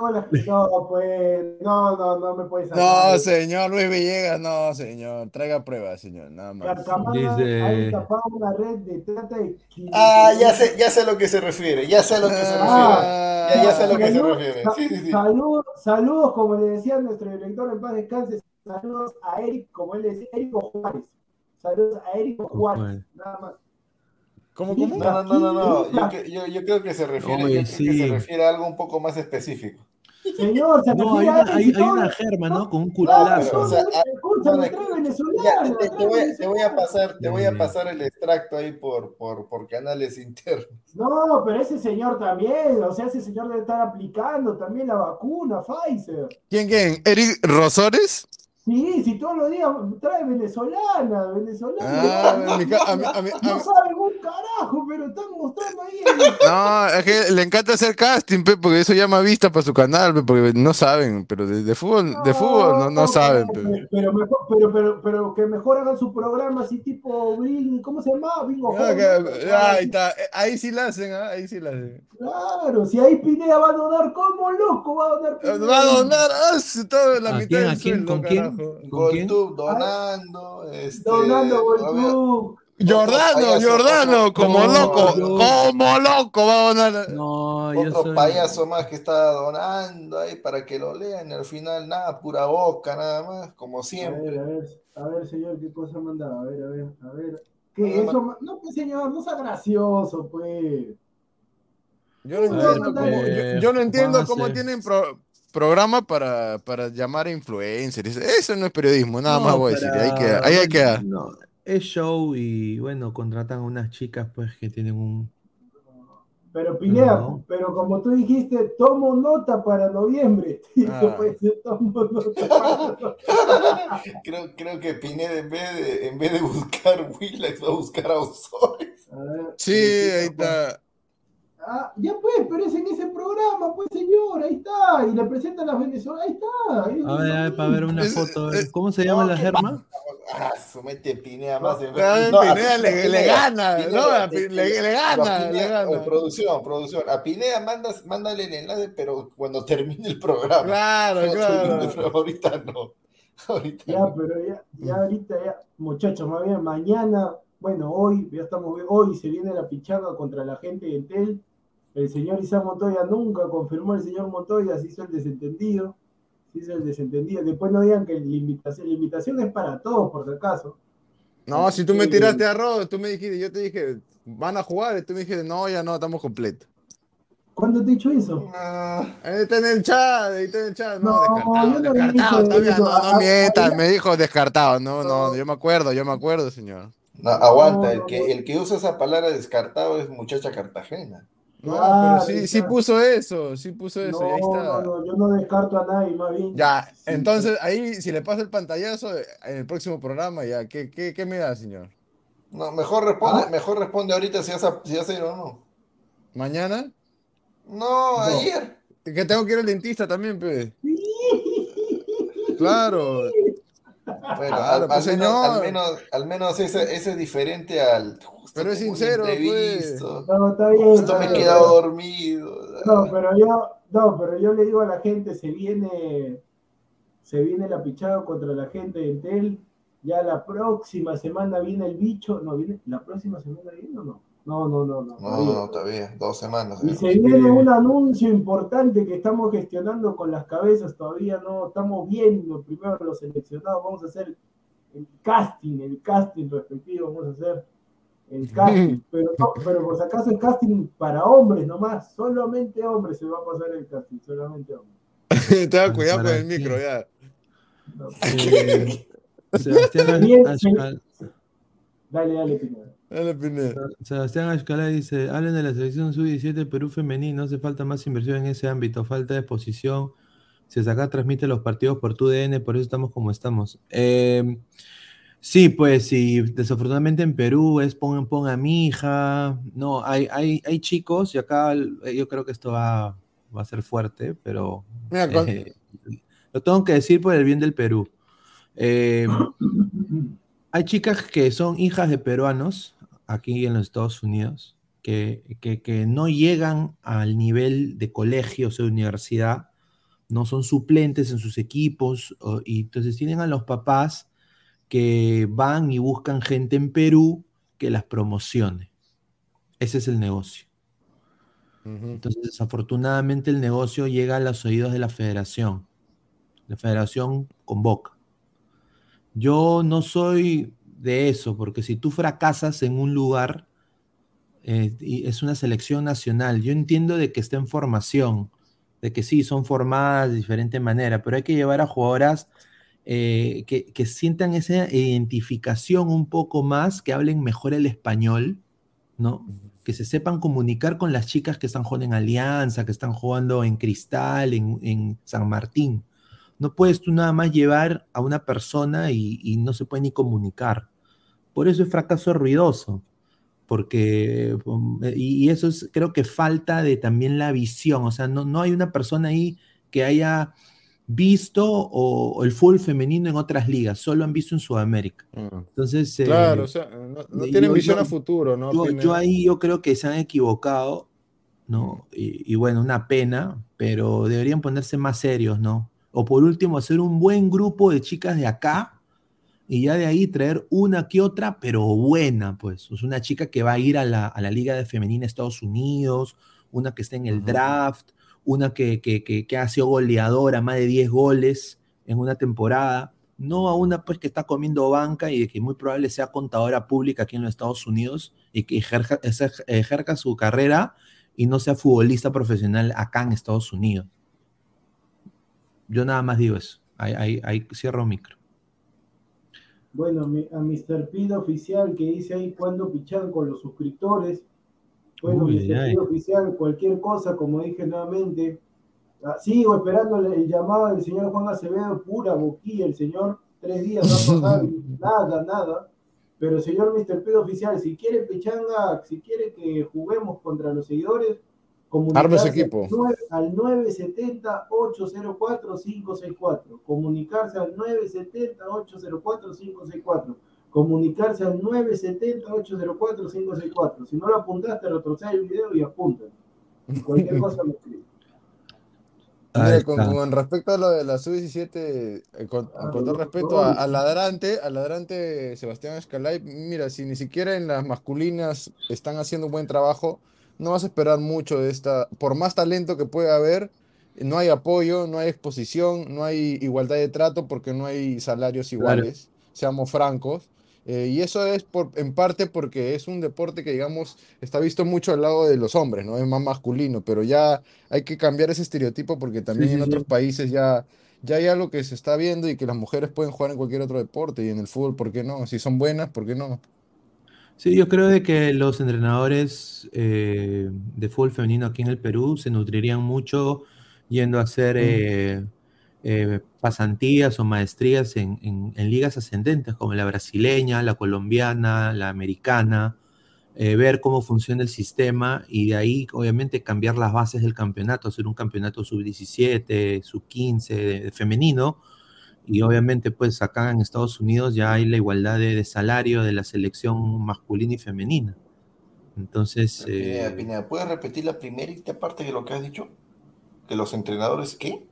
No, la- no, pues, no, no, no me puedes No, señor Luis Villegas, no, señor. Traiga pruebas, señor, nada más. Dice- ha una red de trata de... Ah, ya sé, ya sé a lo que se refiere, ya sé a lo que se refiere. Ah, Ya, ya sé a lo que se Salud- refiere. sa- Sí, sí, sí. Saludos, saludos, como le decía nuestro director en paz descanse, saludos a Eric, como él decía, Érico Juárez. Saludos a Érico Juárez, nada más. ¿Cómo, Sí, cómo? No, no, no, no, no. Yo, creo que se refiere, Oye, yo creo que sí. se refiere a algo un poco más específico. Señor, se no, hay una, hay, hay una germa, ¿no? Con un Claro, cultazo. pero, o sea, Escúchame, no, trae escucha, venezolana, Ya, te, voy, a- pasar, te voy a pasar el extracto ahí por, por, por canales internos. No, pero ese señor también, o sea, ese señor debe estar aplicando también la vacuna, Pfizer. ¿Quién, quién? ¿Eric Rosores? Sí, si todos los días trae venezolana, venezolana. Ah, mi ca- a mí- a mí- a no saben un carajo, pero están mostrando ahí. el- No, es que le encanta hacer casting, pe, porque eso llama vista para su canal, pe, porque no saben, pero de, de fútbol, de fútbol no, no saben. pe. Pero, pero, mejor, pero, pero, pero que mejor hagan su programa así tipo ¿cómo se llama? Bingo Ah, ¿no? Ahí está, eh, ahí sí la hacen, ah, ahí sí la hacen. Claro, si ahí Pineda va a donar como loco, va a donar Pineda. Va a donar ah, sí, todo la ¿A mitad quién, del a quién, sueldo, con quién? Carajo. ¿Con quién? Goltub donando, este, Donando obvia- Goltub. Jordano, payaso, Jordano, como No, loco, yo- como loco va a donar. No, yo otro soy. payaso más que está donando ahí para que lo lean al final nada, pura boca nada más, como A siempre. ver, a ver, a ver, señor, qué cosa mandaba. A ver, a ver, a ver. ¿Qué? No, Eso, no, pues, señor, no sea gracioso, pues. Yo no entiendo cómo, pues, yo, yo no entiendo Juanse. cómo tienen pro- programa para, para llamar a influencers. Eso no es periodismo, nada No, más voy a decir. Ahí queda, ahí hay que quedar. No, es show y bueno, contratan a unas chicas pues que tienen un. Pero Pineda, No. pero como tú dijiste, tomo nota para noviembre. Ah. pues, tomo nota para Creo, creo que Pineda en vez de, en vez de buscar Willax va a buscar a Osores. A ver, Sí, ahí está. Ah, ya pues, pero es en ese programa, pues señor, ahí está. Y le presentan a las venezolanas, ahí está. ahí A ver, a ver, para ver una foto. es- ¿Cómo se llama no, la ¿qué germa? Ah, somete Pineda más. en- Claro, No, a Pineda le- le gana, ¿no? A Pi- eh, le- le gana, no, le gana. producción, producción. A Pineda mandas, mándale el enlace, pero cuando termine el programa. Claro, claro. ahorita no. Ahorita Ya, no. pero ya, ya ahorita, ya, muchachos, más bien mañana, bueno, hoy, ya estamos, hoy se viene la pichanga contra la gente de Entel. El señor Isaac Montoya nunca confirmó el señor Montoya, se hizo el desentendido, se hizo el desentendido. Después no digan que la invitación, la invitación es para todos, por si acaso. No, si tú me Sí. tiraste arroz, tú me dijiste, yo te dije, van a jugar, y tú me dijiste, no, ya no, estamos completos. ¿Cuándo te he dicho eso? Ah, está en el chat, ahí está en el chat. No, No, descartado, no descartado, dije todavía, no, no mientas, me dijo descartado. No, no, No. yo me acuerdo, yo me acuerdo, señor. no, aguanta, No, el no, que, no. el que usa esa palabra descartado es muchacha Cartagena. No, Claro, pero sí, sí puso eso, sí puso eso, y ahí No, está. no, no, yo no descarto a nadie, más bien. Ya, Sí, entonces ahí, si le pasa el pantallazo en el próximo programa, ya, ¿qué, qué, qué me da, señor? No, mejor responde, Ah. mejor responde ahorita si vas a, si vas a ir o no. ¿Mañana? No, ayer. Que tengo que ir al dentista también, pe. Claro. Bueno, Claro, al, pues, al menos, al menos, al menos ese, ese es diferente al. justo Pero es sincero, pues. No, está bien. Justo está me he bien. quedado dormido. No, pero yo, no, pero yo le digo a la gente, se viene, se viene la pichada contra la gente de Entel. Ya la próxima semana viene el bicho. No, viene, la próxima semana viene o no? No, no, no, no. No, todavía. no, todavía, dos semanas. Y se viene un anuncio importante que estamos gestionando con las cabezas, todavía no estamos viendo primero los seleccionados, vamos a hacer el casting, el casting respectivo, vamos a hacer el casting, pero, no, pero por si acaso el casting para hombres nomás, solamente hombres se va a pasar el casting, solamente hombres. Tenga cuidado con ¿Para el micro, ya. No. Eh, Sebastián. Al- Dale, dale, Pineda. Sebastián Ashcalá dice, hablen de la selección sub-17 Perú femenino, hace falta más inversión en ese ámbito, falta de exposición. Si acá transmite los partidos por tu DN, por eso estamos como estamos. Eh, sí, pues sí, desafortunadamente en Perú es pon, pon a mi hija. No, hay, hay, hay chicos y acá eh, yo creo que esto va, va a ser fuerte, pero Mira, eh, lo tengo que decir por el bien del Perú. Eh, hay chicas que son hijas de peruanos aquí en los Estados Unidos que, que- que no llegan al nivel de colegios o de universidad, no son suplentes en sus equipos, o- y entonces tienen a los papás que van y buscan gente en Perú que las promocione. Ese es el negocio. Entonces, desafortunadamente, el negocio llega a los oídos de la federación. La federación convoca. Yo no soy de eso, porque si tú fracasas en un lugar, eh, y es una selección nacional. Yo entiendo de que está en formación, de que sí, son formadas de diferente manera, pero hay que llevar a jugadoras eh, que, que sientan esa identificación un poco más, que hablen mejor el español, ¿no? Que se sepan comunicar con las chicas que están jugando en Alianza, que están jugando en Cristal, en, en San Martín. No puedes tú nada más llevar a una persona y, y no se puede ni comunicar. Por eso es fracaso ruidoso porque um, y, eso es creo que falta de también la visión, o sea, no, no hay una persona ahí que haya visto o, o el fútbol femenino en otras ligas, solo han visto en Sudamérica. Ah. Entonces, eh, Claro, o sea, no, no yo- tienen visión yo- a futuro, ¿no? yo, yo ahí yo creo que se han equivocado, ¿no? Y, y bueno, una pena, pero deberían ponerse más serios, ¿no? O por último, hacer un buen grupo de chicas de acá y ya de ahí traer una que otra, pero buena, pues. Sea, una chica que va a ir a la, a la Liga de Femenina de Estados Unidos, una que está en el draft, una que, que, que, que ha sido goleadora, más de 10 goles en una temporada. No a una pues que está comiendo banca y que muy probable sea contadora pública aquí en los Estados Unidos y que ejerza su carrera y no sea futbolista profesional acá en Estados Unidos. Yo nada más digo eso. Ahí, ahí, ahí cierro micro. Bueno, a Mr. Pid oficial que dice ahí cuando pichan con los suscriptores. Bueno, Uy, Mr. Pid oficial, cualquier cosa, como dije nuevamente. ah, sigo esperando el, el llamado del señor Juan Acevedo, pura boquilla, el señor, tres días no ha pasado, nada, nada. Pero señor Mr. Pid oficial, si quiere pichanga, si quiere que juguemos contra los seguidores, Arme ese comunicarse equipo. al 970-804-564. Comunicarse al 970-804-564. Comunicarse al 970-804-564. Si no lo apuntaste, retrocede el video y apunta. Cualquier cosa me escribe. Mira, con, con respecto a lo de la sub-17, eh, con, Ah, con todo respeto no. a, a ladrante, a ladrante Sebastián Escalay, mira, si ni siquiera en las masculinas están haciendo un buen trabajo, no vas a esperar mucho de esta, por más talento que pueda haber, no hay apoyo, no hay exposición, no hay igualdad de trato porque no hay salarios Claro. iguales, seamos francos. eh, y eso es por, en parte porque es un deporte que, digamos, está visto mucho al lado de los hombres, ¿no? Es más masculino, pero ya hay que cambiar ese estereotipo porque también sí, en sí. otros países ya, ya hay algo que se está viendo y que las mujeres pueden jugar en cualquier otro deporte y en el fútbol, ¿por qué no? Si son buenas, ¿por qué no? Sí, yo creo de que los entrenadores eh, de fútbol femenino aquí en el Perú se nutrirían mucho yendo a hacer eh, eh, pasantías o maestrías en, en- en ligas ascendentes como la brasileña, la colombiana, la americana, ver cómo funciona el sistema y de ahí obviamente cambiar las bases del campeonato, hacer un campeonato sub-17, sub-15 de- de femenino y obviamente, pues acá en Estados Unidos ya hay la igualdad de, de salario de la selección masculina y femenina. Entonces, Pineda, eh, Pineda, ¿puedes repetir la primerita parte de lo que has dicho? ¿Que los entrenadores qué?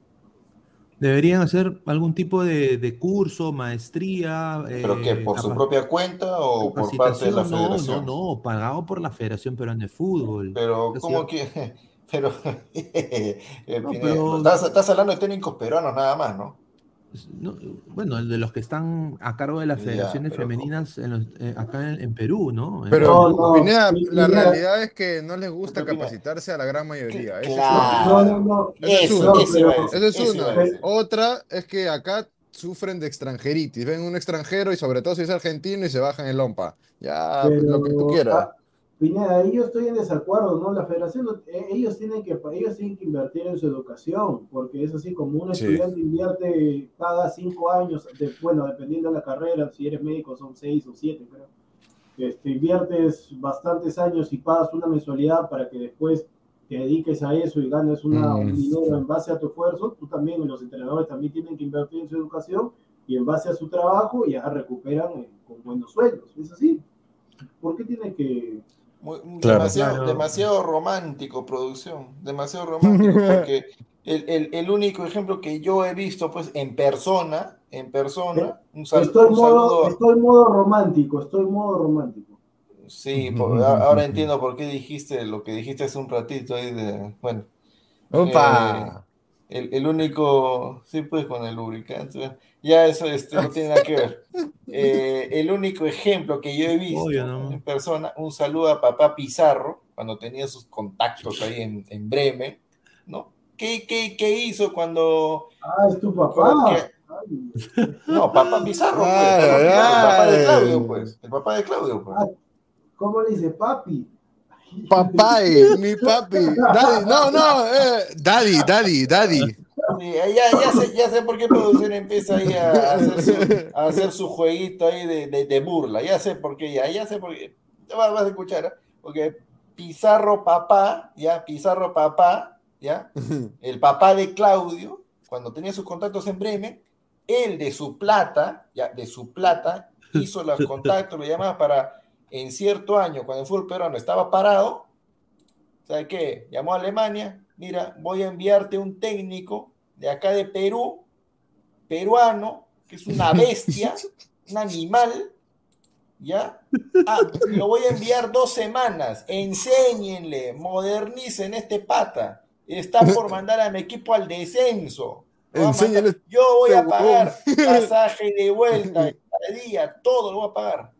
deberían hacer algún tipo de, de curso, maestría. ¿Pero qué? eh, ¿Por su propia cuenta o por parte de la. No, federación? no, no, pagado por la Federación Peruana de Fútbol. Pero, ¿cómo que? Pero, eh, No, Pineda, pero- estás, estás hablando de técnicos peruanos nada más, ¿no? No, bueno, el de los que están a cargo de las federaciones femeninas en los- eh, acá en, en Perú, ¿no? En Pero, No, no, Pineda, mi- la realidad es que no les gusta capacitarse a la gran mayoría. Esa es Claro. una. No, no, no. Esa es Eso, una. eso es eso una. Otra es que acá sufren de extranjeritis. Ven un extranjero y sobre todo si es argentino y se bajan el lompa. Ya, Pero, lo que tú quieras. Pineda, ahí yo estoy en desacuerdo, ¿no? La federación, eh, ellos tienen que ellos tienen que invertir en su educación, porque es así como un Sí. estudiante invierte, paga cinco años, de- bueno, dependiendo de la carrera, si eres médico son seis o siete, creo. Este, inviertes bastantes años y pagas una mensualidad para que después te dediques a eso y ganes una, Mm. un dinero en base a tu esfuerzo, tú también, los entrenadores también tienen que invertir en su educación y en base a su trabajo ya recuperan eh, con buenos sueldos, es así. ¿Por qué tiene que...? Muy- Claro. demasiado, Claro. demasiado romántico, producción. Demasiado romántico. Porque el, el- el único ejemplo que yo he visto, pues, en persona, en persona, un, sal- Estoy un en modo, saludo. estoy en modo romántico, estoy en modo romántico. Sí, por- ahora entiendo por qué dijiste lo que dijiste hace un ratito ahí de, bueno, ¡Opa! el, el único, sí, pues con el lubricante, ya eso este, no tiene nada que ver. Eh, el único ejemplo que yo he visto Obvio, ¿no? en persona, un saludo a papá Pizarro, cuando tenía sus contactos ahí en, en Bremen, ¿no? ¿Qué, qué, qué hizo cuando... Ah, es tu papá. No, papá Pizarro, pues, Ay, papá el papá de. Claudio, pues, el papá de Claudio, pues. Ah, ¿Cómo le dice papi? Papay, mi papi. Daddy, no, no, eh, daddy, daddy, daddy. Sí, ya, ya, sé, ya sé por qué producción empieza ahí a hacer su, a hacer su jueguito ahí de, de- de burla. Ya sé por qué, ya, ya sé por qué. Vas, vas a escuchar, ¿eh? Porque Pizarro papá, ya, Pizarro papá, ya, el papá de Claudio, cuando tenía sus contactos en Bremen, él de su plata, ya, de su plata, hizo los contactos, lo llamaba para, en cierto año, cuando el fútbol peruano estaba parado, ¿sabe qué? Llamó a Alemania, mira, voy a enviarte un técnico de acá de Perú, peruano, que es una bestia, un animal, ¿ya? Ah, lo voy a enviar dos semanas, enséñenle, modernicen este pata. Está por mandar a mi equipo al descenso. Yo voy a pagar pasaje de vuelta, cada día, todo lo voy a pagar.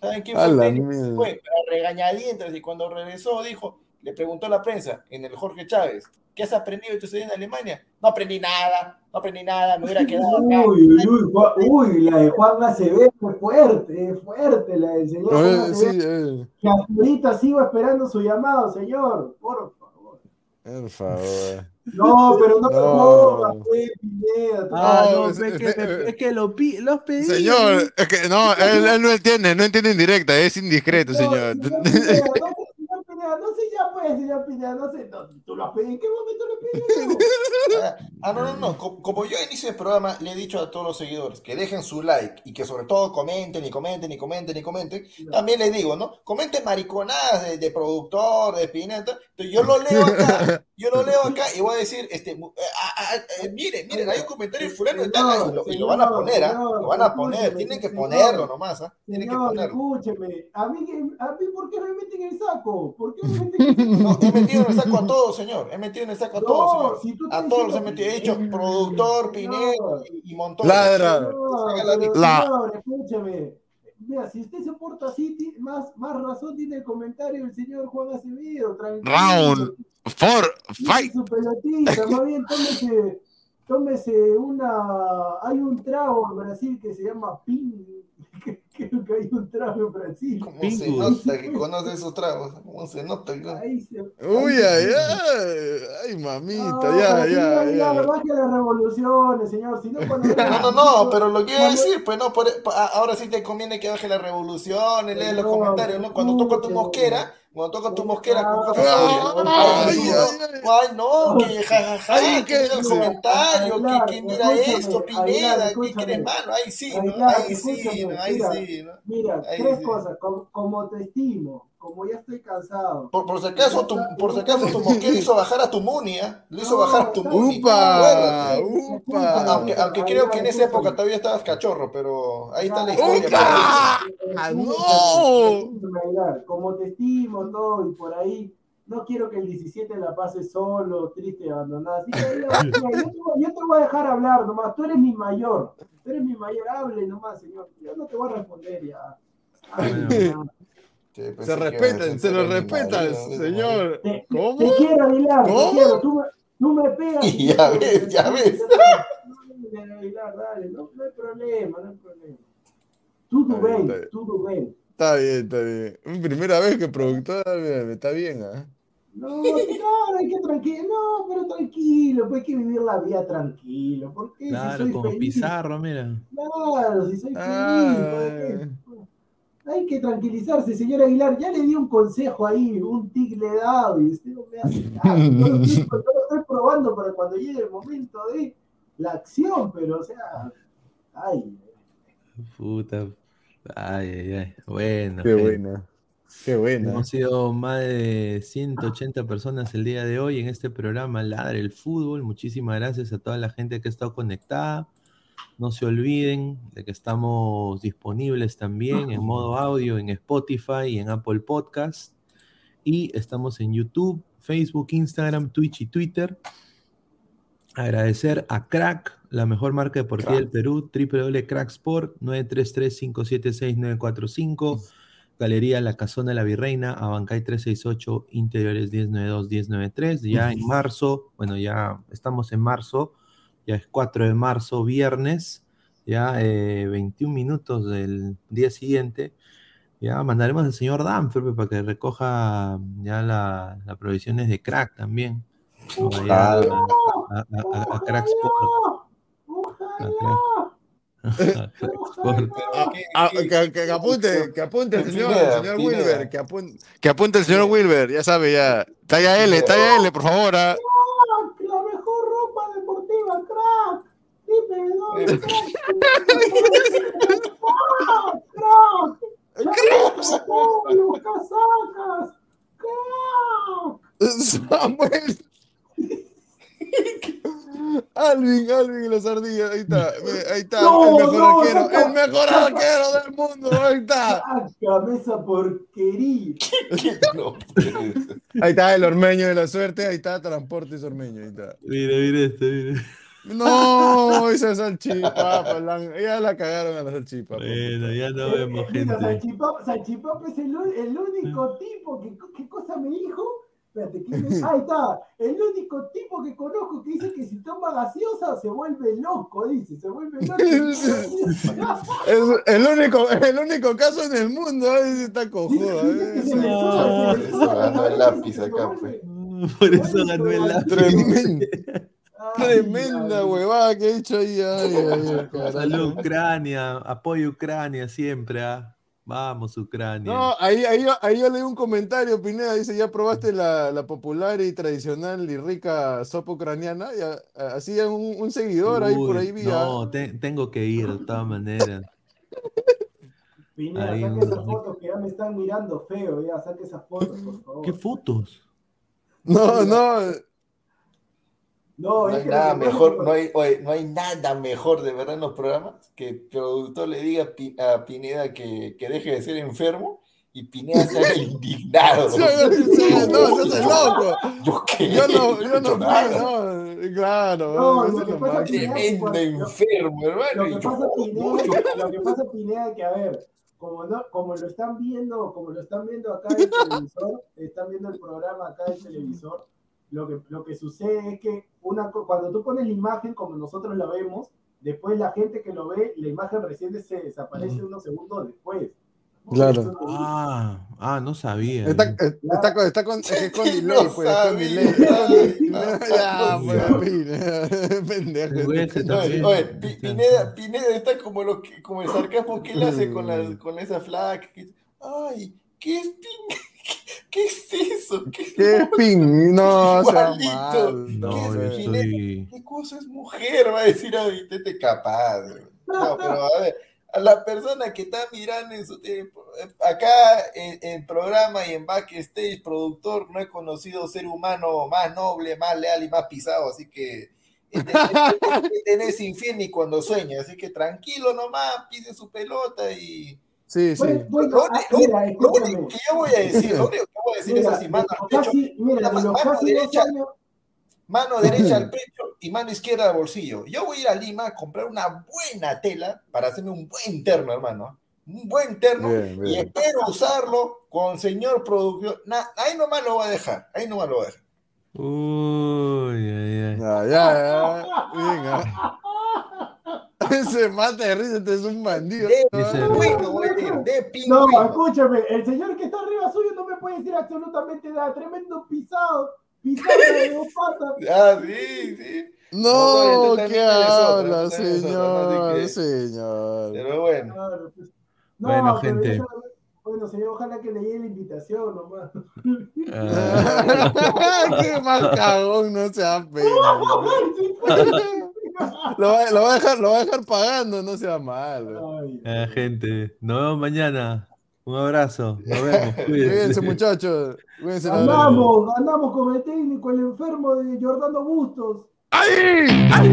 ¿Saben quién fue? Fue regañadientes y cuando regresó dijo, le preguntó a la prensa en el Jorge Chávez, ¿qué has aprendido de tu estadía en Alemania? No aprendí nada, no aprendí nada, me hubiera quedado acá. Uy, uy, uy, Juan- uy, la de Juan Acevedo fue fuerte, es fuerte la del señor Juan Eh, sí, Acevedo. eh, Que hasta ahorita sigo esperando su llamado, señor. Por favor. por favor. No, pero no me No. pongas, pues, Pineda. Ah, No, no, es- es, es- que, es- es que lo pi- los pedí. Señor, es que no, él, él no entiende, no entiende en directa, es indiscreto, No, señor. No, Pineda, no sé ya pues, señor Pineda, no sé, no, tú lo has pedido, ¿en qué momento lo pediste? Ah, Ah, no, no, no. Co- Como yo inicio el programa, le he dicho a todos los seguidores que dejen su like y que sobre todo comenten y comenten y comenten y comenten. También les digo, ¿no? Comenten mariconadas de, de productor, de Pineta. Entonces yo lo leo acá, yo lo leo acá y voy a decir, este, eh, ah, ah, eh, miren, miren, hay un comentario de fulano tal, y lo, y lo van a poner, ¿ah? Lo van a poner, tienen que ponerlo nomás, ¿ah? Tienen que ponerlo. escúcheme, a mí, que- a mí, ¿por qué me meten en el saco? ¿Por qué me No, he metido en el saco a todos, señor. He metido en el saco a todos, señor. si A todos los he metido. He dicho productor, Pineda y, y Montón. Ladra. No, la escúcheme. Mira, si usted se porta así, más, más razón tiene el comentario del señor Juan Acevedo. tranquilo. Round four, Tire fight. su pelotita, más bien tómese, tómese una. Hay un trago en Brasil que se llama pin. Creo que hay un trago en Brasil. ¿Cómo se nota que conoce esos tragos? ¿Cómo se nota? que- Ahí se- Uy, ay, ay, ay, mamita, No, ya, ya, ya, ya. baje las revoluciones, señor. Si no, cuando No, no, no, pero lo que iba a Cuando- decir, pues no, por- ahora sí te conviene que baje la revolución, lee los comentarios, ¿no? Cuando toca tu mosquera, cuando toca tu mosquera con café Ay, Fabio, ay, ay, ay, no, ay, no, que jajaja, Ay, que mira el comentario, que, mira esto, Pineda, que eres malo, ahí sí, Ahí sí. Ahí sí, ¿no? Mira, tres cosas. Como te estimo, como ya estoy cansado. Por, por si acaso, tu, por si acaso tu hizo bajar a tu Munia, lo hizo No, bajar a tu Muni. Upa, upa. Aunque, aunque creo que en esa época todavía estabas cachorro, pero ahí está la historia. ¡Upa! ¡Ah, no! Como te estimo todo y por ahí, no quiero que el 17 la pase solo, triste abandonada. Así que, yo, te, voy- yo te voy a dejar hablar nomás. Tú eres mi mayor. Tú eres mi mayor. Hable nomás, señor. Yo no te voy a responder ya. Hable nomás. Sí, pues Se respetan, se lo respetan, señor. Te, ¿Cómo? te quiero, Aguilar. ¿Cómo? Te quiero. Tú me, tú me pegas. Y ya ves, ya ves. Pineda Aguilar, dale, no, no hay problema, no hay problema. Bien, bem, está bien. tudo bem. Está bien, está bien. Primera vez que productor me está bien, ¿ah? No, claro, hay que tranquilo, no, pero tranquilo, pues hay que vivir la vida tranquilo. ¿Por qué? si Claro, soy como feliz, Pizarro, mira. Claro, si soy feliz, Ah, ¿para qué? Hay que tranquilizarse, señor Aguilar. Ya le di un consejo ahí, un tic le he dado y usted no me hace caso. Yo lo estoy, probando para cuando llegue el momento de la acción, pero o sea, ay, Puta. Ay, ay, ay. Bueno, Qué buena. Qué buena. Hemos sido más de 180 personas el día de hoy en este programa Ladre el Fútbol. Muchísimas gracias a toda la gente que ha estado conectada. No se olviden de que estamos disponibles también en modo audio en Spotify y en Apple Podcast. Y estamos en YouTube, Facebook, Instagram, Twitch y Twitter. Agradecer a Crack, la mejor marca deportiva del Perú, www.cracksport 933-576-945. Galería La Casona de la Virreina, Abancay 368, Interiores 1092-1093. Ya en marzo, bueno, ya estamos en marzo, ya es 4 de marzo, viernes, ya eh, 21 minutos del día siguiente. Ya mandaremos al señor Danfer para que recoja ya la- las provisiones de crack también. a, a- a- a Crack Sport. A Crack- a Crack Sport. Ah, que, que- que apunte, que apunte el señor, el señor. Wilber, que apunte, que apunte el señor Wilber, ya sabe, ya. Talla L, talla L, por favor. ah. crack, la mejor ropa deportiva, crack. Dime, ¿dónde crack? Crack, crack. Los casacas, crack. Samuel. Alvin, Alvin las ardillas, ahí está, ve, ahí está, No, el mejor no, arquero, no, el mejor arquero del mundo, ahí está. Esa porquería. Ser. Ahí está el ormeño de la suerte, ahí está Transportes Ormeño, ahí está. Mira, mira esto, mira. No, esa salchipapa, la- ya la cagaron a la salchipapa. Bueno, ya no Eh, vemos eh, gente. Salchipapa, Salchipapa es el, único tipo que, ¿qué cosa me dijo? Espérate, ¿qué me- Ahí está, el único tipo que conozco que dice que si toma gaseosa se vuelve loco, dice, se vuelve loco. Es el único, el único caso en el mundo, ahí está cojudo. Eh. sube, se le Eso sube la ganó el lápiz acá, vuelve- Por eso ganó el lápiz. Tremenda, Ay, tremenda huevada que he hecho ahí. Ay, ay, ay, carajo. Salud, Ucrania. Apoyo Ucrania siempre. ah. Vamos, Ucrania. No, ahí, ahí, yo- ahí yo leí un comentario, Pineda, dice, ¿ya probaste la, la popular y tradicional y rica sopa ucraniana? Ya, así un, un seguidor ahí por ahí vi. ah. No, te- tengo que ir de todas maneras. Pineda, saca esas fotos que ya me están mirando feo, ya, saca esas fotos, por favor. ¿Qué fotos? No, no, No, No hay nada mejor, no hay, oye, no hay nada mejor de verdad en los programas que el productor le diga a Pi- a Pineda que, que deje de ser enfermo y Pineda el indignado. Sí, no, yo soy loco. Yo qué, Yo no, yo no nada. no, claro. No, lo que pasa Tremendo enfermo, hermano. Lo que pasa, Pineda, lo que pasa, Pineda, que a ver, como, no, como lo están viendo, como lo están viendo acá en el televisor, están viendo el programa acá del televisor, lo que, lo que sucede es que una, cuando tú pones la imagen como nosotros la vemos, después la gente que lo ve, la imagen recién se desaparece unos segundos después. Claro. Ah, ah, no sabía. Está, está, con, está con, es que es con delay, No pues, es con delay. No pues, mira, pendejo. Oye, Pineda, Pineda está como, lo que, como el sarcasmo que él hace con, la, con esa flaca. Ay, ¿qué es pin- ¿Qué es eso? ¿Qué es ¿Qué ping? No, sea. No, ¿Qué yo es estoy. ¿Qué cosa es mujer? Va a decir ahorita este capaz. No, pero a ver, a la persona que está mirando en su eh, acá en, en programa y en backstage, productor, no he conocido ser humano más noble, más leal y más pisado, así que este, este, es infiel ni cuando sueña, así que tranquilo nomás, pise su pelota y Sí, sí. Bueno, bueno, Lo ah, único- mira, lo escúchame. único que yo voy a decir, lo único que voy a decir es así, mano al pecho, casi, mira, Mano casi derecha. años, mano derecha al pecho y mano izquierda al bolsillo. Yo voy a ir a Lima a comprar una buena tela para hacerme un buen terno, hermano. Un buen terno Bien, y espero usarlo con señor producción. Na- ahí nomás lo voy a dejar, ahí nomás lo voy a dejar. Uy, ay, ay. Ya, ya, ya. Venga. Ese mata de risa, este es un bandido. De pingüino, No, escúchame, el señor que está arriba suyo no me puede decir absolutamente nada. Tremendo pisado, pisado de dos patas. Ah, sí, sí. No, No, tú ¿qué habla, así señor? que- Señor. Pero bueno. Pues. No, Bueno, pero gente. eso- bueno, señor, ojalá que le llegue la invitación nomás. Ah, Qué mal cagón, no sea pena. Lo va, lo va a dejar, lo va a dejar pagando, no sea malo. Ay, ah, gente, nos vemos mañana. Un abrazo. Nos vemos. Cuídense, Cuídense. muchachos. Cuídense. la. Andamos, andamos con el técnico, el enfermo de Jordano Bustos. ¡Ay! ¡Ay!